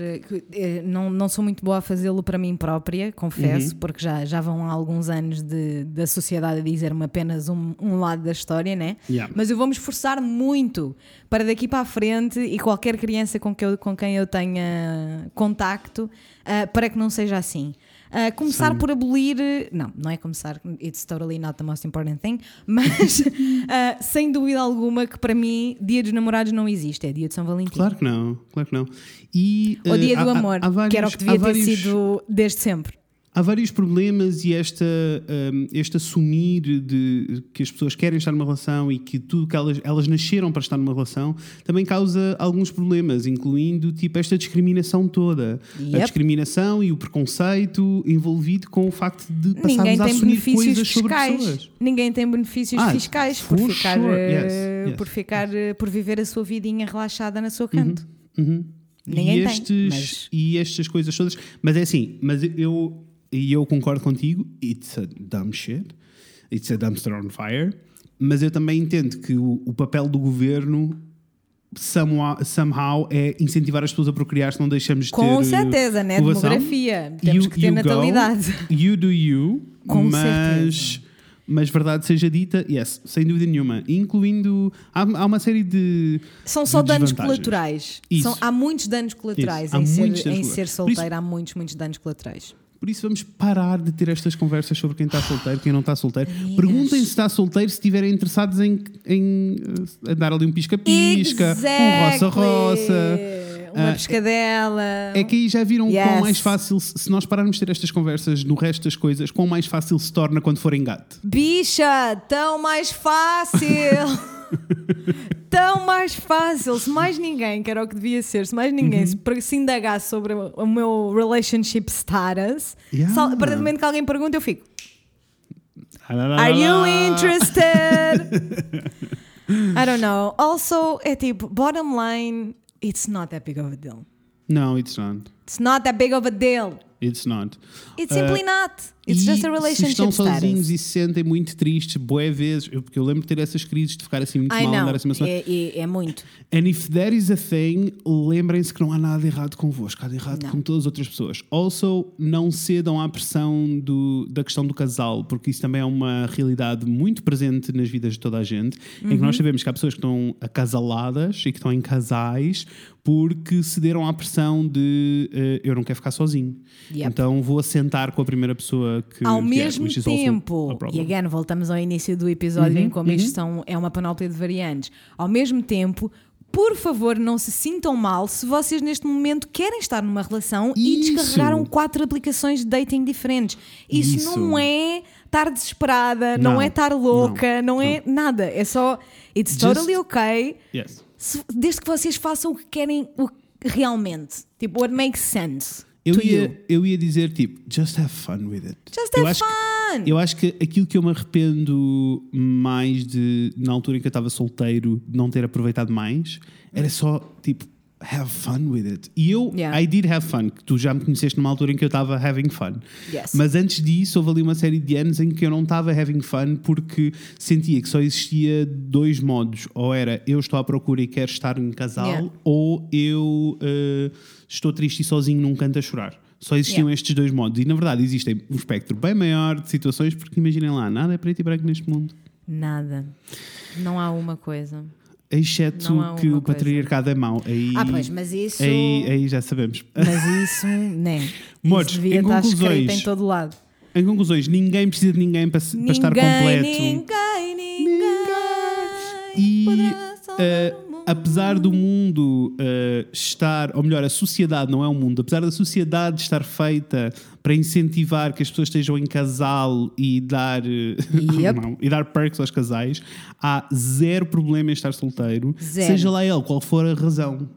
[SPEAKER 2] eh, Não, não sou muito boa a fazê-lo para mim própria, confesso,
[SPEAKER 1] Uhum.
[SPEAKER 2] Porque já, já vão há alguns anos de, da sociedade a dizer-me apenas um, um lado da história, né?
[SPEAKER 1] Yeah.
[SPEAKER 2] Mas eu vou me esforçar muito para daqui para a frente e qualquer criança com, que eu, com quem eu tenha contacto, ah, para que não seja assim. Ah, começar
[SPEAKER 1] Sim.
[SPEAKER 2] por abolir, não, não é começar, it's totally not the most important thing, mas ah, sem dúvida alguma que para mim dia dos namorados não existe, é dia de São Valentim.
[SPEAKER 1] Claro que não, claro que não. E,
[SPEAKER 2] O
[SPEAKER 1] eh,
[SPEAKER 2] dia
[SPEAKER 1] há-
[SPEAKER 2] do
[SPEAKER 1] há-
[SPEAKER 2] amor,
[SPEAKER 1] há vários-
[SPEAKER 2] que era o que devia
[SPEAKER 1] há
[SPEAKER 2] ter
[SPEAKER 1] vários-
[SPEAKER 2] sido desde sempre.
[SPEAKER 1] Há vários problemas e esta, hum, este assumir de que as pessoas querem estar numa relação e que tudo que elas, elas nasceram para estar numa relação também causa alguns problemas, incluindo tipo esta discriminação toda. A
[SPEAKER 2] Yep.
[SPEAKER 1] discriminação e o preconceito envolvido com o facto de passarmos
[SPEAKER 2] Ninguém
[SPEAKER 1] a
[SPEAKER 2] tem
[SPEAKER 1] assumir
[SPEAKER 2] benefícios
[SPEAKER 1] coisas sobre
[SPEAKER 2] fiscais.
[SPEAKER 1] pessoas.
[SPEAKER 2] Ninguém tem benefícios
[SPEAKER 1] Ah,
[SPEAKER 2] fiscais por ficar,
[SPEAKER 1] sure.
[SPEAKER 2] eh,
[SPEAKER 1] Yes, yes.
[SPEAKER 2] por ficar, eh, por viver a sua vidinha relaxada na sua canto.
[SPEAKER 1] Uhum.
[SPEAKER 2] Ninguém
[SPEAKER 1] e,
[SPEAKER 2] tem,
[SPEAKER 1] estes,
[SPEAKER 2] mas-
[SPEAKER 1] e estas coisas todas. Mas é assim, mas eu, e eu concordo contigo, it's a dumb shit, it's a dumpster on fire, mas eu também entendo que o, o papel do governo somehow, somehow é incentivar as pessoas a procriar se não deixamos de ter
[SPEAKER 2] Com
[SPEAKER 1] eh,
[SPEAKER 2] certeza, né?
[SPEAKER 1] população.
[SPEAKER 2] Demografia. Temos
[SPEAKER 1] You-
[SPEAKER 2] que ter
[SPEAKER 1] you go,
[SPEAKER 2] natalidade.
[SPEAKER 1] you do you,
[SPEAKER 2] Com
[SPEAKER 1] mas, mas verdade seja dita, yes, sem dúvida nenhuma. Incluindo. Há, há uma série de.
[SPEAKER 2] São só
[SPEAKER 1] de
[SPEAKER 2] danos colaterais. São- há muitos danos colaterais
[SPEAKER 1] Isso. Há
[SPEAKER 2] em, ser, em ser
[SPEAKER 1] Por isso-
[SPEAKER 2] solteiro. Há muitos, muitos danos colaterais.
[SPEAKER 1] Por isso vamos parar de ter estas conversas sobre quem está solteiro, quem não está solteiro. Perguntem se está solteiro se estiverem interessados em, em eh, dar ali um pisca-pisca, um roça-roça.
[SPEAKER 2] Uma
[SPEAKER 1] Ah,
[SPEAKER 2] pescadela.
[SPEAKER 1] É que aí já viram
[SPEAKER 2] Yes.
[SPEAKER 1] quão mais fácil, se nós pararmos de ter estas conversas no resto das coisas, quão mais fácil se torna quando for engate.
[SPEAKER 2] Bicha, tão mais fácil. tão mais fácil. Se mais ninguém, que era o que devia ser, se mais ninguém
[SPEAKER 1] Uhum.
[SPEAKER 2] se, indagasse sobre o meu relationship status,
[SPEAKER 1] Yeah.
[SPEAKER 2] a partir do momento que alguém pergunta, eu fico. Are
[SPEAKER 1] Are
[SPEAKER 2] you interested? I don't know. Also, é tipo, bottom line, it's not that big of a deal.
[SPEAKER 1] No, it's not.
[SPEAKER 2] It's not that big of a deal.
[SPEAKER 1] It's not.
[SPEAKER 2] It's simply uh, not. It's
[SPEAKER 1] E
[SPEAKER 2] just a
[SPEAKER 1] Se
[SPEAKER 2] relationship
[SPEAKER 1] estão
[SPEAKER 2] status.
[SPEAKER 1] sozinhos e se sentem muito tristes, boé vezes, eu- porque eu lembro de ter essas crises de ficar assim muito
[SPEAKER 2] I
[SPEAKER 1] mal,
[SPEAKER 2] know.
[SPEAKER 1] andar assim.
[SPEAKER 2] É, é, é muito.
[SPEAKER 1] And if that is a thing, lembrem-se que não há nada errado convosco, há nada errado
[SPEAKER 2] Não.
[SPEAKER 1] com todas as outras pessoas. Also, não cedam à pressão do, da questão do casal, porque isso também é uma realidade muito presente nas vidas de toda a gente, em que
[SPEAKER 2] Uhum.
[SPEAKER 1] nós sabemos que há pessoas que estão acasaladas e que estão em casais porque cederam à pressão de eh, eu não quero ficar sozinho.
[SPEAKER 2] Yep.
[SPEAKER 1] Então vou assentar com a primeira pessoa que.
[SPEAKER 2] Ao
[SPEAKER 1] que é,
[SPEAKER 2] mesmo
[SPEAKER 1] also
[SPEAKER 2] tempo, e again, voltamos ao início do episódio
[SPEAKER 1] Uhum,
[SPEAKER 2] em como isto são, é uma panóplia de variantes. Ao mesmo tempo, por favor, não se sintam mal se vocês neste momento querem estar numa relação e
[SPEAKER 1] Isso.
[SPEAKER 2] descarregaram quatro aplicações de dating diferentes. Isso,
[SPEAKER 1] Isso.
[SPEAKER 2] não é estar desesperada, não,
[SPEAKER 1] Não,
[SPEAKER 2] é estar louca, não, é nada. É só, it's
[SPEAKER 1] Just-
[SPEAKER 2] totally okay,
[SPEAKER 1] Yes.
[SPEAKER 2] Se- desde que vocês façam o que querem o que realmente. Tipo, what makes sense.
[SPEAKER 1] Eu
[SPEAKER 2] you.
[SPEAKER 1] ia, eu ia dizer tipo, just have fun with it.
[SPEAKER 2] Just
[SPEAKER 1] eu
[SPEAKER 2] have
[SPEAKER 1] que-
[SPEAKER 2] fun.
[SPEAKER 1] eu acho que aquilo que eu me arrependo mais de, na altura em que eu estava solteiro, de não ter aproveitado mais, era só tipo, have fun with it. E eu,
[SPEAKER 2] Yeah.
[SPEAKER 1] I did have fun, que tu já me conheceste numa altura em que eu estava having fun.
[SPEAKER 2] Yes.
[SPEAKER 1] Mas antes disso, houve ali uma série de anos em que eu não estava having fun porque sentia que só existia dois modos. Ou era eu estou à procura e quero estar em casal,
[SPEAKER 2] Yeah.
[SPEAKER 1] ou eu eh, estou triste e sozinho num canto a chorar. Só existiam
[SPEAKER 2] Yeah.
[SPEAKER 1] estes dois modos. E na verdade existem um espectro bem maior de situações, porque imaginem lá, nada é preto e branco neste mundo.
[SPEAKER 2] Nada. Não há uma coisa.
[SPEAKER 1] Exceto
[SPEAKER 2] há
[SPEAKER 1] que o patriarcado é mau. Aí,
[SPEAKER 2] Ah, pois, mas isso.
[SPEAKER 1] aí, aí já sabemos.
[SPEAKER 2] Mas isso, né?
[SPEAKER 1] Modos,
[SPEAKER 2] isso devia
[SPEAKER 1] em
[SPEAKER 2] estar
[SPEAKER 1] conclusões,
[SPEAKER 2] em todo lado.
[SPEAKER 1] Em conclusões, ninguém precisa de ninguém para, se- para estar completo.
[SPEAKER 2] Ninguém, ninguém.
[SPEAKER 1] E
[SPEAKER 2] poderá
[SPEAKER 1] apesar do mundo eh, estar, ou melhor, a sociedade não é o mundo, apesar da sociedade estar feita para incentivar que as pessoas estejam em casal e dar, eh,
[SPEAKER 2] Yep.
[SPEAKER 1] não, e dar perks aos casais, há zero problema em estar solteiro,
[SPEAKER 2] Zero.
[SPEAKER 1] seja lá ele qual for a razão.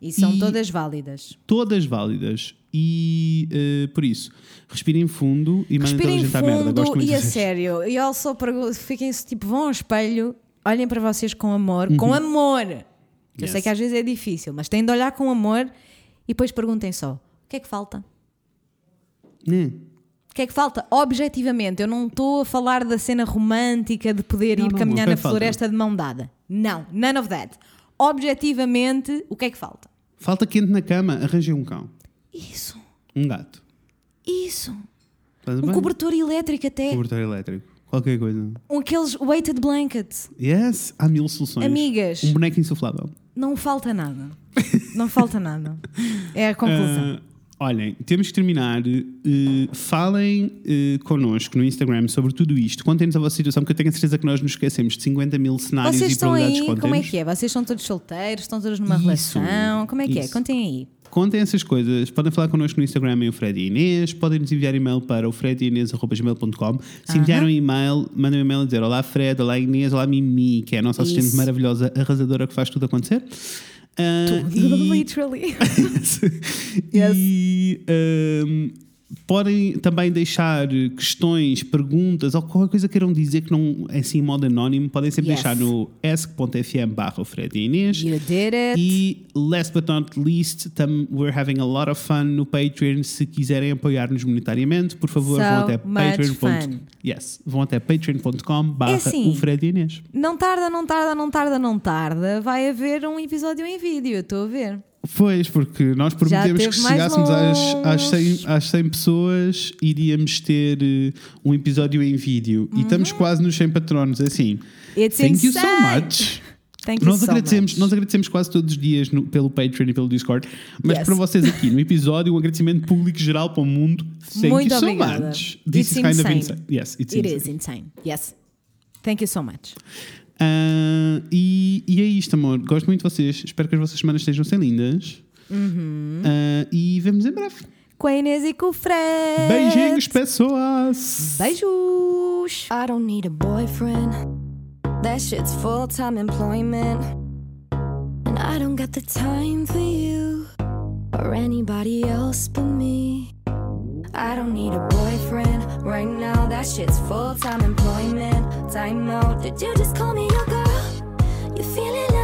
[SPEAKER 2] E são
[SPEAKER 1] E-
[SPEAKER 2] todas válidas.
[SPEAKER 1] Todas válidas. E eh, por isso, respirem fundo e mandem toda a gente à merda. Gosto muito
[SPEAKER 2] e a sério. E eu só pergunto, fiquem tipo, vão ao espelho, olhem para vocês com amor, com amor. Eu
[SPEAKER 1] Uhum. Yes.
[SPEAKER 2] sei que às vezes é difícil, mas têm de olhar com amor e depois perguntem só: o que é que falta?
[SPEAKER 1] Né?
[SPEAKER 2] O que é que falta? Objetivamente, eu não estou a falar da cena romântica de poder
[SPEAKER 1] Não,
[SPEAKER 2] ir
[SPEAKER 1] não,
[SPEAKER 2] caminhar
[SPEAKER 1] é
[SPEAKER 2] na
[SPEAKER 1] que falta?
[SPEAKER 2] floresta de mão dada. Não, none of that. Objetivamente, o que é que falta?
[SPEAKER 1] Falta quente na cama, arranjem um cão,
[SPEAKER 2] Isso,
[SPEAKER 1] um gato.
[SPEAKER 2] isso. Um cobertor elétrico até.
[SPEAKER 1] Cobertor elétrico, qualquer coisa.
[SPEAKER 2] Aqueles weighted blankets.
[SPEAKER 1] Yes, há mil soluções.
[SPEAKER 2] Amigas.
[SPEAKER 1] Um boneco insuflável.
[SPEAKER 2] Não falta nada. Não falta nada. É a conclusão.
[SPEAKER 1] Ah, Olhem, temos que terminar. Uh, falem uh, connosco no Instagram sobre tudo isto. Contem-nos a vossa situação, porque eu tenho a certeza que nós nos esquecemos de 50 mil cenários
[SPEAKER 2] Vocês
[SPEAKER 1] e
[SPEAKER 2] estão
[SPEAKER 1] probabilidades
[SPEAKER 2] aí, como é que é? Vocês estão todos solteiros, estão todos numa
[SPEAKER 1] Isso,
[SPEAKER 2] relação? Como é que é?
[SPEAKER 1] isso.
[SPEAKER 2] Contem aí.
[SPEAKER 1] Contem essas coisas. Podem falar connosco no Instagram em o Fred e Inês. Podem nos enviar e-mail para o fredinês.gmail.com. Se enviarem um e-mail, mandem um e-mail a dizer Olá Fred, Olá Inês, Olá Mimi, que é a nossa assistente
[SPEAKER 2] Isso.
[SPEAKER 1] maravilhosa, arrasadora que faz tudo acontecer. Ah,
[SPEAKER 2] Literally.
[SPEAKER 1] e ahm, podem também deixar questões, perguntas ou qualquer coisa que queiram dizer que não é assim em modo anónimo, podem sempre
[SPEAKER 2] Yes.
[SPEAKER 1] deixar no ask.fm barra Fred e Inês.
[SPEAKER 2] You did it.
[SPEAKER 1] E last but not least, we're having a lot of fun no Patreon. Se quiserem apoiar-nos monetariamente, por favor,
[SPEAKER 2] So
[SPEAKER 1] vão até
[SPEAKER 2] much
[SPEAKER 1] patreon.
[SPEAKER 2] fun.
[SPEAKER 1] Yes, vão até patreon.com barra
[SPEAKER 2] assim.
[SPEAKER 1] o Fred e Inês.
[SPEAKER 2] Não tarda, não tarda, não tarda, não tarda. Vai haver um episódio em vídeo, estou a ver.
[SPEAKER 1] Pois, porque nós prometemos que chegássemos às, às, 100,
[SPEAKER 2] longe.
[SPEAKER 1] às 100 pessoas, iríamos ter eh, um episódio em vídeo. E estamos quase nos 100 patronos. É Assim,
[SPEAKER 2] Uhum. It's
[SPEAKER 1] thank you so
[SPEAKER 2] insane.
[SPEAKER 1] much.
[SPEAKER 2] Thank
[SPEAKER 1] Nós
[SPEAKER 2] so
[SPEAKER 1] agradecemos,
[SPEAKER 2] much.
[SPEAKER 1] nós agradecemos quase todos os dias no- pelo Patreon e pelo Discord, mas
[SPEAKER 2] Yes.
[SPEAKER 1] para vocês aqui no episódio, um agradecimento público geral para o mundo. Thank
[SPEAKER 2] Muito
[SPEAKER 1] you so
[SPEAKER 2] obrigada.
[SPEAKER 1] much. This
[SPEAKER 2] It's
[SPEAKER 1] is kind of
[SPEAKER 2] insane.
[SPEAKER 1] insane. Yes, it's
[SPEAKER 2] It
[SPEAKER 1] insane.
[SPEAKER 2] is insane. Yes. Thank you so much.
[SPEAKER 1] Ah, e, e é isto, amor. Gosto muito de vocês. Espero que as vossas semanas estejam sem lindas.
[SPEAKER 2] Uhum.
[SPEAKER 1] Ah, e vemos em breve.
[SPEAKER 2] Com a Inês e com o Fred.
[SPEAKER 1] Beijinhos, pessoas!
[SPEAKER 2] Beijos.
[SPEAKER 3] I don't need a boyfriend. That shit's full time employment. And I don't got the time for you or anybody else but me. I don't need a boyfriend right now. That shit's full time employment. Time out. Did you just call me your girl? You feeling